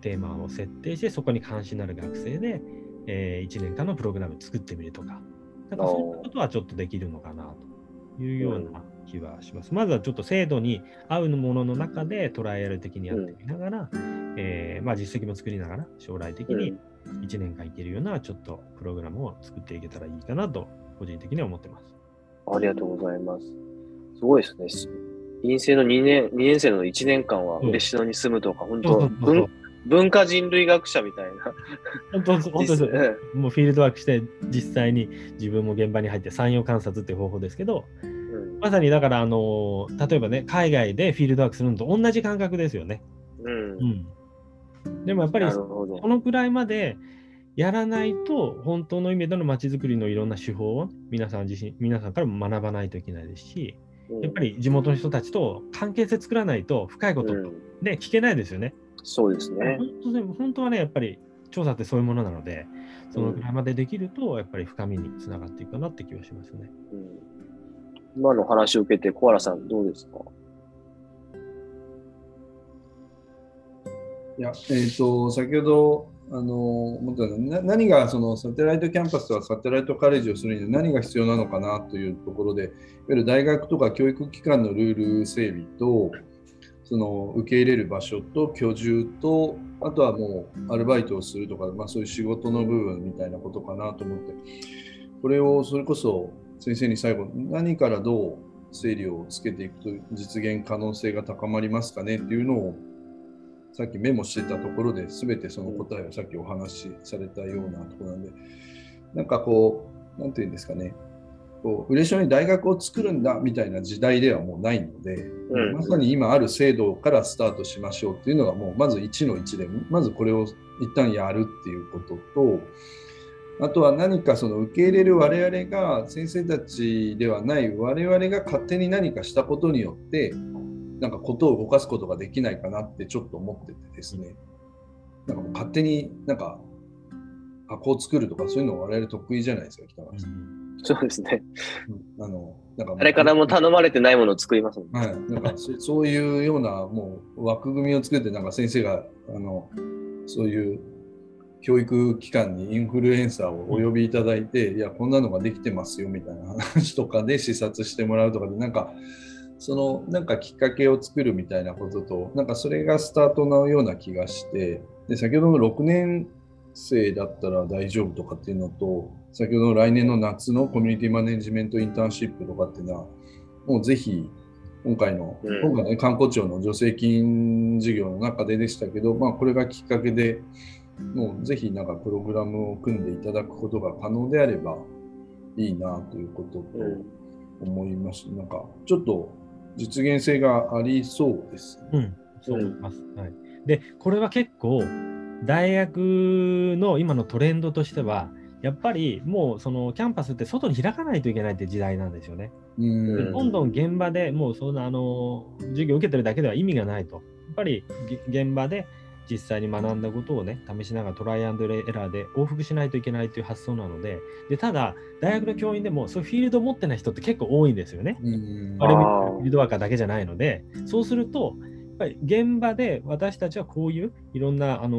テーマを設定して、そこに関心のある学生で、え1年間のプログラム作ってみるとか、なんかそういったことはちょっとできるのかなというような気はします。まずはちょっと制度に合うものの中でトライアル的にやってみながら、えーまあ、実績も作りながら将来的に1年間いけるようなちょっとプログラムを作っていけたらいいかなと個人的には思ってます。ありがとうございます。すごいですね。陰性の2年 ,2 年生の1年間は嬉野に住むとか、本当文文化人類学者みたいな。本当本当です。もうフィールドワークして実際に自分も現場に入って産業観察っていう方法ですけど、うん、まさにだからあの例えばね海外でフィールドワークするのと同じ感覚ですよね。うん、うん、でもやっぱりそのくらいまでやらないと本当の意味での街づくりのいろんな手法を皆さん自身皆さんからも学ばないといけないですし、うん、やっぱり地元の人たちと関係性作らないと深いことね、聞けないですよね。そうですね。本当本当はね、やっぱり調査ってそういうものなので、そのぐらいまでできると、やっぱり深みにつながっていくかなって気はしますね。うん、今の話を受けて、小原さん、どうですか？いや、えっ、ー、と、先ほど、あの思ったのは何がそのサテライトキャンパスとサテライトカレッジをするには何が必要なのかなというところで、いわゆる大学とか教育機関のルール整備と、その受け入れる場所と居住とあとはもうアルバイトをするとか、まあ、そういう仕事の部分みたいなことかなと思ってこれをそれこそ先生に最後何からどう整理をつけていくと実現可能性が高まりますかねっていうのをさっきメモしてたところで全てその答えをさっきお話しされたようなとこなんでなんかこう何て言うんですかね。こう嬉野に大学を作るんだみたいな時代ではもうないので、うん、まさに今ある制度からスタートしましょうっていうのがもうまず1の1でまずこれを一旦やるっていうこととあとは何かその受け入れる我々が先生たちではない我々が勝手に何かしたことによってなんかことを動かすことができないかなってちょっと思っててですねなんかもう勝手になんか箱を作るとかそういうの我々得意じゃないですか北川さん。そうですね。あのなんか誰からも頼まれてないものを作りますもんね。はい、なんかそそういうようなもう枠組みを作ってなんか先生があのそういう教育機関にインフルエンサーをお呼びいただいて、うん、いやこんなのができてますよみたいな話とかで視察してもらうとかでなんかそのなんかきっかけを作るみたいなこととなんかそれがスタートのような気がしてで先ほどの6年生だったら大丈夫とかっていうのと先ほどの来年の夏のコミュニティマネジメントインターンシップとかっていうのは、もうぜひ、今回の、うん、今回ね、観光庁の助成金事業の中ででしたけど、まあ、これがきっかけで、もうぜひなんかプログラムを組んでいただくことが可能であればいいなということと思います。うん、なんか、ちょっと実現性がありそうです、ね。うん、そう思います。はい、で、これは結構、大学の今のトレンドとしては、やっぱりもうそのキャンパスって外に開かないといけないって時代なんですよね。うんどんどん現場でもうそんなあの授業を受けてるだけでは意味がないと。やっぱり現場で実際に学んだことをね、試しながらトライアンドエラーで往復しないといけないという発想なので、でただ、大学の教員でもそういうフィールドを持ってない人って結構多いんですよね。あれフィールドワーカーだけじゃないので、そうすると、やっぱり現場で私たちはこういういろんな、あの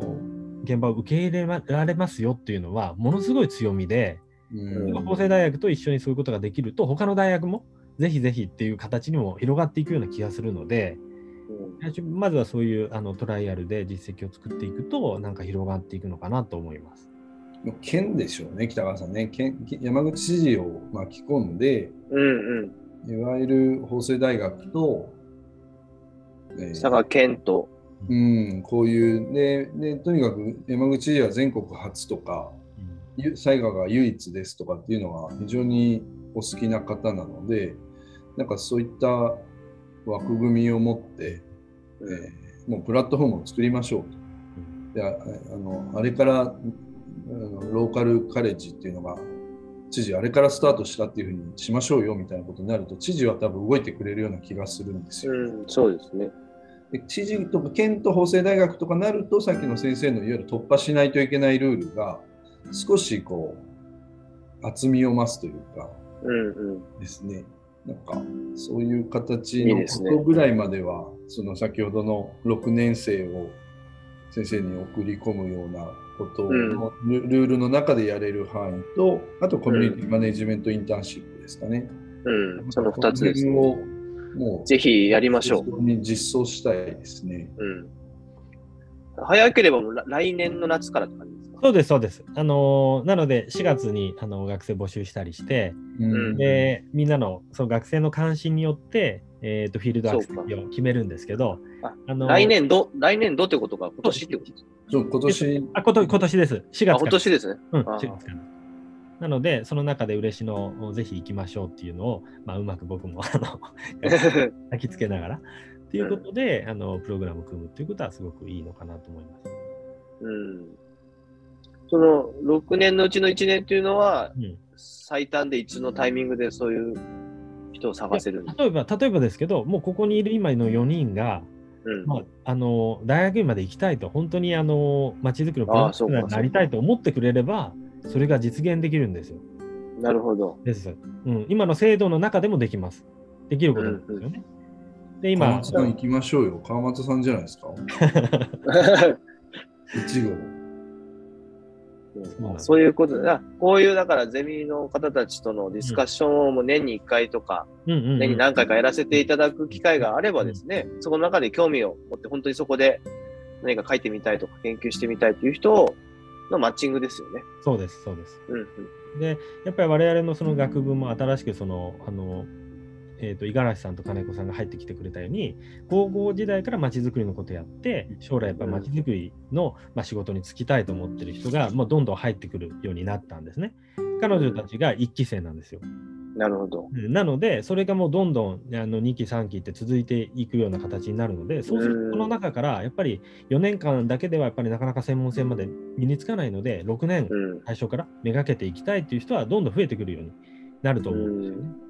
ー現場を受け入れられますよっていうのはものすごい強みで、うん、法政大学と一緒にそういうことができると他の大学もぜひぜひっていう形にも広がっていくような気がするので、うん、まずはそういうあのトライアルで実績を作っていくとなんか広がっていくのかなと思います。県でしょうね北川さんね。県山口知事を巻き込んで、うんうん、いわゆる法政大学と、えー、佐賀県と。うん、こういうででとにかく山口市は全国初とか、うん、災害が唯一ですとかっていうのが非常にお好きな方なのでなんかそういった枠組みを持って、えー、もうプラットフォームを作りましょうと。であのあれからローカルカレッジっていうのが知事あれからスタートしたっていうふうにしましょうよみたいなことになると知事は多分動いてくれるような気がするんですよ。うん、そうですね。で知事とか県と法政大学とかなるとさっきの先生のいわゆる突破しないといけないルールが少しこう厚みを増すというか、うんうん、ですねなんかそういう形のことぐらいまでは、ね、その先ほどの6年生を先生に送り込むようなことの、うん、ルールの中でやれる範囲とあとコミュニティマネジメントインターンシップですかね。うん、その2つです、ね。もうぜひやりましょう。に実装したいですね。うん。早ければもう来年の夏からって感じですか？そうです、そうです。あのー、なので、4月にあの学生募集したりして、うん、でみんなのその学生の関心によって、えーと、フィールドアクセスを決めるんですけど、あのー、来年度、来年度ってことか、今年ってことですか？今年あ今年です。4月から。今年ですね。うん、4月から。なので、その中で嬉野をぜひ行きましょうっていうのを、まあ、うまく僕もあの 焚きつけながら。ということで、あのプログラムを組むっていうことはすごくいいのかなと思います。うん、その6年のうちの1年っていうのは、うん、最短でいつのタイミングでそういう人を探せる例えば例えばですけど、もうここにいる今の4人が、うんまあ、あの大学院まで行きたいと、本当にあの街づくりのプロになりたいと思ってくれれば、それが実現できるんですよ。なるほど。です。うん、今の制度の中でもできます。できることなんですよね。うん、で、今。川松さん行きましょうよ。川松さんじゃないですか？1号。うんそういうことだ。こういう、だからゼミの方たちとのディスカッションをもう年に1回とか、年に何回かやらせていただく機会があればですね、そこの中で興味を持って、本当にそこで何か書いてみたいとか研究してみたいという人のマッチングですよね。そうです、そうです。うんうん。で、やっぱり我々のその学部も新しくその、あの、えー、と五十嵐さんと金子さんが入ってきてくれたように高校時代からまちづくりのことやって将来やっぱりまちづくりの、まあ、仕事に就きたいと思ってる人がもうどんどん入ってくるようになったんですね。彼女たちが1期生なんですよ。なるほど。うんなので、それがもうどんどんあの2期、3期って続いていくような形になるので、そうすると、この中からやっぱり4年間だけではやっぱりなかなか専門性まで身につかないので、6年うん。最初からめがけていきたいという人はどんどん増えてくるようになると思うんですよね。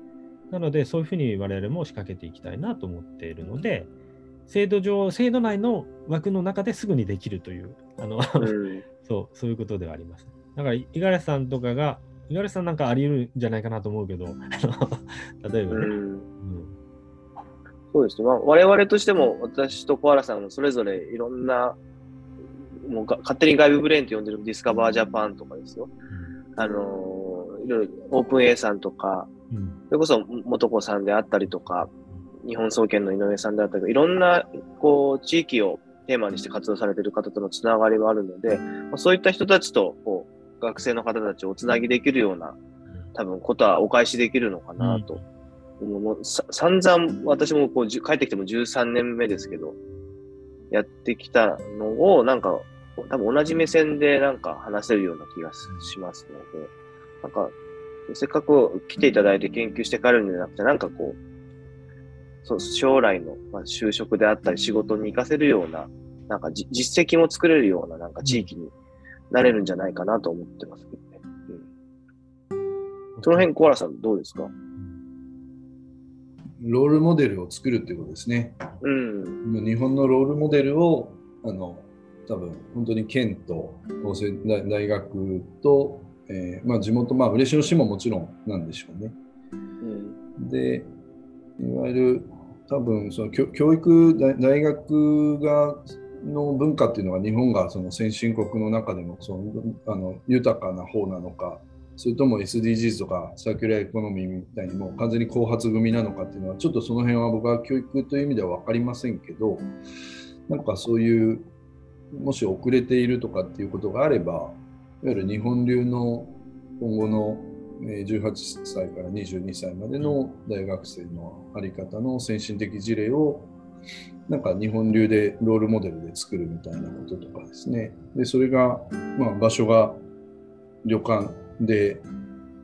なので、そういうふうに我々も仕掛けていきたいなと思っているので、制度上、制度内の枠の中ですぐにできるという、あのうん。そう、そういうことではあります。だから、五十嵐さんとかが、五十嵐さんなんかあり得るんじゃないかなと思うけど、例えばね、うんうんそうですね。まあ、我々としても、私と小原さんもそれぞれいろんな、もうが勝手に外部ブレーンと呼んでるディスカバージャパンとかですよ。あのーいろいろオープン A さんとか、うん。それこそ元子さんであったりとか、日本総研の井上さんであったりとか、いろんな、こう、地域をテーマにして活動されている方とのつながりがあるので、まあ、そういった人たちと、こう、学生の方たちをおつなぎできるような、多分、ことはお返しできるのかなと。もうもうさ散々、私もこう、帰ってきても13年目ですけど、やってきたのを、なんか、多分同じ目線でなんか話せるような気がししますので、なんか、せっかく来ていただいて研究して帰るんじゃなくて、なんかこう、そう将来の、まあ、就職であったり仕事に活かせるような、なんかじ実績も作れるようななんか地域になれるんじゃないかなと思ってますけどね。うん、その辺、小原さんどうですか？ロールモデルを作るっていうことですね。うん。今日本のロールモデルを、あの、多分本当に県と大学と、えーまあ、地元、まあ、嬉野市ももちろんなんでしょうね。うん。で、いわゆる多分その教教育大大学がの文化っていうのが日本がその先進国の中でもそのあの豊かな方なのか、それとも SDGs とかサーキュラーエコノミーみたいにもう完全に後発組なのかっていうのはちょっとその辺は僕は教育という意味では分かりませんけど、なんかそういうもし遅れているとかっていうことがあれば、いわゆる日本流の今後のえー18歳から22歳までの大学生のあり方の先進的事例をなんか日本流でロールモデルで作るみたいなこととかですね。で、それが、まあ、場所が旅館で、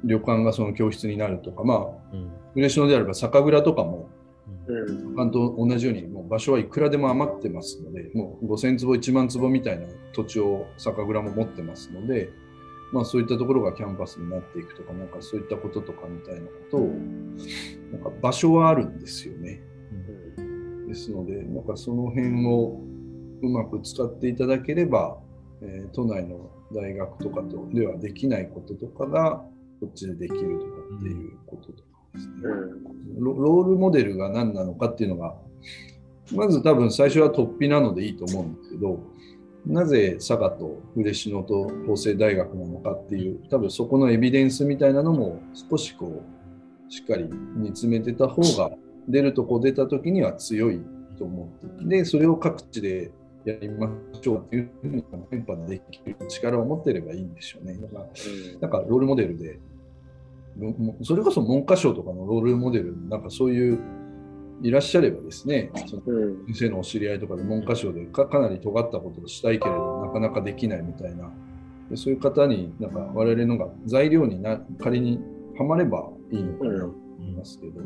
旅館がその教室になるとか、まあ、うん嬉野であれば酒蔵とかも、うん。と同じようにもう場所はいくらでも余ってますので、もう5000坪、1万坪みたいな土地を酒蔵も持ってますので、まあ、そういったところがキャンパスになっていくとか、なん。かそういったこととかみたいなことを、なん。か場所はあるん。ですよね。うん。ですので、なん。かその辺をうまく使っていただければ、えー都内の大学とかとではできないこととかが、こっちでできるとかっていうこととかですね。ロロールモデルが何なのかっていうのが、まず多分最初は突飛なのでいいと思うんですけど、なぜ佐賀と嬉野と法政大学なのかっていう、多分そこのエビデンスみたいなのも少しこう、しっかり見つめてた方が、出るとこ出た時には強いと思って、で、それを各地でやりましょうっていうふうに連覇できる力を持ってればいいんでしょうね。だからなんかロールモデルで、もそれこそ文科省とかのロールモデル、なんかそういういらっしゃればですね、その先生のお知り合いとかで文科省でかかなり尖ったことをしたいけれど、なかなかできないみたいな、でそういう方に、なんか我々のが材料にな仮にはまればいいのかなと思いますけど、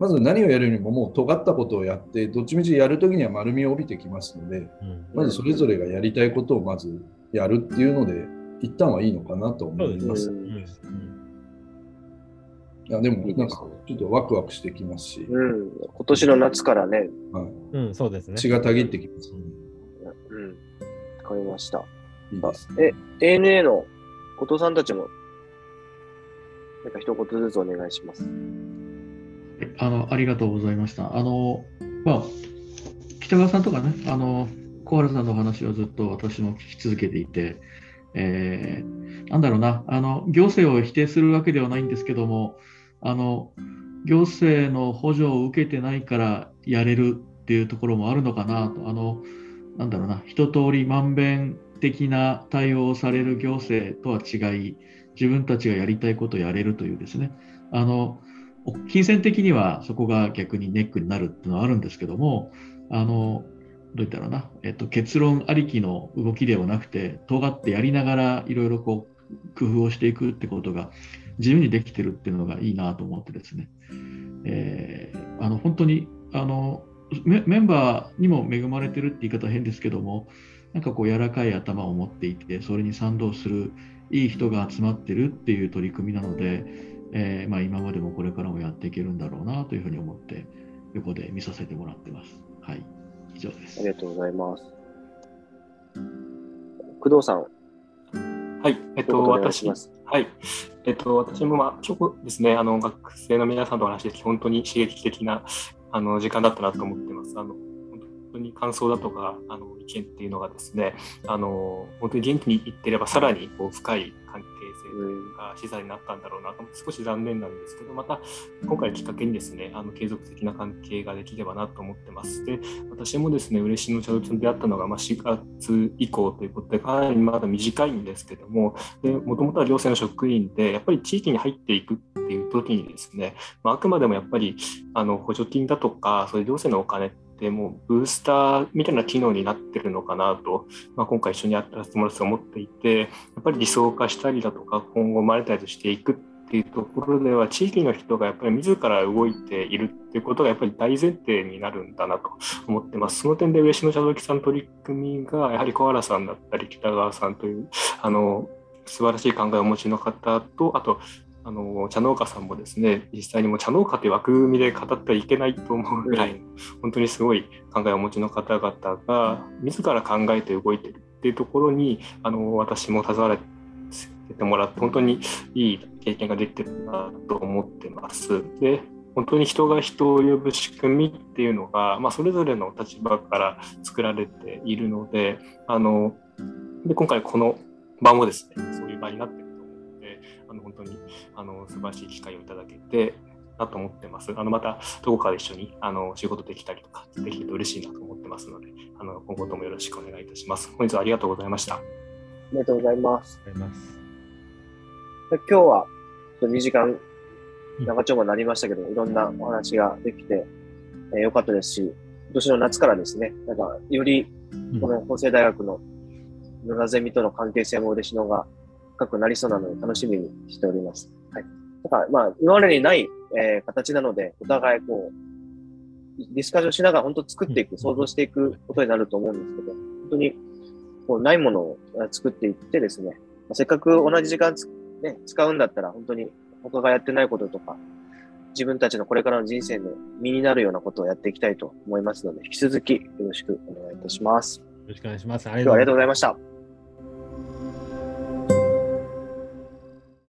まず何をやるにももう尖ったことをやって、どっちみちやるときには丸みを帯びてきますので、まずそれぞれがやりたいことをまずやるっていうので、一旦はいいのかなと思います。いやでも、なんかちょっとワクワクしてきますし、うん。今年の夏からね、はいうん、そうですね。血がたぎってきます。うん。わかりました。いいですえ、ANA の後藤さんたちも、なんか一言ずつお願いします。あのありがとうございました。あの、まあ、北川さんとかね、あの、小原さんのお話をずっと私も聞き続けていて、えー、なんだろうな、あの行政を否定するわけではないんですけども、あの行政の補助を受けてないからやれるっていうところもあるのかなと、あのなんだろうな、一通りまんべん的な対応をされる行政とは違い、自分たちがやりたいことをやれるというですね、あの金銭的にはそこが逆にネックになるっていうのはあるんですけども、あのどう言ったらな、えっと、結論ありきの動きではなくて、尖ってやりながらいろいろこう工夫をしていくってことが自由にできてるっていうのがいいなと思ってですね、えー、あの本当にあのメンバーにも恵まれてるって言い方は変ですけども、なんかこう柔らかい頭を持っていて、それに賛同するいい人が集まってるっていう取り組みなので、えー、まあ、今までもこれからもやっていけるんだろうなというふうに思って、横で見させてもらってます。はい、以上です。ありがとうございます。工藤さん。はい、えっと、私、はい、えっと、私も、まあ、今日ですね、あの、学生の皆さんとお話しできて、本当に刺激的な、あの、時間だったなと思ってます。あの、本当に感想だとか、あの、意見っていうのがですね、あの、本当に元気に言ってれば、さらに、こう、深い関係が資産になったんだろうなと少し残念なんですけどまた今回きっかけにですねあの継続的な関係ができればなと思ってます。で私もですね嬉しの茶道と出会ったのが、ま、4月以降ということでかなりまだ短いんですけどももともとは行政の職員でやっぱり地域に入っていくっていう時にですね、まあ、あくまでもやっぱりあの補助金だとかそういう行政のお金ってでもブースターみたいな機能になってるのかなと、まあ、今回一緒にやらせてもらって思っていてやっぱり理想化したりだとか今後マネタイズしていくっていうところでは地域の人がやっぱり自ら動いているっていうことがやっぱり大前提になるんだなと思ってます。その点で上篠茶時さんの取り組みがやはり小原さんだったり北川さんというあの素晴らしい考えをお持ちの方とあとあの茶農家さんもですね実際にも茶農家という枠組みで語ってはいけないと思うぐらい本当にすごい考えをお持ちの方々が自ら考えて動いてるっていうところにあの私も携われてもらって本当にいい経験ができてるなと思ってます。で本当に人が人を呼ぶ仕組みっていうのが、まあ、それぞれの立場から作られているのであので今回この場もですねそういう場になってあの本当にあの素晴らしい機会をいただけてなと思ってます。あのまたどこかで一緒にあの仕事できたりとかできると嬉しいなと思ってますので、あの今後ともよろしくお願いいたします。本日はありがとうございました。ありがとうございます。今日は2時間長丁場になりましたけど、いろんなお話ができて、えー、よかったですし、今年の夏からですね、なんかよりこの法政大学の野田ゼミとの関係性も嬉しいのが深くなりそうなので楽しみにしております。はい。だから、まあ、今までにない、えー、形なので、お互いこう、ディスカッションしながら本当作っていく、想像していくことになると思うんですけど、本当に、こう、ないものを作っていってですね、まあ、せっかく同じ時間つ、ね、使うんだったら、本当に他がやってないこととか、自分たちのこれからの人生の身になるようなことをやっていきたいと思いますので、引き続きよろしくお願いいたします。よろしくお願いします。ありがとうございました。